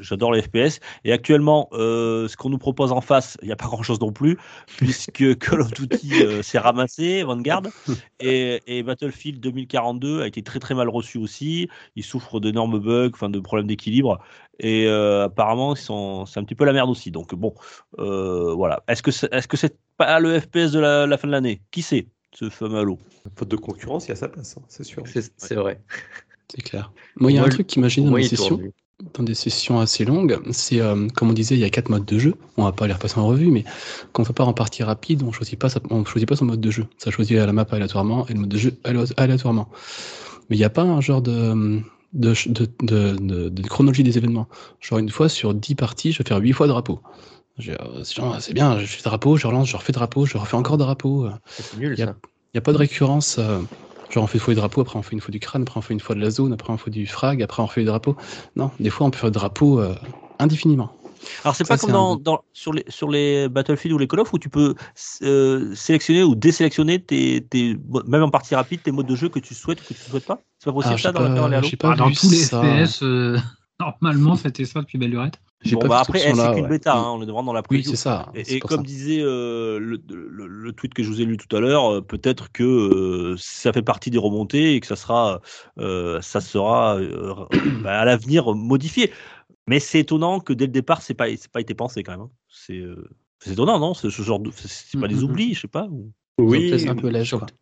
j'adore les FPS. Et actuellement, euh, ce qu'on nous propose en face, il n'y a pas grand-chose non plus, puisque Call of Duty s'est ramassé, Vanguard, et, et Battlefield 2042 a été très très mal reçu aussi. Il souffre d'énormes bugs, enfin de problèmes d'équilibre, et apparemment c'est un petit peu la merde aussi. Donc bon, voilà. Est-ce que -ce que c'est pas le FPS de la, la fin de l'année? Qui sait? Ce fameux Halo Faute de concurrence, il y a sa place, hein, c'est sûr. C'est c'est vrai. C'est clair. Moi, il y a un truc qui m'imagine dans les sessions, des sessions assez longues, c'est euh, comme on disait, il y a quatre modes de jeu. On va pas les repasser en revue, mais quand on part en partie rapide, on choisit pas, sa- on choisit pas son mode de jeu. Ça choisit la map aléatoirement et le mode de jeu aléa- aléatoirement. Mais il n'y a pas un genre de de, de, de, de- de chronologie des événements. Genre une fois sur 10 parties, je vais faire 8 fois drapeau. Euh, C'est bien, je fais drapeau, je relance, je refais drapeau, je refais encore drapeau. C'est nul Il y a- ça. Il n'y a pas de récurrence. euh, genre, on fait une fois du drapeau, après on fait une fois du crâne, après on fait une fois de la zone, après on fait du frag, après on fait du drapeau. Non, des fois on peut faire le drapeau euh, indéfiniment. Alors c'est pas comme un dans, sur, les, sur les Battlefield ou les Call of où tu peux euh, sélectionner ou désélectionner tes, tes même en partie rapide tes modes de jeu que tu souhaites ou que tu souhaites pas. C'est pas possible Ah, ça dans, la- dans les Halo j'ai pas Ah, dans tous les ça. FPS, euh, normalement, c'était ça depuis belle lurette. Bon pas bah après c'est option-là, qu'une ouais. bêta, hein, on est vraiment dans la Oui, preview. c'est ça. Et, comme ça. disait euh, le, le- le tweet que je vous ai lu tout à l'heure, euh, peut-être que euh, ça fait partie des remontées et que ça sera, ça sera bah, à l'avenir modifié. Mais c'est étonnant que dès le départ, c'est pas, pas été pensé quand même. hein. C'est, étonnant, non? C'est ce genre de, c'est- pas des Mhm. oublis, je sais pas. ou- Ils ont Oui, un peu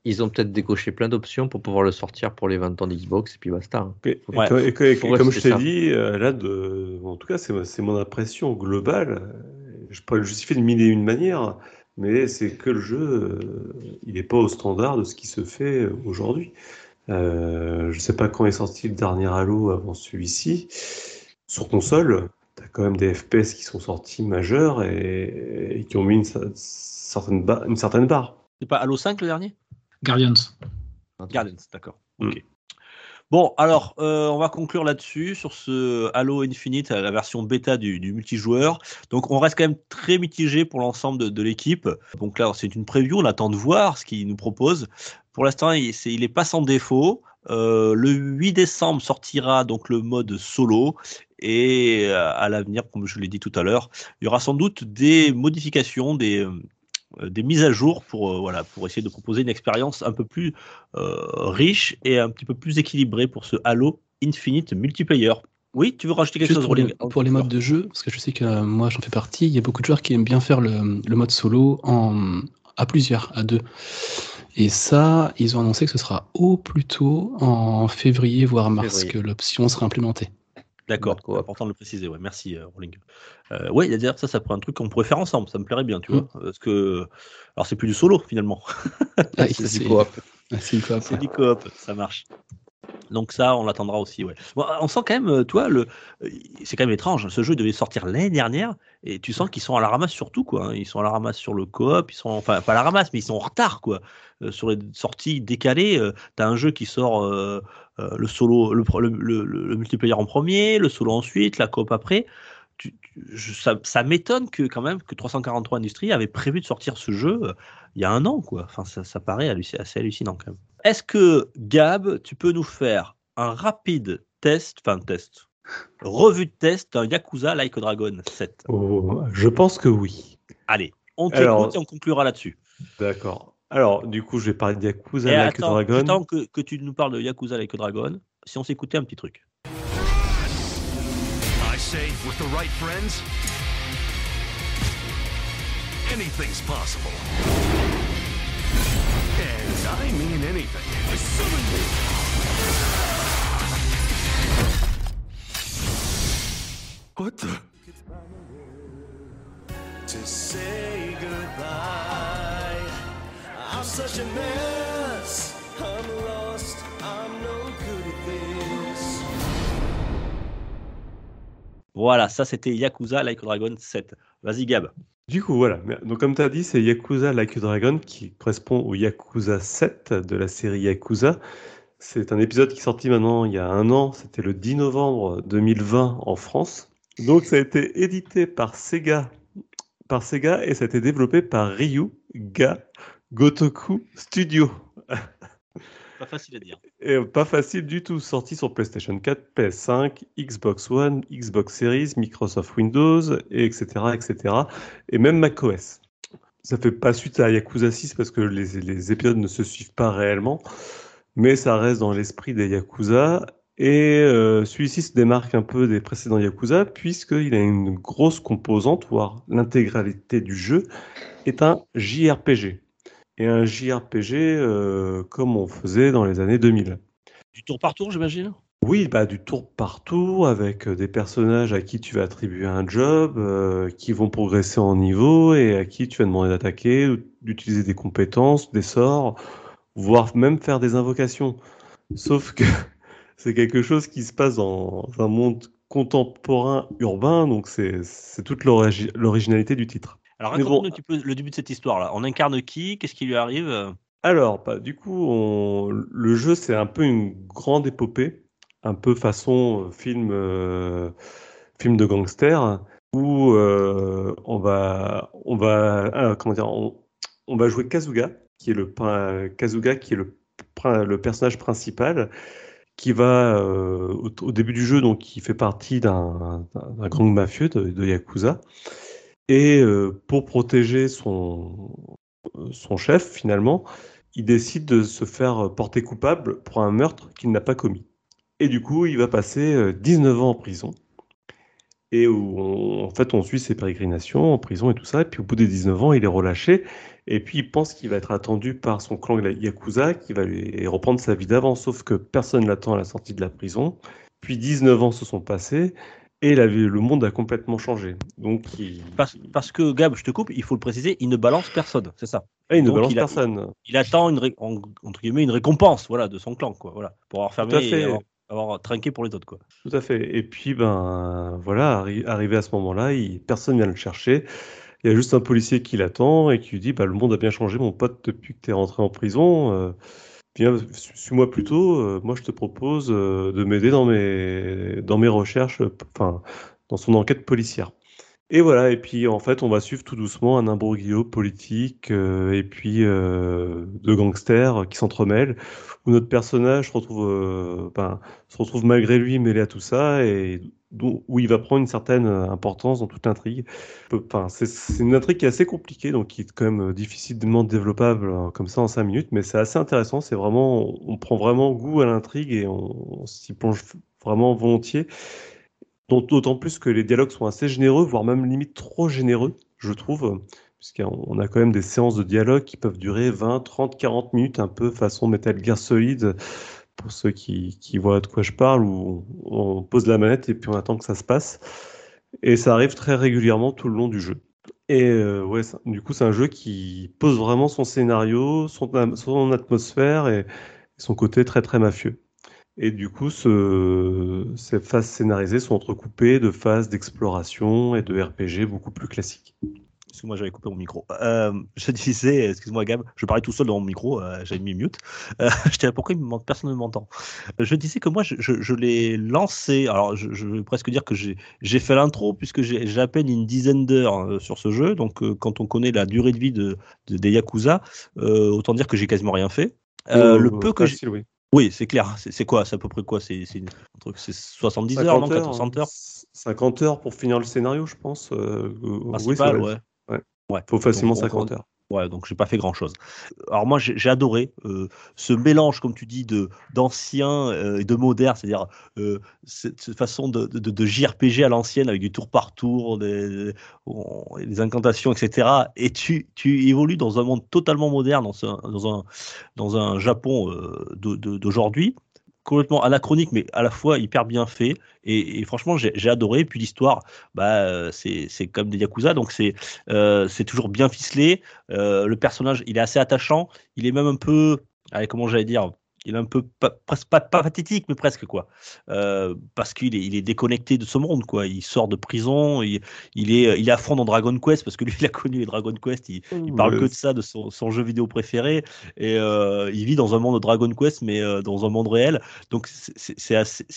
ils ont- peut-être décoché plein d'options pour pouvoir le sortir pour les 20 ans d'Xbox et puis basta. hein. Et, et Ouais. co- et co- et Faut comme je t'ai dit, euh, là, de, en tout cas, c'est mon impression globale. Je pourrais le justifier de mille et une manières, mais c'est que le jeu, euh, il n'est pas au standard de ce qui se fait aujourd'hui. Euh, je ne sais pas quand est sorti le dernier Halo avant celui-ci. Sur console, tu as quand même des FPS qui sont sortis majeurs et, et qui ont mis une, cer- certaine, ba- une certaine barre. C'est pas Halo 5 le dernier? Guardians. Guardians, d'accord. Mm. Bon, alors, euh, on va conclure là-dessus, sur ce Halo Infinite, la version bêta du, du multijoueur. Donc, on reste quand même très mitigé pour l'ensemble de, de l'équipe. Donc là, c'est une preview, on attend de voir ce qu'ils nous proposent. Pour l'instant, il, c'est- il est pas sans défaut. Euh, le 8 décembre sortira donc le mode solo et euh, à l'avenir, comme je l'ai dit tout à l'heure, il y aura sans doute des modifications, des, euh, des mises à jour pour, euh, voilà, pour essayer de proposer une expérience un peu plus euh, riche et un petit peu plus équilibrée pour ce Halo Infinite multiplayer. Oui, tu veux rajouter quelque Juste chose, pour les, pour les modes de jeu, parce que je sais que euh, moi j'en fais partie, il y a beaucoup de joueurs qui aiment bien faire le, le mode solo en, à plusieurs, à deux. Et ça, ils ont annoncé que ce sera au plus tôt en février, voire mars, Février. que l'option sera implémentée. D'accord, c'est important de le préciser. Ouais, merci, euh, Rolling. Euh, ouais, d'ailleurs, ça, ça pourrait un truc qu'on pourrait faire ensemble. Ça me plairait bien, tu Mm. vois. Parce que. Alors, c'est plus du solo, finalement. Ah, C'est du coop. c'est coop, ouais. du coop, ça marche. Donc ça, on l'attendra aussi. Ouais. Bon, on sent quand même, euh, toi, le, euh, c'est quand même étrange. Ce jeu devait sortir l'année dernière, et tu sens qu'ils sont à la ramasse sur tout, quoi. hein. Ils sont à la ramasse sur le coop, ils sont, enfin, pas à la ramasse, mais ils sont en retard, quoi. Euh, sur les sorties décalées, euh, t'as un jeu qui sort euh, euh, le solo, le, multiplayer en premier, le solo ensuite, la coop après. Tu- tu- je- ça ça m'étonne que quand même que 343 Industries avait prévu de sortir ce jeu euh, il y a un an, quoi. Enfin, ça, ça paraît halluc- assez hallucinant quand même. Est-ce que Gab, tu peux nous faire un rapide test, enfin test, revue de test d'un Yakuza Like a Dragon 7 Oh, je pense que oui. Allez, on Alors- t'écoute et on conclura là-dessus. D'accord. Alors, du coup, je vais parler de Yakuza Et Like a Dragon. attends que, que tu nous parles de Yakuza Like a Dragon, si on s'écoutait un petit truc. I say, with the right friends, anything's possible. And I mean anything. I summon you. What the? to say goodbye. Such a mess. I'm lost. I'm no good at this. Voilà, ça c'était Yakuza Like a Dragon 7. Vas-y Gab. Du coup, voilà. Donc, comme tu as dit, c'est Yakuza Like a Dragon qui correspond au Yakuza 7 de la série Yakuza. C'est un épisode qui est sorti maintenant il y a un an. C'était le 10 novembre 2020 en France. Donc, ça a été édité par Sega, par Sega et ça a été développé par Ryu Ga Gotoku Studio. Pas facile à dire. Et pas facile du tout. Sorti sur PlayStation 4, PS5, Xbox One, Xbox Series, Microsoft Windows, et etc., etc. Et même macOS. Ça fait pas suite à Yakuza 6 parce que les, les épisodes ne se suivent pas réellement, mais ça reste dans l'esprit des Yakuza. Et euh, celui-ci se démarque un peu des précédents Yakuza puisqu'il a une grosse composante, voire l'intégralité du jeu, est un JRPG. Et un JRPG euh, comme on faisait dans les années 2000. Du tour par tour, j'imagine? Oui, bah, du tour par tour avec euh, des personnages à qui tu vas attribuer un job, euh, qui vont progresser en niveau et à qui tu vas demander d'attaquer, d'utiliser des compétences, des sorts, voire même faire des invocations. Sauf que c'est quelque chose qui se passe dans un monde contemporain urbain, donc c'est toute l'origi- l'originalité du titre. Alors raconte-nous bon, un petit peu le début de cette histoire-là. On incarne qui? Qu'est-ce qui lui arrive? Alors, bah, du coup, on- le jeu, c'est un peu une grande épopée, un peu façon euh, film, euh, film de gangster, où euh, on va, on va, ah, comment dire, on, on va jouer Kazuga, qui est le Kazuga, qui est le, personnage principal, qui va euh, au, au début du jeu, donc qui fait partie d'un gang mafieux de, de Yakuza, et euh, pour protéger son son chef, finalement, il décide de se faire porter coupable pour un meurtre qu'il n'a pas commis. Et du coup, il va passer euh, 19 ans en prison. Et où en fait, on suit ses pérégrinations en prison et tout ça. Et puis au bout des 19 ans, il est relâché. Et puis il pense qu'il va être attendu par son clan la Yakuza, qui va lui reprendre sa vie d'avant. Sauf que personne l'attend à la sortie de la prison. Puis 19 ans se sont passés. Et la le monde a complètement changé. Donc il, parce, parce que Gab, je te coupe, il faut le préciser, il ne balance personne, c'est ça. Ah, il ne Donc, balance il a- personne. Il attend une, ré- en- entre guillemets, une récompense, voilà, de son clan, quoi, voilà, pour avoir fermé et avoir, avoir trinqué pour les autres, quoi. Tout à fait. Et puis, ben voilà, arri- arrivé à ce moment-là, personne vient le chercher. Il y a juste un policier qui l'attend et qui lui dit, bah, le monde a bien changé, mon pote, depuis que tu es rentré en prison. Euh, viens, su- suis-moi plutôt. Euh, moi, je te propose euh, de m'aider dans mes, dans mes recherches, euh, enfin, dans son enquête policière. Et voilà, et puis en fait, on va suivre tout doucement un imbroglio politique et puis euh, de gangsters qui s'entremêlent, où notre personnage se retrouve, ben, se retrouve malgré lui mêlé à tout ça et où il va prendre une certaine importance dans toute l'intrigue. Enfin, c'est une intrigue qui est assez compliquée, donc qui est quand même euh, difficilement développable euh, comme ça en 5 minutes, mais c'est assez intéressant. C'est vraiment, on prend vraiment goût à l'intrigue et on, s'y plonge vraiment volontiers. D'autant plus que les dialogues sont assez généreux, voire même limite trop généreux, je trouve, puisqu'on a quand même des séances de dialogue qui peuvent durer 20, 30, 40 minutes, un peu façon Metal Gear Solid, pour ceux qui, voient de quoi je parle, où on pose la manette et puis on attend que ça se passe. Et ça arrive très régulièrement tout le long du jeu. Et euh, ouais, du coup, c'est un jeu qui pose vraiment son scénario, son, atmosphère et son côté très très mafieux. Et du coup, ce- ces phases scénarisées sont entrecoupées de phases d'exploration et de RPG beaucoup plus classiques. Excuse-moi, j'avais coupé mon micro. Euh, je disais, excuse-moi Gab, je parlais tout seul dans mon micro, euh, j'avais mis mute. Euh, je disais, pourquoi il me manque, personne ne m'entend? Je disais que moi, je, je- je l'ai lancé, alors je, je vais presque dire que j'ai fait l'intro, puisque j'ai à peine une dizaine d'heures euh, sur ce jeu, donc euh, quand on connaît la durée de vie de, de- des Yakuza, euh, autant dire que j'ai quasiment rien fait. Euh, Oh, le peu que j'ai... oui. Oui, c'est clair, c'est quoi? C'est à peu près quoi? C'est c'est un truc- c'est 70 heures, non? 60 heures? 50 heures pour finir le scénario, je pense. euh, euh, oui, Principal, va ouais. Ouais. Faut facilement Donc, on- 50 heures. Ouais, donc j'ai pas fait grand chose. Alors moi j'ai adoré euh, ce mélange, comme tu dis, de d'ancien euh, et de moderne, c'est-à-dire euh, cette, cette façon de, de, de JRPG à l'ancienne avec du tour par tour, des, des incantations, etc. Et tu, tu évolues dans un monde totalement moderne, dans un, dans un, dans un Japon d'aujourd'hui complètement anachronique mais à la fois hyper bien fait. Et, franchement j'ai adoré. Puis l'histoire bah c'est comme des yakuza. Donc c'est euh, toujours bien ficelé. Euh, le personnage, il est assez attachant. Il est même un peu, comment j'allais dire, il est un peu pas, pas, pas pathétique, mais presque quoi, Euh, parce qu'il est, il est déconnecté de ce monde quoi. Il sort de prison, il, il est, il est à fond dans Dragon Quest parce que lui, il a connu les Dragon Quest. Il, il parle que de ça, de son, son jeu vidéo préféré, et euh, il vit dans un monde de Dragon Quest, mais euh, dans un monde réel. Donc c'est-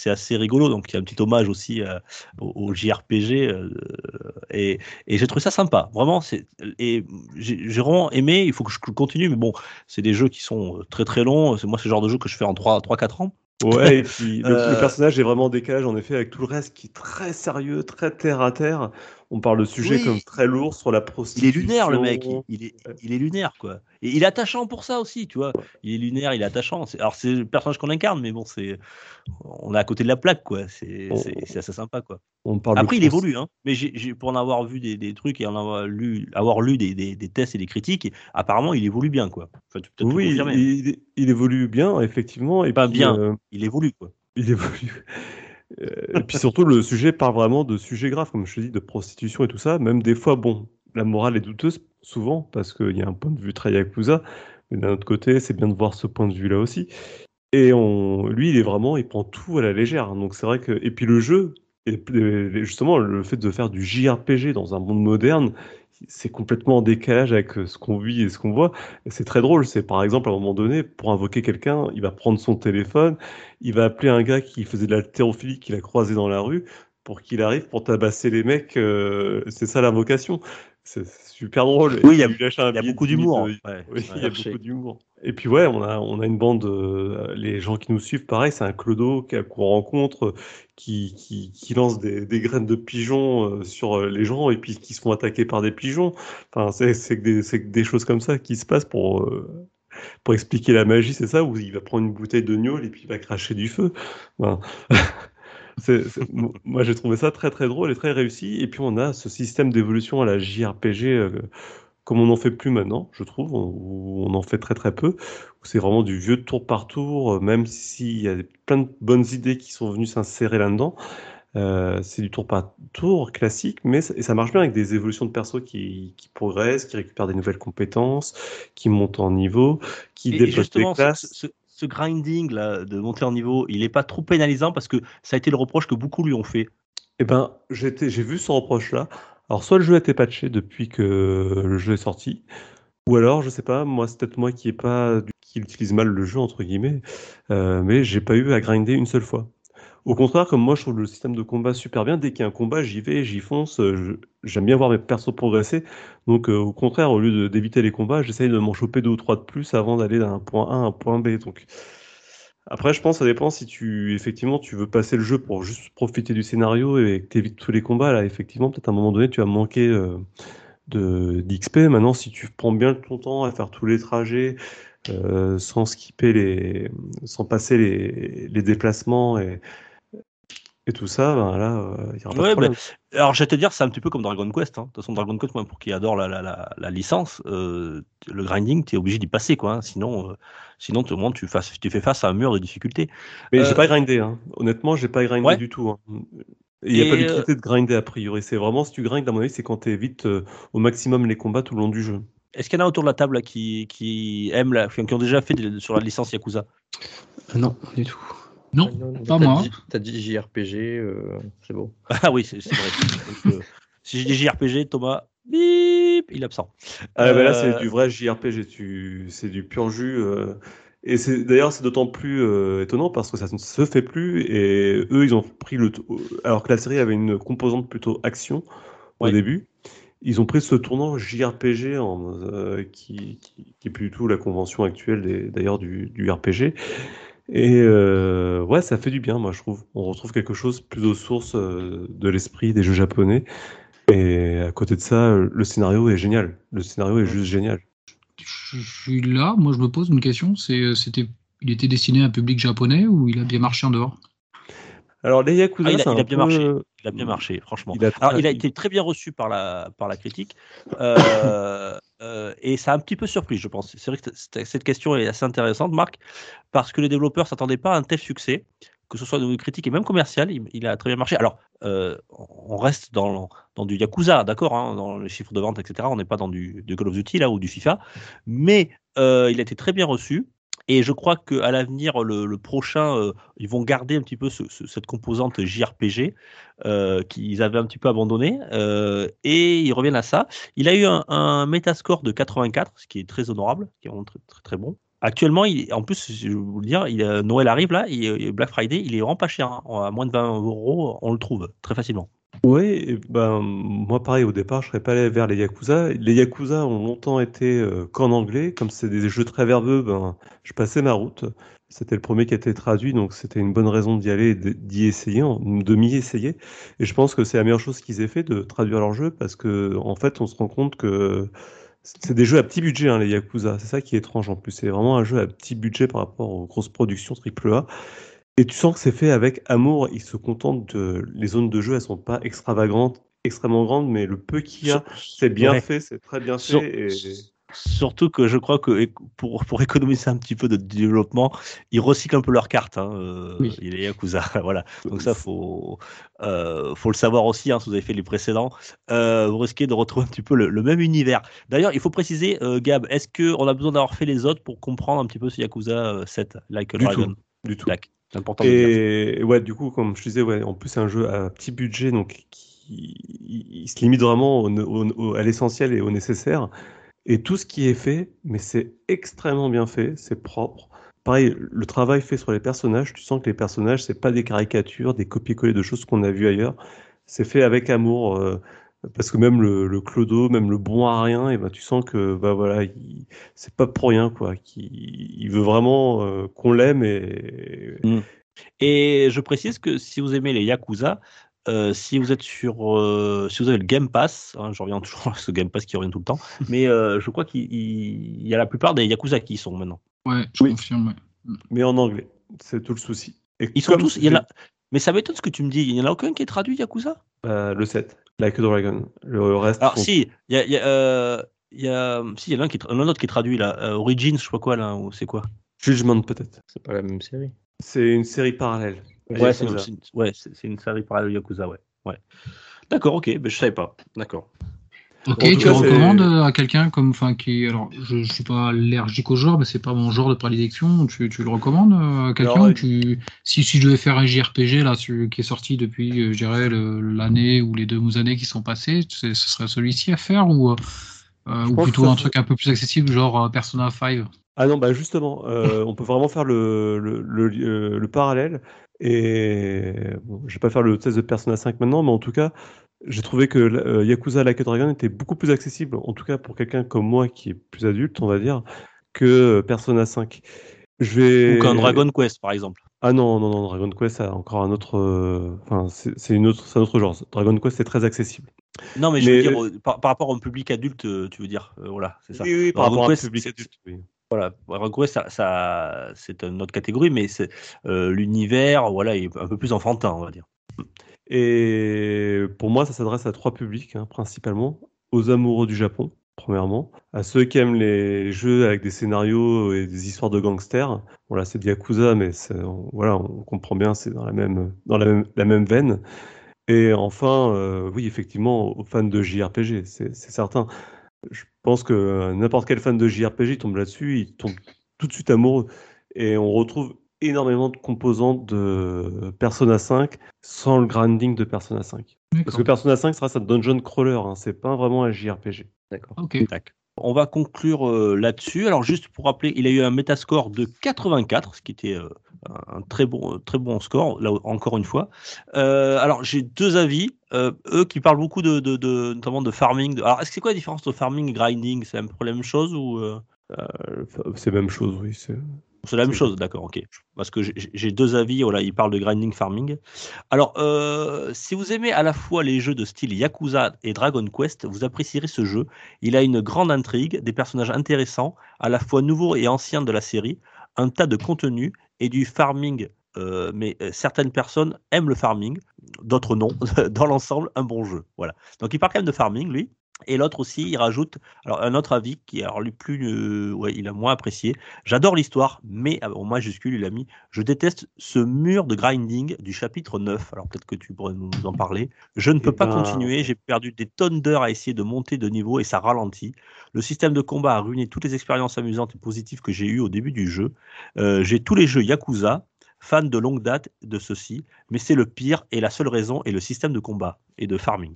assez, rigolo. Donc il y a un petit hommage aussi au, au JRPG, et, et j'ai trouvé ça sympa. Vraiment, et j'ai vraiment aimé. Il faut que je continue, mais bon, c'est des jeux qui sont très très longs. C'est moi, le genre de jeu que je fais en 3-4 ans. Ouais, et puis le, le Euh, personnage est vraiment en décalage en effet avec tout le reste qui est très sérieux, très terre à terre. On parle de sujets Oui. comme très lourds sur la Il prostitution. est lunaire, le mec. Il, il est, il est lunaire, quoi. Et il est attachant pour ça aussi, tu vois. Il est lunaire, il est attachant. C'est- Alors, c'est le personnage qu'on incarne, mais bon, c'est. On est à côté de la plaque, quoi. C'est assez sympa, quoi. On parle Après, il évolue, hein. Mais pour en avoir vu des, des trucs et en avoir lu, avoir lu des, des, des tests et des critiques, apparemment, il évolue bien, quoi. Enfin, Oui, confirmer. il, il évolue bien, effectivement. Et Pas bien. euh, Il évolue, quoi. il évolue. Euh, et puis surtout, le sujet parle vraiment de sujets graves, comme je te dis, de prostitution et tout ça. Même des fois, bon, la morale est douteuse, souvent, parce qu'il y a un point de vue très yakuza. Mais d'un autre côté, c'est bien de voir ce point de vue-là aussi. Et on, lui, il est vraiment, il prend tout à la légère. Donc c'est vrai que, et puis le jeu, et justement, le fait de faire du JRPG dans un monde moderne, c'est complètement en décalage avec euh, ce qu'on vit et ce qu'on voit. C'est très drôle. C'est par exemple, à un moment donné, pour invoquer quelqu'un, il va prendre son téléphone, il va appeler un gars qui faisait de l'haltérophilie qu'il a croisé dans la rue pour qu'il arrive pour tabasser les mecs. euh, c'est ça l'invocation. C'est super drôle. Oui, il y a- y beaucoup 10 000 d'humour. de- Ouais. Oui, il y a Archer. beaucoup d'humour. Et puis ouais, on a, on a une bande, euh, les gens qui nous suivent, pareil, c'est un clodo qu'on rencontre, qui, qui, qui lance des, des graines de pigeons euh, sur euh, les gens et puis qui se font attaquer par des pigeons. Enfin, c'est des, des choses comme ça qui se passent pour, euh, pour expliquer la magie, c'est ça, où il va prendre une bouteille de gnôle et puis il va cracher du feu. Enfin, moi, j'ai trouvé ça très très drôle et très réussi. Et puis on a ce système d'évolution à la JRPG, euh, comme on n'en fait plus maintenant, je trouve, où on en fait très très peu. où C'est vraiment du vieux tour par tour, euh, même s'il y a plein de bonnes idées qui sont venues s'insérer là-dedans. Euh, c'est du tour par tour classique, mais ça, et ça marche bien avec des évolutions de perso qui, qui progressent, qui récupèrent des nouvelles compétences, qui montent en niveau, qui Et- Et débloquent des ce, classes. ce- ce grinding là, de monter en niveau, il n'est pas trop pénalisant parce que ça a été le reproche que beaucoup lui ont fait. Eh ben, j'ai vu ce reproche-là. Alors, soit le jeu a été patché depuis que le jeu est sorti, ou alors, je sais pas, moi, c'est peut-être moi qui ai pas, qui utilise mal le jeu, entre guillemets, euh, mais j'ai pas eu à grinder une seule fois. Au contraire, comme moi, je trouve le système de combat super bien. Dès qu'il y a un combat, j'y vais, j'y fonce. euh, J'aime bien voir mes persos progresser. Donc, euh, au contraire, au lieu d'éviter les combats, j'essaye de m'en choper deux ou trois de plus avant d'aller d'un point A à un point B. Donc, après, je pense ça dépend si tu, effectivement, tu veux passer le jeu pour juste profiter du scénario et que tu évites tous les combats. Là, effectivement, peut-être à un moment donné, tu vas manquer euh, de d'XP. Maintenant, si tu prends bien ton temps à faire tous les trajets euh, sans skipper les, sans passer les, les déplacements et, et tout ça, ben là, euh, il y aura pas Ouais, de problème. bah, alors, je vais te dire, c'est un petit peu comme Dragon Quest. hein. De toute façon, Dragon Quest, moi, pour qui adore la, la, la, la licence, euh, le grinding, tu es obligé d'y passer. Quoi, hein. Sinon, euh, sinon tout le monde, tu, fasses- tu fais face à un mur de difficulté. Mais Euh, j'ai pas grindé, hein. Honnêtement, j'ai pas grindé Ouais. du tout. hein. Il n'y a pas d'utilité de grinder a priori. C'est vraiment si tu grindes, à mon avis, c'est quand tu évites euh, au maximum les combats tout le long du jeu. Est-ce qu'il y en a autour de la table là, qui, qui aiment, la, qui ont déjà fait des- sur la licence Yakuza? Non, du tout. Non, pas moi. T'as dit JRPG, euh, c'est beau. Ah oui, c'est c'est vrai. Donc, euh, si je dis JRPG, Thomas, bip, il est absent. Ah, bah là, Euh, c'est du vrai JRPG, tu... c'est du pur jus. euh, Et c'est d'ailleurs, c'est d'autant plus euh, étonnant parce que ça ne se fait plus. Et eux, ils ont pris le. Alors que la série avait une composante plutôt action au début, ils ont pris ce tournant JRPG en, euh, qui, qui, qui est plus du tout la convention actuelle d'ailleurs du, du RPG. Et euh, ouais, ça fait du bien, moi, je trouve. On retrouve quelque chose plus aux sources euh, de l'esprit des jeux japonais. Et à côté de ça, le scénario est génial. Le scénario est juste génial. Je suis là, moi je me pose une question, c'est euh, c'était il était destiné à un public japonais ou il a bien marché en dehors? Alors, les Yakuza, Ah, il a- il bien peu- marché. Il a bien marché, franchement. Il a Alors, il a été très bien reçu par la, par la critique. euh, euh, et ça a un petit peu surpris, je pense. C'est vrai que cette- question est assez intéressante, Marc, parce que les développeurs ne s'attendaient pas à un tel succès, que ce soit niveau critique et même commercial. Il, il a très bien marché. Alors, euh, on reste dans, dans du Yakuza, d'accord, hein, dans les chiffres de vente, etc. On n'est pas dans du, du Call of Duty là, ou du FIFA. Mais il a été très bien reçu. Et je crois qu'à l'avenir, le, prochain, euh, ils vont garder un petit peu ce- ce- cette composante JRPG euh, qu'ils avaient un petit peu abandonné. euh, et ils reviennent à ça. Il a eu un, un Metascore de 84, ce qui est très honorable, qui est vraiment très, bon. Actuellement, en plus, je vous le dire, Noël arrive là, Black Friday, il est vraiment pas cher. hein. À moins de 20 euros, on le trouve très facilement. Et ben, moi pareil, au départ, je serais pas allé vers les Yakuza. Les Yakuza ont longtemps été euh, qu'en anglais. Comme c'est des jeux très verbeux, ben, je passais ma route. C'était le premier qui a été traduit, donc c'était une bonne raison d'y aller d'y essayer, de m'y essayer. Et je pense que c'est la meilleure chose qu'ils aient fait de traduire leur jeu parce que, en fait, on se rend compte que c'est des jeux à petit budget, hein, les Yakuza. C'est ça qui est étrange en plus. C'est vraiment un jeu à petit budget par rapport aux grosses productions AAA. Et tu sens que c'est fait avec amour. Ils se contentent de. Les zones de jeu, elles sont pas extravagantes, extrêmement grandes, mais le peu qu'il y a, c'est bien Ouais. fait, c'est très bien Sur- fait. Et... Surtout que je crois que pour, pour économiser un petit peu de développement, ils recyclent un peu leurs cartes. Hein, euh, Oui. Les Yakuza, voilà. Donc ça, faut, euh, faut le savoir aussi. Hein, si vous avez fait les précédents, euh, vous risquez de retrouver un petit peu le, le même univers. D'ailleurs, il faut préciser, euh, Gab, est-ce que on a besoin d'avoir fait les autres pour comprendre un petit peu ce Yakuza euh, 7, Like a Du Dragon? tout, du tout. Et ouais, du coup, comme je disais, ouais, en plus, c'est un jeu à petit budget, donc qui il- se limite vraiment à l'essentiel et au nécessaire. Et tout ce qui est fait, mais c'est extrêmement bien fait, c'est propre. Pareil, le travail fait sur les personnages, tu sens que les personnages, c'est pas des caricatures, des copier-coller de choses qu'on a vues ailleurs. C'est fait avec amour, euh, parce que même le, le clodo, même le bon à rien, et ben tu sens que bah voilà, il- c'est pas pour rien quoi. qu'il- il veut vraiment euh, qu'on l'aime et Et je précise que si vous aimez les Yakuza, euh, si vous êtes sur, euh, si vous avez le Game Pass, hein, je reviens toujours à ce Game Pass qui revient tout le temps, mais euh, je crois qu'il il- il y a la plupart des Yakuza qui y sont maintenant. Ouais, je Oui. confirme. ouais. mais en anglais, c'est tout le souci. Et Ils sont tous. Il y en j'ai- a, mais ça m'étonne ce que tu me dis. Il y en a aucun qui est traduit Yakuza? Euh, le 7, Like a Dragon. Le reste Alors sont- si, il y a, il y a, euh, il y a, si, il y en a un qui un autre qui est traduit là. euh, Origins, je sais pas quoi là, ou c'est quoi? Judgment peut-être. C'est pas la même série. C'est une série parallèle. Ouais, c'est une, ouais, une série parallèle Yakuza, ouais. ouais. D'accord, ok, mais je savais pas. D'accord. Ok, tout tu recommandes euh, à quelqu'un comme, enfin, qui, alors, je, je suis pas allergique au genre, mais c'est pas mon genre de prédilection. Tu, tu le recommandes euh, à quelqu'un tu, si, si je devais faire un JRPG là, qui est sorti depuis, euh, je dirais l'année ou les deux années qui sont passées, ce serait celui-ci à faire ou, euh, ou plutôt un truc un peu plus accessible, genre Persona 5. Ah non, bah justement, euh, on peut vraiment faire le, le, le, le parallèle. Et bon, je vais pas faire le test de Persona 5 maintenant, mais en tout cas, j'ai trouvé que euh, Yakuza Like a Dragon était beaucoup plus accessible, en tout cas pour quelqu'un comme moi qui est plus adulte, on va dire, que Persona 5. Je vais... Ou qu'un Dragon Quest, par exemple. Ah non, non, non, Dragon Quest a encore un autre. euh, Enfin, c'est une autre, un autre genre. Dragon Quest est très accessible. Non, mais je Mais- veux dire, euh, par, par rapport au public adulte, euh, tu veux dire, euh, voilà, c'est ça. Oui, oui, par Dragon rapport Quest, public adulte. oui. Voilà, Dragon Quest, ça, ça- c'est une autre catégorie, mais euh, l'univers, voilà, est un peu plus enfantin, on va dire. Et pour moi, ça s'adresse à trois publics, hein, principalement. Aux amoureux du Japon, premièrement. À ceux qui aiment les jeux avec des scénarios et des histoires de gangsters. Voilà, c'est de Yakuza, mais on- voilà, on comprend bien, c'est dans la même, dans la même, veine. Et enfin, euh, oui, effectivement, aux fans de JRPG, c'est c'est certain. Je pense que euh, n'importe quel fan de JRPG tombe là-dessus, il tombe tout de suite amoureux. Et on retrouve énormément de composantes de Persona 5 sans le grinding de Persona 5. Parce que Persona 5 sera un dungeon crawler, hein, c'est pas vraiment un JRPG. D'accord. Ok. Tac. On va conclure euh, là-dessus. Alors juste pour rappeler, il a eu un Metascore de 84, ce qui était euh, un très bon, très bon score, là encore une fois. Euh, alors j'ai deux avis. Euh, eux qui parlent beaucoup de, de, de- notamment de farming. de- Alors est-ce que c'est quoi la différence entre farming et grinding? C'est un peu la même chose ou euh, C'est la même chose, oui. C'est- la même chose, d'accord, ok. Parce que j'ai- deux avis, voilà, ils parlent de grinding farming. Alors, euh, si vous aimez à la fois les jeux de style Yakuza et Dragon Quest, vous apprécierez ce jeu. Il a une grande intrigue, des personnages intéressants, à la fois nouveaux et anciens de la série, un tas de contenu et du farming. euh, mais euh, certaines personnes aiment le farming, d'autres non. Dans l'ensemble, un bon jeu. Voilà. Donc, il parle quand même de farming, lui. Et l'autre aussi, il rajoute alors un autre avis qui est alors lui plus, euh, ouais, il a moins apprécié. J'adore l'histoire, mais euh, en majuscule, il a mis Je déteste ce mur de grinding du chapitre 9. Alors peut-être que tu pourrais nous en parler. Je ne peux Eh pas ben- continuer, j'ai perdu des tonnes d'heures à essayer de monter de niveau et ça ralentit. Le système de combat a ruiné toutes les expériences amusantes et positives que j'ai eues au début du jeu. Euh, j'ai tous les jeux Yakuza, fan de longue date de ceux-ci, mais c'est le pire et la seule raison est le système de combat et de farming.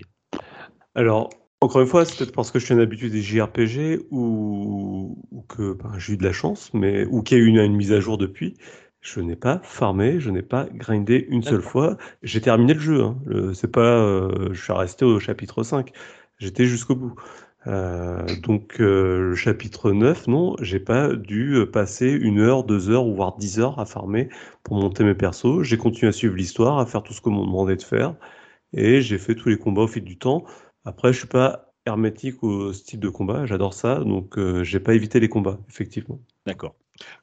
Alors, encore une fois, c'est peut-être parce que je suis un habitué des JRPG ou, ou que ben, j'ai eu de la chance, mais ou qu'il y a eu une, une mise à jour depuis. Je n'ai pas farmé, je n'ai pas grindé une seule fois. J'ai terminé le jeu. Hein. Le- C'est pas, euh, je suis resté au chapitre 5. J'étais jusqu'au bout. Euh, donc euh, le chapitre 9, non, j'ai pas dû passer une heure, deux heures ou voire dix heures à farmer pour monter mes persos. J'ai continué à suivre l'histoire, à faire tout ce qu'on m'a demandé de faire, et j'ai fait tous les combats au fil du temps. Après, je suis pas hermétique au style de combat, j'adore ça, donc euh, j'ai pas évité les combats, effectivement. D'accord.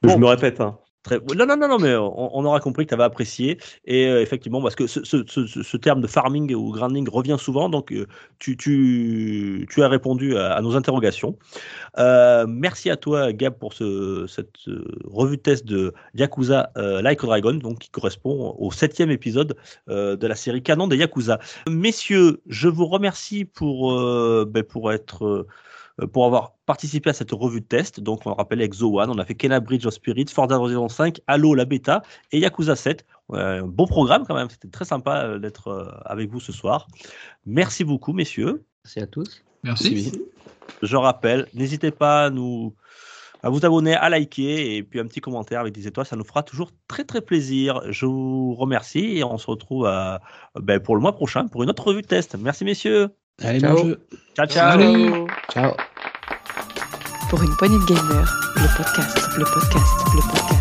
Bon. Je me répète, hein. Non, non, non, mais on, aura compris que tu avais apprécié. Et euh, effectivement, parce que ce, terme de farming ou grinding revient souvent, donc euh, tu, as répondu à, nos interrogations. Euh, merci à toi, Gab, pour ce, cette revue de test de Yakuza Like a Dragon, donc qui correspond au septième épisode de la série canon des Yakuza. Messieurs, je vous remercie pour, ben, pour être. Euh, pour avoir participé à cette revue de test. Donc, on le rappelle avec Zoan, on a fait Kena Bridge of Spirits, Forza Horizon 5, Halo, la bêta et Yakuza 7. Euh, un bon programme quand même, c'était très sympa euh, d'être avec vous ce soir. Merci beaucoup, messieurs. Merci à tous. Merci. Je rappelle, n'hésitez pas à nous à vous abonner, à liker et puis un petit commentaire avec des étoiles, ça nous fera toujours très très plaisir. Je vous remercie et on se retrouve à- ben, pour le mois prochain pour une autre revue de test. Merci messieurs. Allez, Ciao. bon jeu. Ciao ciao. Salut. Ciao. Pour une poignée de gamers, le podcast, le podcast, le podcast.